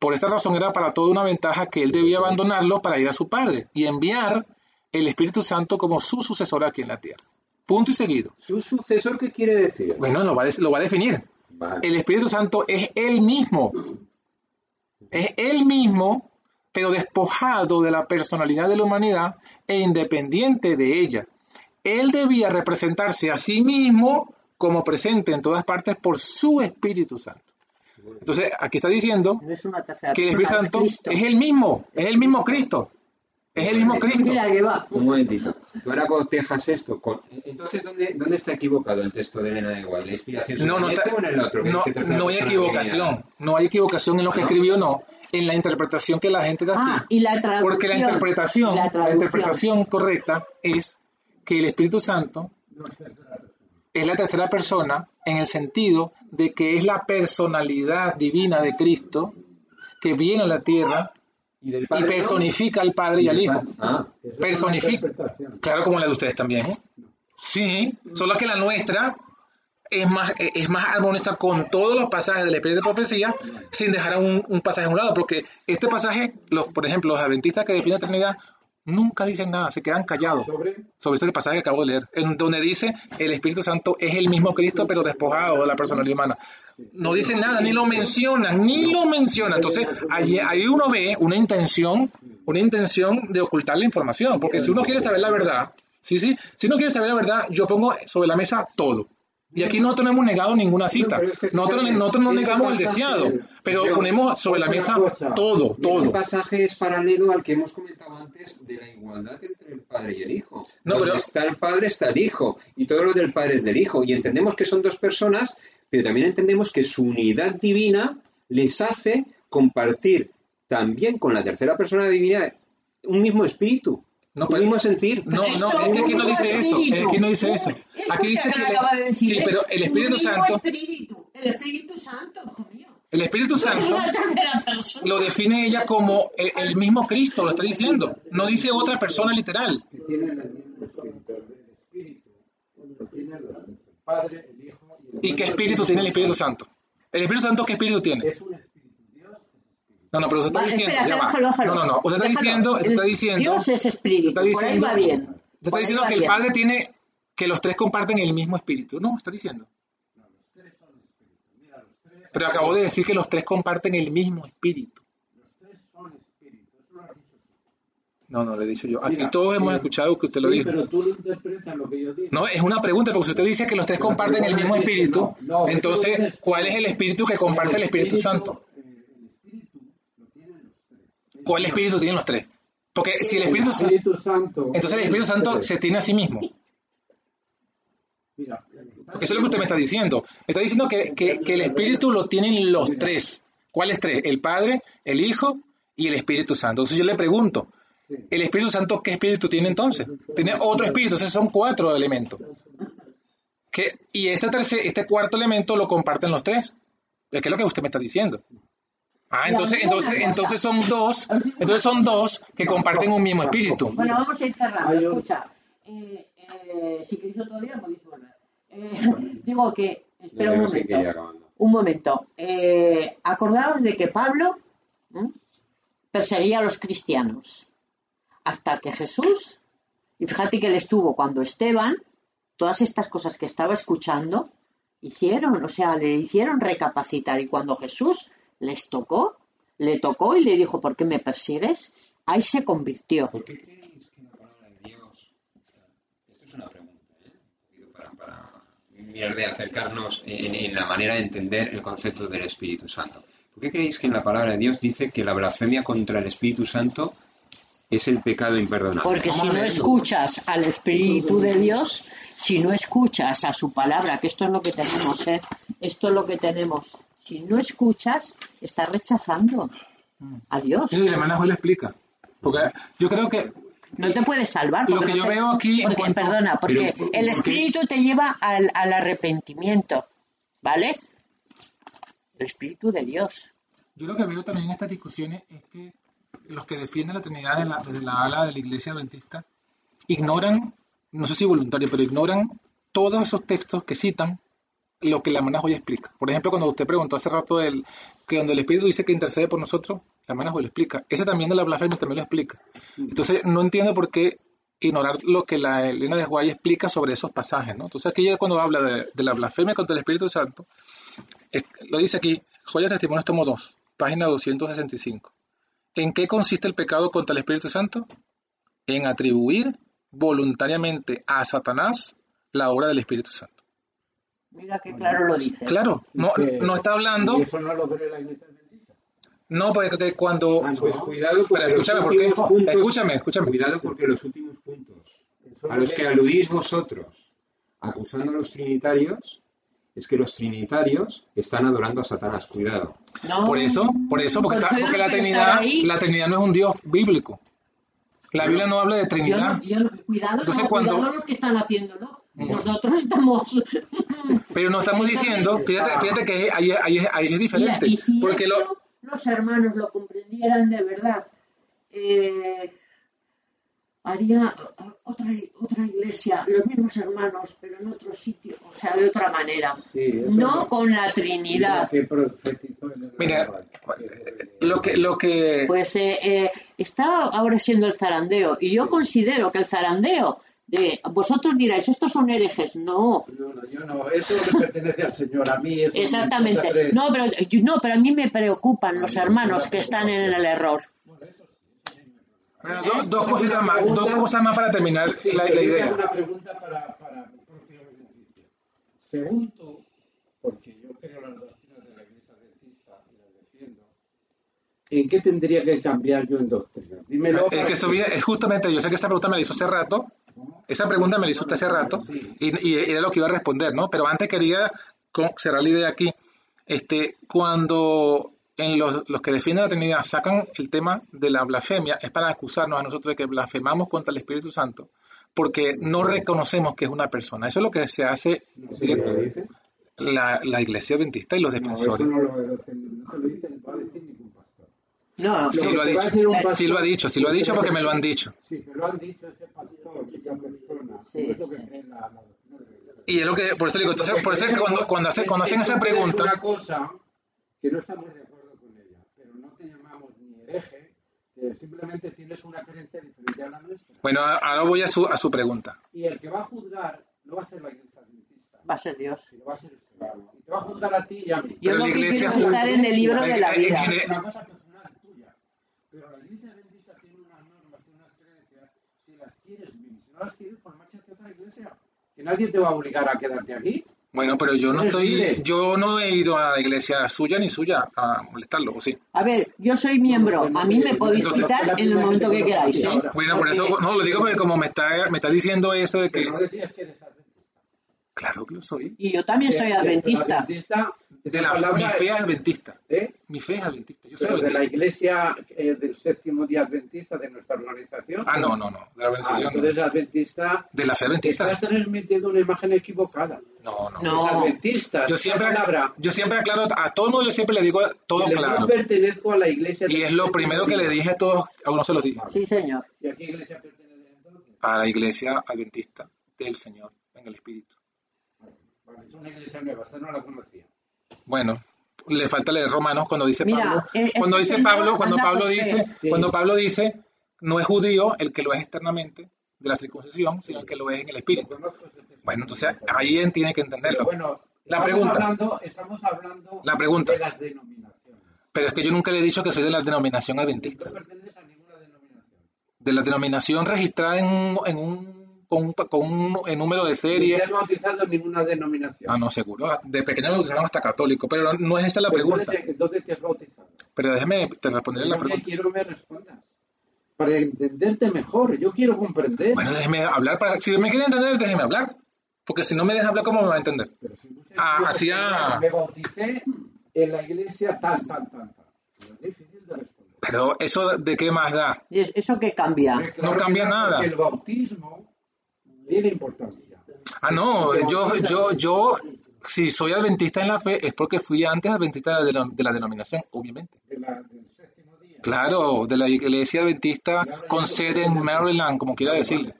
Por esta razón era para toda una ventaja que él debía abandonarlo para ir a su Padre y enviar el Espíritu Santo como su sucesor aquí en la tierra. Punto y seguido. ¿Su sucesor qué quiere decir? Bueno, lo va a, de- lo va a definir. Vale. El Espíritu Santo es él mismo. Es él mismo, pero despojado de la personalidad de la humanidad e independiente de ella. Él debía representarse a sí mismo como presente en todas partes por su Espíritu Santo. Entonces, aquí está diciendo No es una tercera que el Espíritu Santo es es el mismo, es el mismo Cristo. Es el mismo Cristo. Mira que va. Un momentito. Tú ahora cotejas esto con... Entonces, ¿dónde, ¿dónde está equivocado el texto de Elena de Igual? ¿La inspiración No, no, en está- este o en el otro? que no, no hay equivocación. No hay equivocación en lo que ¿Ah, no? escribió, no. En la interpretación que la gente da. Ah, sí. y la traducción. Porque la interpretación, La la, interpretación correcta es que el Espíritu Santo es la tercera persona en el sentido de que es la personalidad divina de Cristo que viene a la tierra ¿Y del Padre, personifica al Padre y al Hijo. Ah, Personifica. Claro, como la de ustedes también. ¿eh? Sí, solo que la nuestra es más, es más armoniosa con todos los pasajes del Espíritu de Profecía, sin dejar un, un pasaje a un lado, porque este pasaje, los, por ejemplo, los adventistas que definen la Trinidad, nunca dicen nada, se quedan callados Sobre sobre este pasaje que acabo de leer, en donde dice el Espíritu Santo es el mismo Cristo, pero despojado de la personalidad humana. No dicen nada, ni lo mencionan, ni lo mencionan. Entonces, ahí, ahí uno ve una intención, una intención de ocultar la información, porque si uno quiere saber la verdad, sí, sí, si uno quiere saber la verdad, yo pongo sobre la mesa todo. Y aquí nosotros no hemos negado ninguna cita. es que Nosotros, no negamos el deseado, pero ponemos sobre la mesa cosa. todo, Y Este todo. pasaje es paralelo al que hemos comentado antes de la igualdad entre el Padre y el Hijo. No, Donde pero- está el Padre está el Hijo y todo lo del Padre es del Hijo. Y entendemos que son dos personas, pero también entendemos que su unidad divina les hace compartir también con la tercera persona de divinidad un mismo espíritu, No, pero- mismo sentir. No, no, es que aquí no dice eso. que no dice eso. Aquí que dice que. acaba de decir, Sí, pero el Espíritu Santo, Espíritu, el Espíritu Santo, el Espíritu Es Santo lo define ella como el, el mismo Cristo, lo está diciendo. No dice otra persona literal. que el mismo. El espíritu el Padre, el Hijo y el ¿Y qué Espíritu espíritu tiene el Espíritu Santo? ¿El Espíritu Santo qué espíritu tiene? Es un espíritu. No, no, pero usted está diciendo. espera, ya va. déjalo. No, no, no. Usted está Déjalo. diciendo, está diciendo. Dios es espíritu, Está por ahí diciendo, va bien. Usted Por está diciendo que el. Padre tiene que los tres comparten el mismo espíritu. No, está diciendo. No, los tres son espíritus. Mira, los tres, Pero acabo de decir que los tres comparten el mismo espíritu. los tres son espíritus. Eso lo has dicho tú. No, no, le he dicho yo. Aquí Mira, todos hemos eh, escuchado que usted lo dijo. pero tú lo interpretas lo que yo digo. No, es una pregunta, porque si usted dice que los tres Pero comparten el mismo espíritu, no. No, eso entonces, lo. ¿cuál es el espíritu que comparte el Espíritu Santo espíritu lo tienen los tres. ¿Cuál espíritu tienen los tres? Porque si el Espíritu Santo... Espíritu Santo. Entonces el Espíritu Santo se tiene a sí mismo. Mira, Porque eso es lo que usted me está diciendo. Me está diciendo que, que- que el Espíritu lo tienen los tres. ¿Cuáles tres? El Padre, el Hijo y el Espíritu Santo. Entonces yo le pregunto. ¿el Espíritu Santo qué espíritu tiene entonces? Tiene otro espíritu, entonces son cuatro elementos. Que, y este, tercer, este cuarto elemento lo comparten los tres. Es que es lo que usted me está diciendo. Ah, entonces, entonces, entonces son dos, entonces son dos que comparten un mismo espíritu. Bueno, vamos a ir cerrando. Escucha, eh, eh, si queréis otro día podéis volver. Eh, digo que, espera un momento. Un momento. Eh, acordaos de que Pablo ¿eh? perseguía a los cristianos hasta que Jesús, y fíjate que él estuvo cuando Esteban, todas estas cosas que estaba escuchando, hicieron, o sea, le hicieron recapacitar. Y cuando Jesús les tocó, le tocó y le dijo, ¿por qué me persigues? Ahí se convirtió. ¿Por qué creéis que la palabra de Dios? Esto es una pregunta, ¿eh? Para, para mirar de acercarnos en, en la manera de entender el concepto del Espíritu Santo. ¿Por qué creéis que en la palabra de Dios dice que la blasfemia contra el Espíritu Santo es el pecado imperdonable? Porque si no escuchas al Espíritu de Dios, si no escuchas a su palabra, que esto es lo que tenemos, ¿eh? Esto es lo que tenemos. Si no escuchas, estás rechazando a Dios. Sí, la hermana Joel explica. Porque yo creo que No te puedes salvar. Lo que yo te- veo aquí en porque- cuanto- Perdona, porque Pero, el. Espíritu te lleva al, al arrepentimiento, ¿vale? El Espíritu de Dios. Yo lo que veo también en estas discusiones es que los que defienden la Trinidad la- desde la ala de la Iglesia Adventista ignoran, no sé si voluntario, pero ignoran todos esos textos que citan lo que la hermana Joya explica. Por ejemplo, cuando usted preguntó hace rato del, que donde el Espíritu dice que intercede por nosotros, la hermana Joya lo explica. Ese también de la blasfemia también lo explica. Entonces, no entiendo por qué ignorar lo que la Elena de Guay explica sobre esos pasajes, ¿no? Entonces, aquí ella cuando habla de, de la blasfemia contra el Espíritu Santo, es- lo dice aquí, Joyas Testimonios tomo 2, página 265. ¿En qué consiste el pecado contra el Espíritu Santo? En atribuir voluntariamente a Satanás la obra del Espíritu Santo. Mira qué claro lo dice. Claro, no, Que- no está hablando, Y eso no lo cree la iglesia adventista. no, porque que cuando... Ah, no. Pues cuidado porque Pero escúchame, los ¿por qué? últimos puntos... Escúchame, escúchame. Cuidado porque los últimos puntos a los que aludís vosotros acusando a los trinitarios es que los trinitarios están adorando a Satanás. Cuidado. No, Por eso, por eso, porque, Pues está- porque la Trinidad, la Trinidad no es un Dios bíblico. La Biblia no habla de Yo Trinidad. no- yo no- cuidado, Entonces, cuando- cuidado los que están haciéndolo. Mm. Nosotros estamos. Pero no estamos diciendo, fíjate, fíjate que ahí, ahí- ahí es diferente. Mira, y si porque lo, esto los hermanos lo comprendieran de verdad, eh, haría otra, otra iglesia, los mismos hermanos, pero en otro sitio, o sea, de otra manera. Sí, No con la Trinidad. que Mira, lo que, lo que, Pues eh, eh, está ahora siendo el zarandeo, y yo considero que el zarandeo de vosotros diráis, estos son herejes. No, No, no, yo no, eso le pertenece al Señor, a mí eso exactamente. No, pero, yo- no, pero a mí me preocupan los hermanos que están en el error. Bueno, eso sí, eso sí me preocupa. Bueno, do- dos cositas más, dos cosas más para terminar Sí, la, la idea. una pregunta para, para mi propio beneficio. Según tú, porque yo creo las doctrinas de la Iglesia Adventista y las defiendo, ¿en qué tendría que cambiar yo en doctrina? Dímelo. Es que viene- es justamente, yo sé que esta pregunta me la hizo hace rato, esa pregunta me la hizo usted hace rato, y, y era lo que iba a responder, ¿no? Pero antes quería cerrar la idea aquí. Este, cuando en los, los que defienden la Trinidad sacan el tema de la blasfemia, es para acusarnos a nosotros de que blasfemamos contra el Espíritu Santo, porque no reconocemos que es una persona. Eso es lo que se hace No lo dice. la, la iglesia adventista y los No, eso defensores. no lo, lo- no lo dice, no a decir ningún pastor. No, no, Sí, lo ha dicho. un Sí, pastor- lo ha dicho, sí lo ha dicho porque me lo han dicho. Sí, te lo han dicho ese pastor, esa persona. Sí, no es lo que cree la, la. Y es lo que, por eso digo, entonces, Lo por eso es que cuando, cuando, hace- hacen esa pregunta, una cosa que no estamos de acuerdo con ella, pero no te que simplemente tienes una creencia diferente a la nuestra. bueno, ahora voy a su, a su pregunta. Y el que va a juzgar no va a ser la iglesia adventista, va a ser Dios. sino va a ser el Señor. Y te va a juzgar a ti y a mí. Yo que iglesia- quiero es estar en el libro de la vida. Es una cosa personal tuya. Pero la iglesia adventista tiene unas normas, tiene unas creencias. Si las quieres, bien. Si no las quieres, pues márchate a otra iglesia. Que nadie te va a obligar a quedarte aquí. Bueno, pero yo no estoy, yo no he ido a la iglesia suya ni suya a molestarlo, ¿o sí? A ver, yo soy miembro. A mí me podéis Entonces, quitar en el momento que queráis. ¿eh? Bueno, por eso, no, lo digo porque como me está, me está diciendo eso de que, Pero no decías que eres adventista. Claro que lo soy, Y yo también soy adventista. de adventista, esa la, palabra mi fe es adventista, ¿eh? mi fe es adventista, yo soy Pero de la adventista. iglesia eh, del séptimo día adventista de nuestra organización. Ah, no, no, no, de la Ah, organización, no. entonces adventista de la fe adventista, estás transmitiendo una imagen equivocada. no, no. No. Los adventistas, Yo siempre, palabra, yo siempre aclaro, a todo el mundo yo siempre le digo todo que claro, Yo pertenezco a la iglesia y es lo primero que le dije a todos, a uno se lo dije, Sí, señor. ¿Y a qué iglesia pertenece entonces? a la iglesia adventista del Señor en el Espíritu. Es una iglesia nueva, esta no la conocía. Bueno, le falta leer Romanos cuando dice Mira, Pablo, eh, cuando este dice señor Pablo, cuando Pablo dice, Sí. cuando Pablo dice, no es judío el que lo es externamente de la circuncisión, sino el que lo es en el espíritu. Bueno, entonces ahí él tiene que Pero entenderlo. bueno, La pregunta. Hablando, estamos hablando La pregunta. de las denominaciones. Pero es que yo nunca le he dicho que soy de la denominación adventista. No perteneces a ninguna denominación. De la denominación registrada en en un, con un, con un en número de serie. te has bautizado en ninguna denominación. Ah, no, seguro. De pequeño me bautizaron hasta católico, pero no, no es esa la Pues pregunta. entonces, ¿Dónde te has bautizado? Pero déjeme te responderé la Yo pregunta. quiero que me respondas. Para entenderte mejor. Yo quiero comprender. Bueno, déjeme hablar. Para, si me quiere entender, déjeme hablar. Porque si no me deja hablar, ¿cómo me va a entender? Pero si no sé, Ah, hacía- Me bauticé en la iglesia tal, tal, tal, tal. Pero es difícil de responder. Pero eso de qué más da. ¿Y es- ¿Eso qué cambia? Porque no cambia que nada. El bautismo tiene importancia. Ah, no, yo, yo, yo, si soy adventista en la fe, es porque fui antes adventista de la, de la denominación, obviamente. De la- del séptimo día. Claro, de la iglesia adventista con sede en Maryland, como quiera decirle.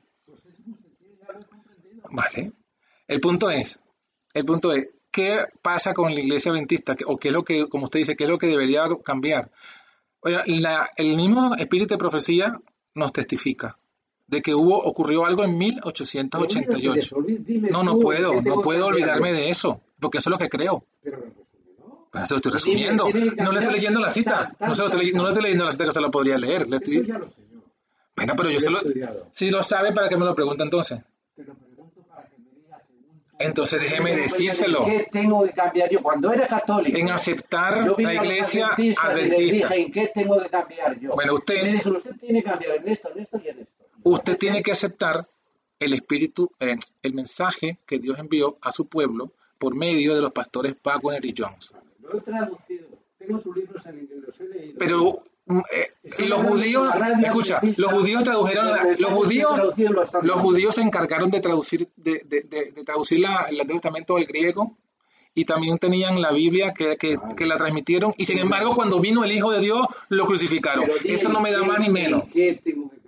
Vale. El punto es, el punto es, ¿qué pasa con la iglesia adventista? ¿Qué- O qué es lo que, como usted dice, qué es lo que debería cambiar? Oiga, la- el mismo espíritu de profecía nos testifica de que hubo, ocurrió algo en Olvídate de 1888. eso, olví- dime No, no tú, puedo, ¿qué no puedo olvidarme de eso, porque eso es lo que creo. Pero. Pero se lo estoy resumiendo. No le estoy leyendo la cita. No, se lo estoy, no le estoy leyendo la cita que se la podría leer. Le estoy- ya lo sé yo. Bueno, pero yo Lo. Si lo sabe, ¿para qué me lo pregunta entonces? Te lo pregunto para que me digas según tú. Entonces déjeme decírselo. ¿Qué tengo que cambiar yo? Cuando era católico. En aceptar yo la iglesia y adventista. dije, ¿en qué tengo que cambiar yo? Bueno, usted- me usted tiene que cambiar en esto, en esto y en esto. Usted tiene que aceptar el espíritu, eh, el mensaje que Dios envió a su pueblo por medio de los pastores Wagner y Jones. Lo he traducido. Tengo sus libros en inglés, los he leído. Pero mm, eh, los judíos, escucha, los judíos tradujeron, los judíos, los judíos se encargaron de traducir, de, de- de- de traducir la, el Antiguo Testamento al griego y también tenían la Biblia que, que- que la transmitieron y sin embargo cuando vino el Hijo de Dios lo crucificaron. Eso no me da ¿qué- más ni menos. ¿en ¿Qué tengo que?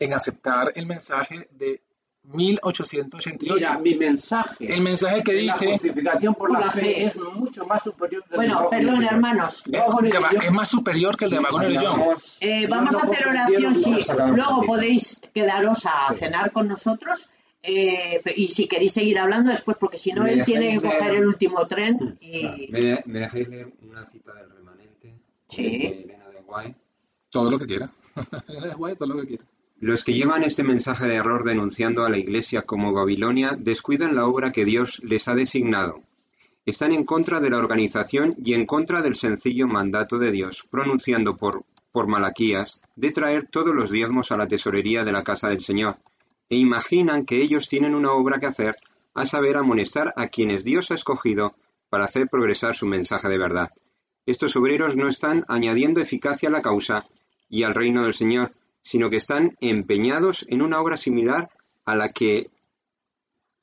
En aceptar el mensaje de 1888. Mira, mi mensaje. El mensaje que de la dice, justificación por, Por la la fe, fe. es mucho más superior que el Bueno, de perdón, hermanos. es, más superior que el de Jones. Hablamos- Eh, vamos no a hacer oración, sí. vamos Luego podéis quedaros a cenar con nosotros. eh, y si queréis seguir hablando después, porque si no, él tiene que coger el último tren. Y... ¿Me, me dejáis leer una cita del remanente? Sí. De Elena de. Todo lo que quiera. Es guay, todo lo que quiera. Los que llevan este mensaje de error denunciando a la Iglesia como Babilonia descuidan la obra que Dios les ha designado. Están en contra de la organización y en contra del sencillo mandato de Dios, pronunciando por, por Malaquías de traer todos los diezmos a la tesorería de la casa del Señor, e imaginan que ellos tienen una obra que hacer, a saber, amonestar a quienes Dios ha escogido para hacer progresar su mensaje de verdad. Estos obreros no están añadiendo eficacia a la causa y al reino del Señor, sino que están empeñados en una obra similar a la que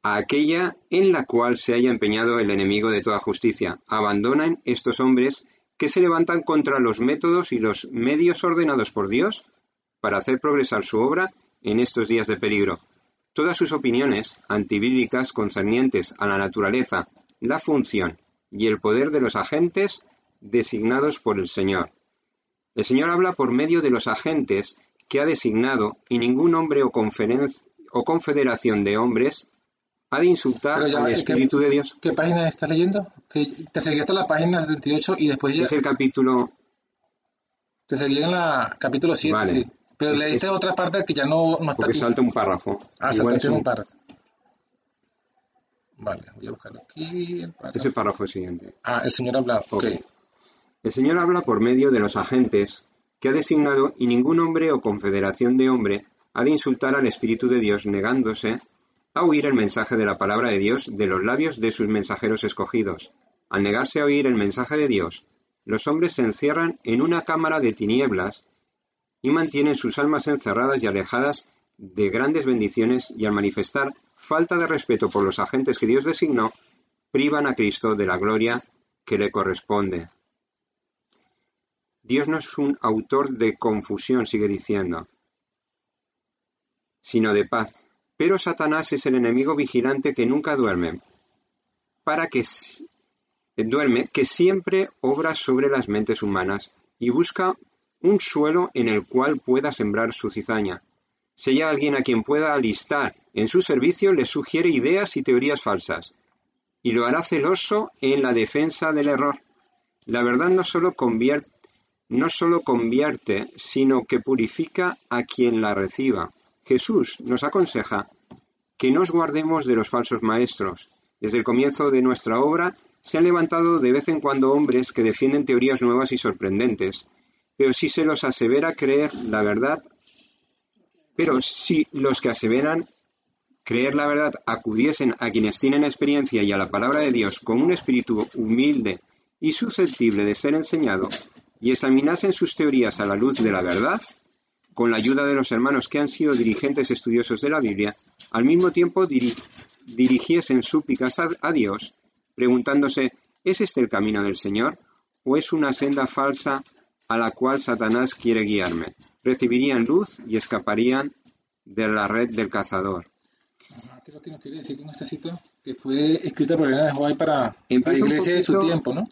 a aquella en la cual se haya empeñado el enemigo de toda justicia. Abandonan estos hombres que se levantan contra los métodos y los medios ordenados por Dios para hacer progresar su obra en estos días de peligro. Todas sus opiniones antibíblicas concernientes a la naturaleza, la función y el poder de los agentes designados por el Señor. El Señor habla por medio de los agentes que ha designado y ningún hombre o, o confederación de hombres ha de insultar ya, al ¿qué- Espíritu de Dios. ¿Qué página estás leyendo? Que te seguí hasta la página 78 y después ya Es el capítulo te seguí en la capítulo 7, Vale. sí. Pero Es- leíste es- otra parte que ya no, no está porque aquí. salta un párrafo. Ah, es un párrafo. Vale, voy a buscarlo aquí. el párrafo. Es el párrafo siguiente. Ah, el señor habla. Ok. Ok. El Señor habla por medio de los agentes que ha designado y ningún hombre o confederación de hombre ha de insultar al Espíritu de Dios negándose a oír el mensaje de la palabra de Dios de los labios de sus mensajeros escogidos. Al negarse a oír el mensaje de Dios, los hombres se encierran en una cámara de tinieblas y mantienen sus almas encerradas y alejadas de grandes bendiciones y al manifestar falta de respeto por los agentes que Dios designó, privan a Cristo de la gloria que le corresponde. Dios no es un autor de confusión, sigue diciendo, sino de paz. Pero Satanás es el enemigo vigilante que nunca duerme, para que duerme, que siempre obra sobre las mentes humanas y busca un suelo en el cual pueda sembrar su cizaña. Si hay alguien a quien pueda alistar en su servicio, le sugiere ideas y teorías falsas, y lo hará celoso en la defensa del error. La verdad no solo convierte, no solo convierte, sino que purifica a quien la reciba. Jesús nos aconseja que nos guardemos de los falsos maestros. Desde el comienzo de nuestra obra se han levantado de vez en cuando hombres que defienden teorías nuevas y sorprendentes, pero si se los asevera creer la verdad, pero si los que aseveran creer la verdad acudiesen a quienes tienen experiencia y a la palabra de Dios con un espíritu humilde y susceptible de ser enseñado, y examinasen sus teorías a la luz de la verdad, con la ayuda de los hermanos que han sido dirigentes estudiosos de la Biblia, al mismo tiempo diri- dirigiesen súplicas a, a Dios, preguntándose, ¿es este el camino del Señor? ¿O es una senda falsa a la cual Satanás quiere guiarme? Recibirían luz y escaparían de la red del cazador. ¿Qué es lo que nos quiere decir con esta cita? Que fue escrita por Elena de para la iglesia de su tiempo, ¿no?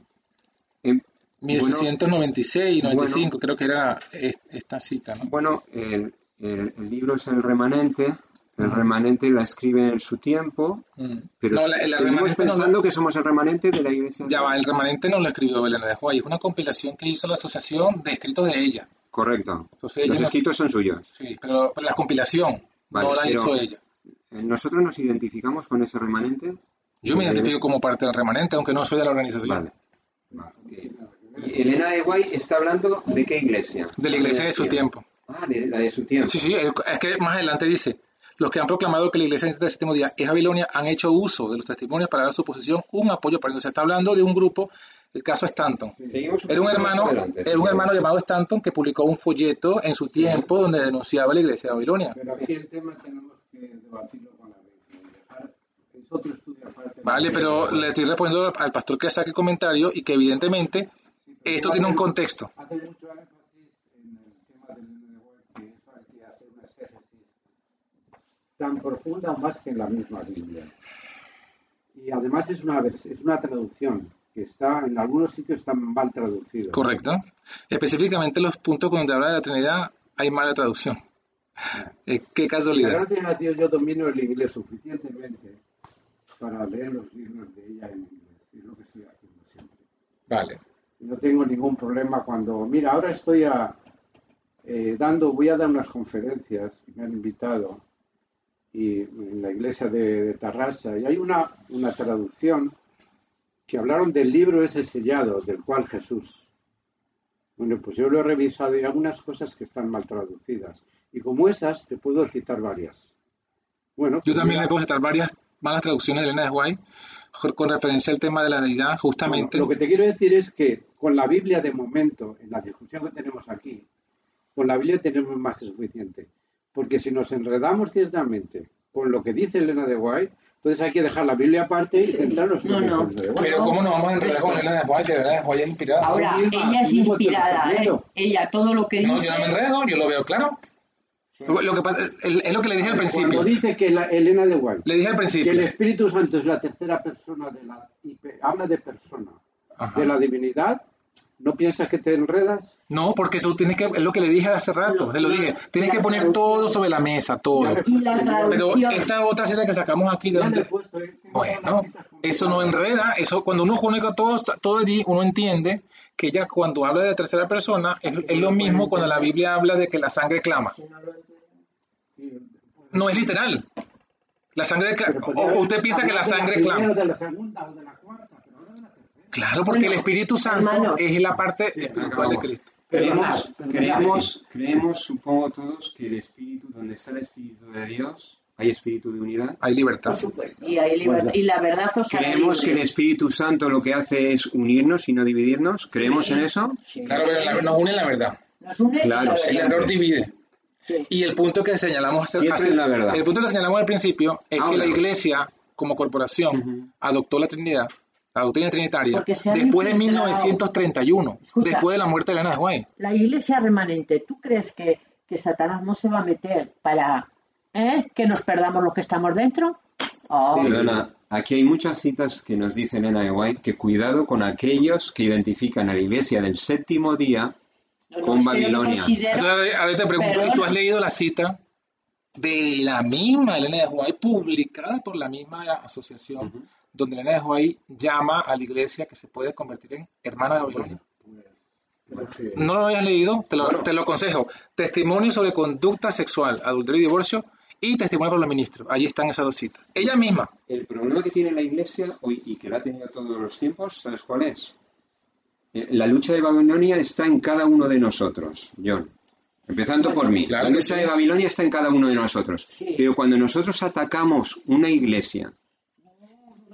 Em, 1696 y 95, creo que era es- esta cita, ¿no? Bueno, el, el- el libro es el remanente. El remanente la escribe en su tiempo, Mm. pero No, la- el seguimos remanente no pensando que somos el remanente de la iglesia. Ya va, el remanente no lo escribió Elena de White, es una compilación que hizo la asociación de escritos de ella. Correcto. Entonces, Los escritos son suyos. Sí, pero, pero la compilación Vale, no la hizo ella. Eh, Nosotros nos identificamos con ese remanente. Yo me identifico como parte del remanente, aunque no soy de la organización. Vale. Vale. Y Elena de Guay está hablando de qué iglesia? De la iglesia de su tiempo. Ah, de la de su tiempo. Sí, sí, es que más adelante dice, los que han proclamado que la iglesia del séptimo día es Babilonia han hecho uso de los testimonios para dar a su posición un apoyo para Se está hablando de un grupo, el caso Stanton. Seguimos Era un hermano, adelante, era un hermano llamado Stanton que publicó un folleto en su tiempo donde denunciaba la iglesia de Babilonia. Pero aquí el tema tenemos que debatirlo con la Es otro estudio aparte. Vale, pero le estoy respondiendo al pastor que saque el comentario y que evidentemente esto tiene un contexto. Hace mucho énfasis en el tema del NDW, que eso hay que hacer una exégesis tan profunda más que en la misma Biblia. Y además es una, es una traducción que está en algunos sitios está mal traducido. Correcto. Específicamente los puntos donde habla de la Trinidad hay mala traducción. Eh, qué casualidad. gracias a Dios yo domino el inglés suficientemente para leer los libros de ella en inglés. Es lo que estoy haciendo siempre. Vale. No tengo ningún problema cuando, mira, ahora estoy a, eh, dando, voy a dar unas conferencias, me han invitado, y en la iglesia de, de Tarrasa, y hay una, una traducción que hablaron del libro ese sellado, del cual Jesús. Bueno, pues yo lo he revisado y hay algunas cosas que están mal traducidas. Y como esas, te puedo citar varias. Bueno, Yo pues también mira, le puedo citar varias malas traducciones de Elena de White con referencia al tema de la deidad, justamente. Bueno, lo que te quiero decir es que con la Biblia de momento, en la discusión que tenemos aquí, con la Biblia tenemos más que suficiente. Porque si nos enredamos ciertamente con lo que dice Elena de White, entonces hay que dejar la Biblia aparte y centrarnos en No, no. de White. Pero ¿cómo nos vamos a enredar con Elena de White? De White es inspirada. Ahora, ella es inspirada, ¿eh? Ella todo lo que No, dice... yo no me enredo, yo lo veo claro. Lo que pasa, es lo que le dije al principio. Cuando dice que la, Elena de White, Le dije al que el principio. Espíritu Santo es la tercera persona de la... y pe- habla de persona, Ajá. de la divinidad, ¿no piensas que te enredas? No, porque tú tienes que, es lo que le dije hace rato, te lo dije, tienes que poner todo sobre la mesa, todo. Y la Pero esta otra cita que sacamos aquí, ¿de puesto, eh, Bueno, eso no enreda, eso cuando uno comunica todo, todo allí, uno entiende que ella cuando habla de tercera persona es, es lo mismo cuando la Biblia habla de que la sangre clama. No es literal. La sangre O usted piensa que la sangre clama. de la segunda o de la cuarta, pero habla de la tercera. Claro, porque Bueno, el Espíritu Santo es la parte Sí, espiritual de. Cristo. Creemos, creemos, creemos, supongo todos, que el Espíritu, donde está el Espíritu de Dios, hay Espíritu de unidad. Hay libertad. Por supuesto. Y, hay libertad- y la verdad os Creemos que el. Espíritu Santo lo que hace es unirnos y no dividirnos. ¿Creemos Sí. en eso? Sí. Claro, pero la- nos une la verdad. Nos une Claro, la sí. El error divide. Sí. Y el punto que señalamos hace- Siempre hace- es la verdad. el punto que señalamos al principio es que la iglesia como corporación adoptó la Trinidad, la doctrina trinitaria, después de infiltrado. 1931, Escucha. después de la muerte de Elena de White. La iglesia remanente, ¿tú crees que, que Satanás no se va a meter para ¿eh? que nos perdamos los que estamos dentro? Oh, Perdona, aquí hay muchas citas que nos dice Elena de White que cuidado con aquellos que identifican a la iglesia del séptimo día no, no, con Babilonia. considero- Entonces, ahora te pregunto, ¿y tú has leído la cita de la misma Elena de White, publicada por la misma asociación, Ujú. donde Elena de White llama a la iglesia que se puede convertir en hermana de Babilonia? Sí. ¿No lo habías leído? Te lo, te lo aconsejo. Testimonio sobre conducta sexual, adulterio y divorcio y testimonio por los ministros. Allí están esas dos citas. Ella misma. El problema que tiene la Iglesia hoy y que la ha tenido todos los tiempos, ¿sabes cuál es? Eh, La lucha de Babilonia está en cada uno de nosotros, John. Empezando por mí. claro la lucha sí. de Babilonia está en cada uno de nosotros. Sí. Pero cuando nosotros atacamos una iglesia,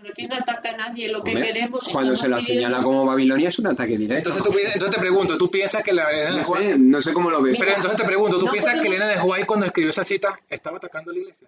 Pero aquí no ataca a nadie, lo que hombre, queremos cuando estamos se la pidiendo- señala como Babilonia es un ataque directo. Entonces, tú, entonces te pregunto, ¿tú piensas que la Elena de no, White... sé, no sé cómo lo ves. Pero entonces te pregunto, ¿tú No piensas que podemos- Elena de White cuando escribió esa cita estaba atacando a la iglesia?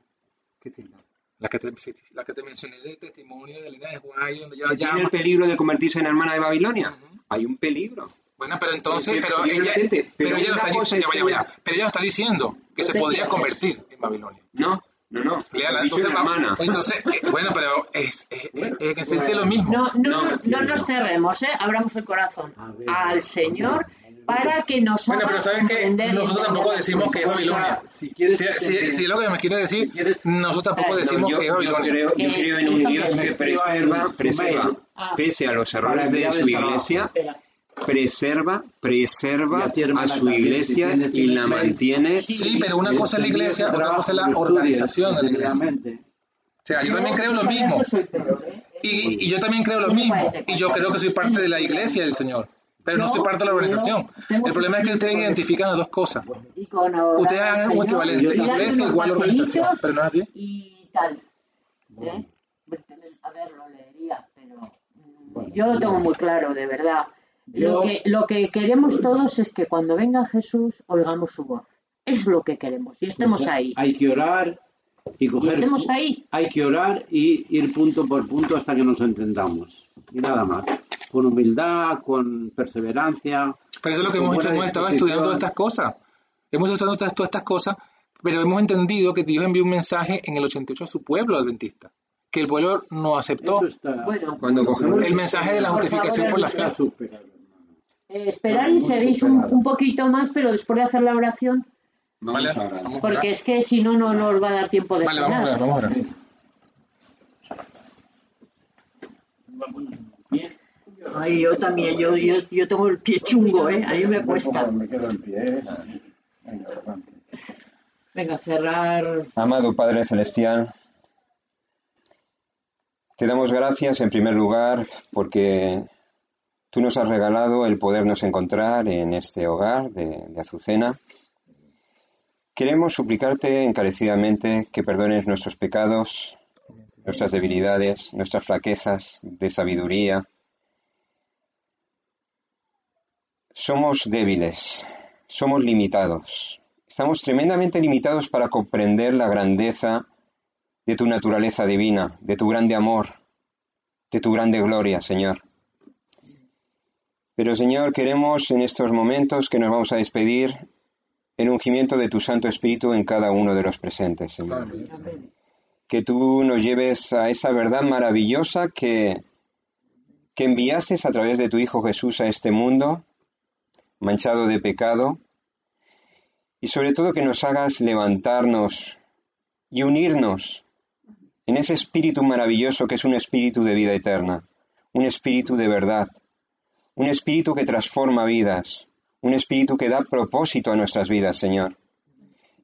¿Qué cita? La que te, la que te mencioné de testimonio de Elena de White, donde ya ¿Que. ¿Tiene el peligro de convertirse en hermana de Babilonia? Hay un peligro. Bueno, pero entonces, Sí, pero pero ella, pero ella está es ya, ya, que ya, pero ella lo está diciendo que se podría convertir en Babilonia. No, no, no. Léala, entonces, hermana. entonces, eh, bueno, pero es, es, es- es que es decir lo mismo. No, no, No, no, no no. nos cerremos, ¿eh? abramos el corazón ver. al Señor para que nos Bueno, haga pero ¿sabes y Nosotros tampoco decimos que es Babilonia. Si quieres Si, que si, si es lo que me quiere decir, Si quieres- nosotros tampoco decimos No, yo, que es yo Babilonia. creo, yo Que- creo en un que Dios que preserva, preserva, Ah. pese a los Para errores de su iglesia, Espera. Preserva, preserva a su iglesia si y la mantiene. Sí, pero una cosa es la iglesia, otra cosa es la organización de la iglesia. O sea, yo también creo lo mismo. ¿eh? Y, y yo también creo lo mismo. Y yo creo que soy parte de la iglesia del Señor. Pero no No, soy parte de la organización. El problema es que ustedes identifican las dos cosas. Y con orar Ustedes hagan un equivalente. Iglesia igual organización. Pero no es así. Y tal. ¿eh? A ver, lo leería, pero mm, yo lo tengo muy claro, de verdad. Lo, Yo- que, lo que queremos todos es que cuando venga Jesús oigamos su voz. Es lo que queremos y estemos ahí. Hay que orar y Y coger. estemos ahí. Hay que orar y ir punto por punto hasta que nos entendamos. Y nada más. Con humildad, con perseverancia. Pero eso es lo que hemos hecho. Hemos estado estudiando todas estas cosas. Hemos estado estudiando todas, todas estas cosas, pero hemos entendido que Dios envió un mensaje en el 88 a su pueblo adventista. Que el pueblo no aceptó. Eso está. Bueno, Cuando cogemos El mensaje de la Por justificación favor, por la fe. Eh, esperar y seguís un, un poquito más, pero después de hacer la oración, Vale, porque es que si no, no nos va a dar tiempo de Vale, vamos a cenar. orar, vamos a. Ay, yo también, yo, yo, yo tengo el pie chungo, ¿eh? A mí me cuesta. Me quedo en pie. Venga, adelante. Venga, cerrar. Amado Padre Celestial, te damos gracias en primer lugar porque tú nos has regalado el podernos encontrar en este hogar de, Azucena. Queremos suplicarte encarecidamente que perdones nuestros pecados, nuestras debilidades, nuestras flaquezas de sabiduría. Somos débiles, somos limitados. Estamos tremendamente limitados para comprender la grandeza de tu naturaleza divina, de tu grande amor, de tu grande gloria, Señor. Pero, Señor, queremos en estos momentos que nos vamos a despedir el ungimiento de tu Santo Espíritu en cada uno de los presentes, Señor. Que tú nos lleves a esa verdad maravillosa que, que enviases a través de tu Hijo Jesús a este mundo, manchado de pecado, y sobre todo que nos hagas levantarnos y unirnos en ese espíritu maravilloso que es un espíritu de vida eterna, un espíritu de verdad, un espíritu que transforma vidas, un espíritu que da propósito a nuestras vidas, Señor.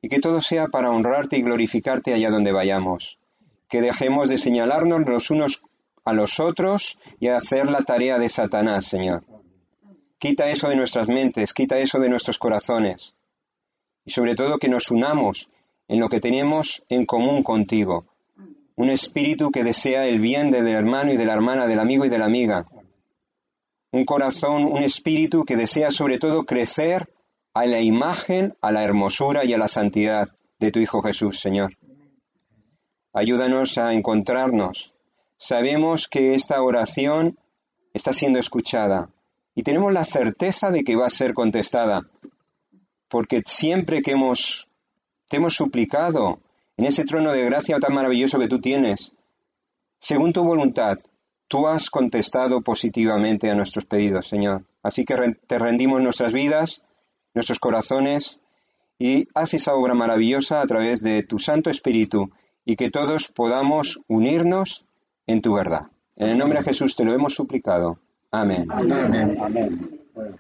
Y que todo sea para honrarte y glorificarte allá donde vayamos. Que dejemos de señalarnos los unos a los otros y hacer la tarea de Satanás, Señor. Quita eso de nuestras mentes, quita eso de nuestros corazones y sobre todo que nos unamos en lo que tenemos en común contigo. Un espíritu que desea el bien del hermano y de la hermana, del amigo y de la amiga. Un corazón, un espíritu que desea sobre todo crecer a la imagen, a la hermosura y a la santidad de tu Hijo Jesús, Señor. Ayúdanos a encontrarnos. Sabemos que esta oración está siendo escuchada y tenemos la certeza de que va a ser contestada porque siempre que hemos, te hemos suplicado en ese trono de gracia tan maravilloso que tú tienes, según tu voluntad, tú has contestado positivamente a nuestros pedidos, Señor. Así que te rendimos nuestras vidas, nuestros corazones, y haz esa obra maravillosa a través de tu Santo Espíritu, y que todos podamos unirnos en tu verdad. En el nombre de Jesús te lo hemos suplicado. Amén. Amén. Amén. Bueno.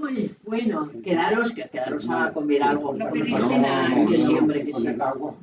Uy, bueno, quedaros, que- quedaros a comer algo. Que sí, hombre, que agua.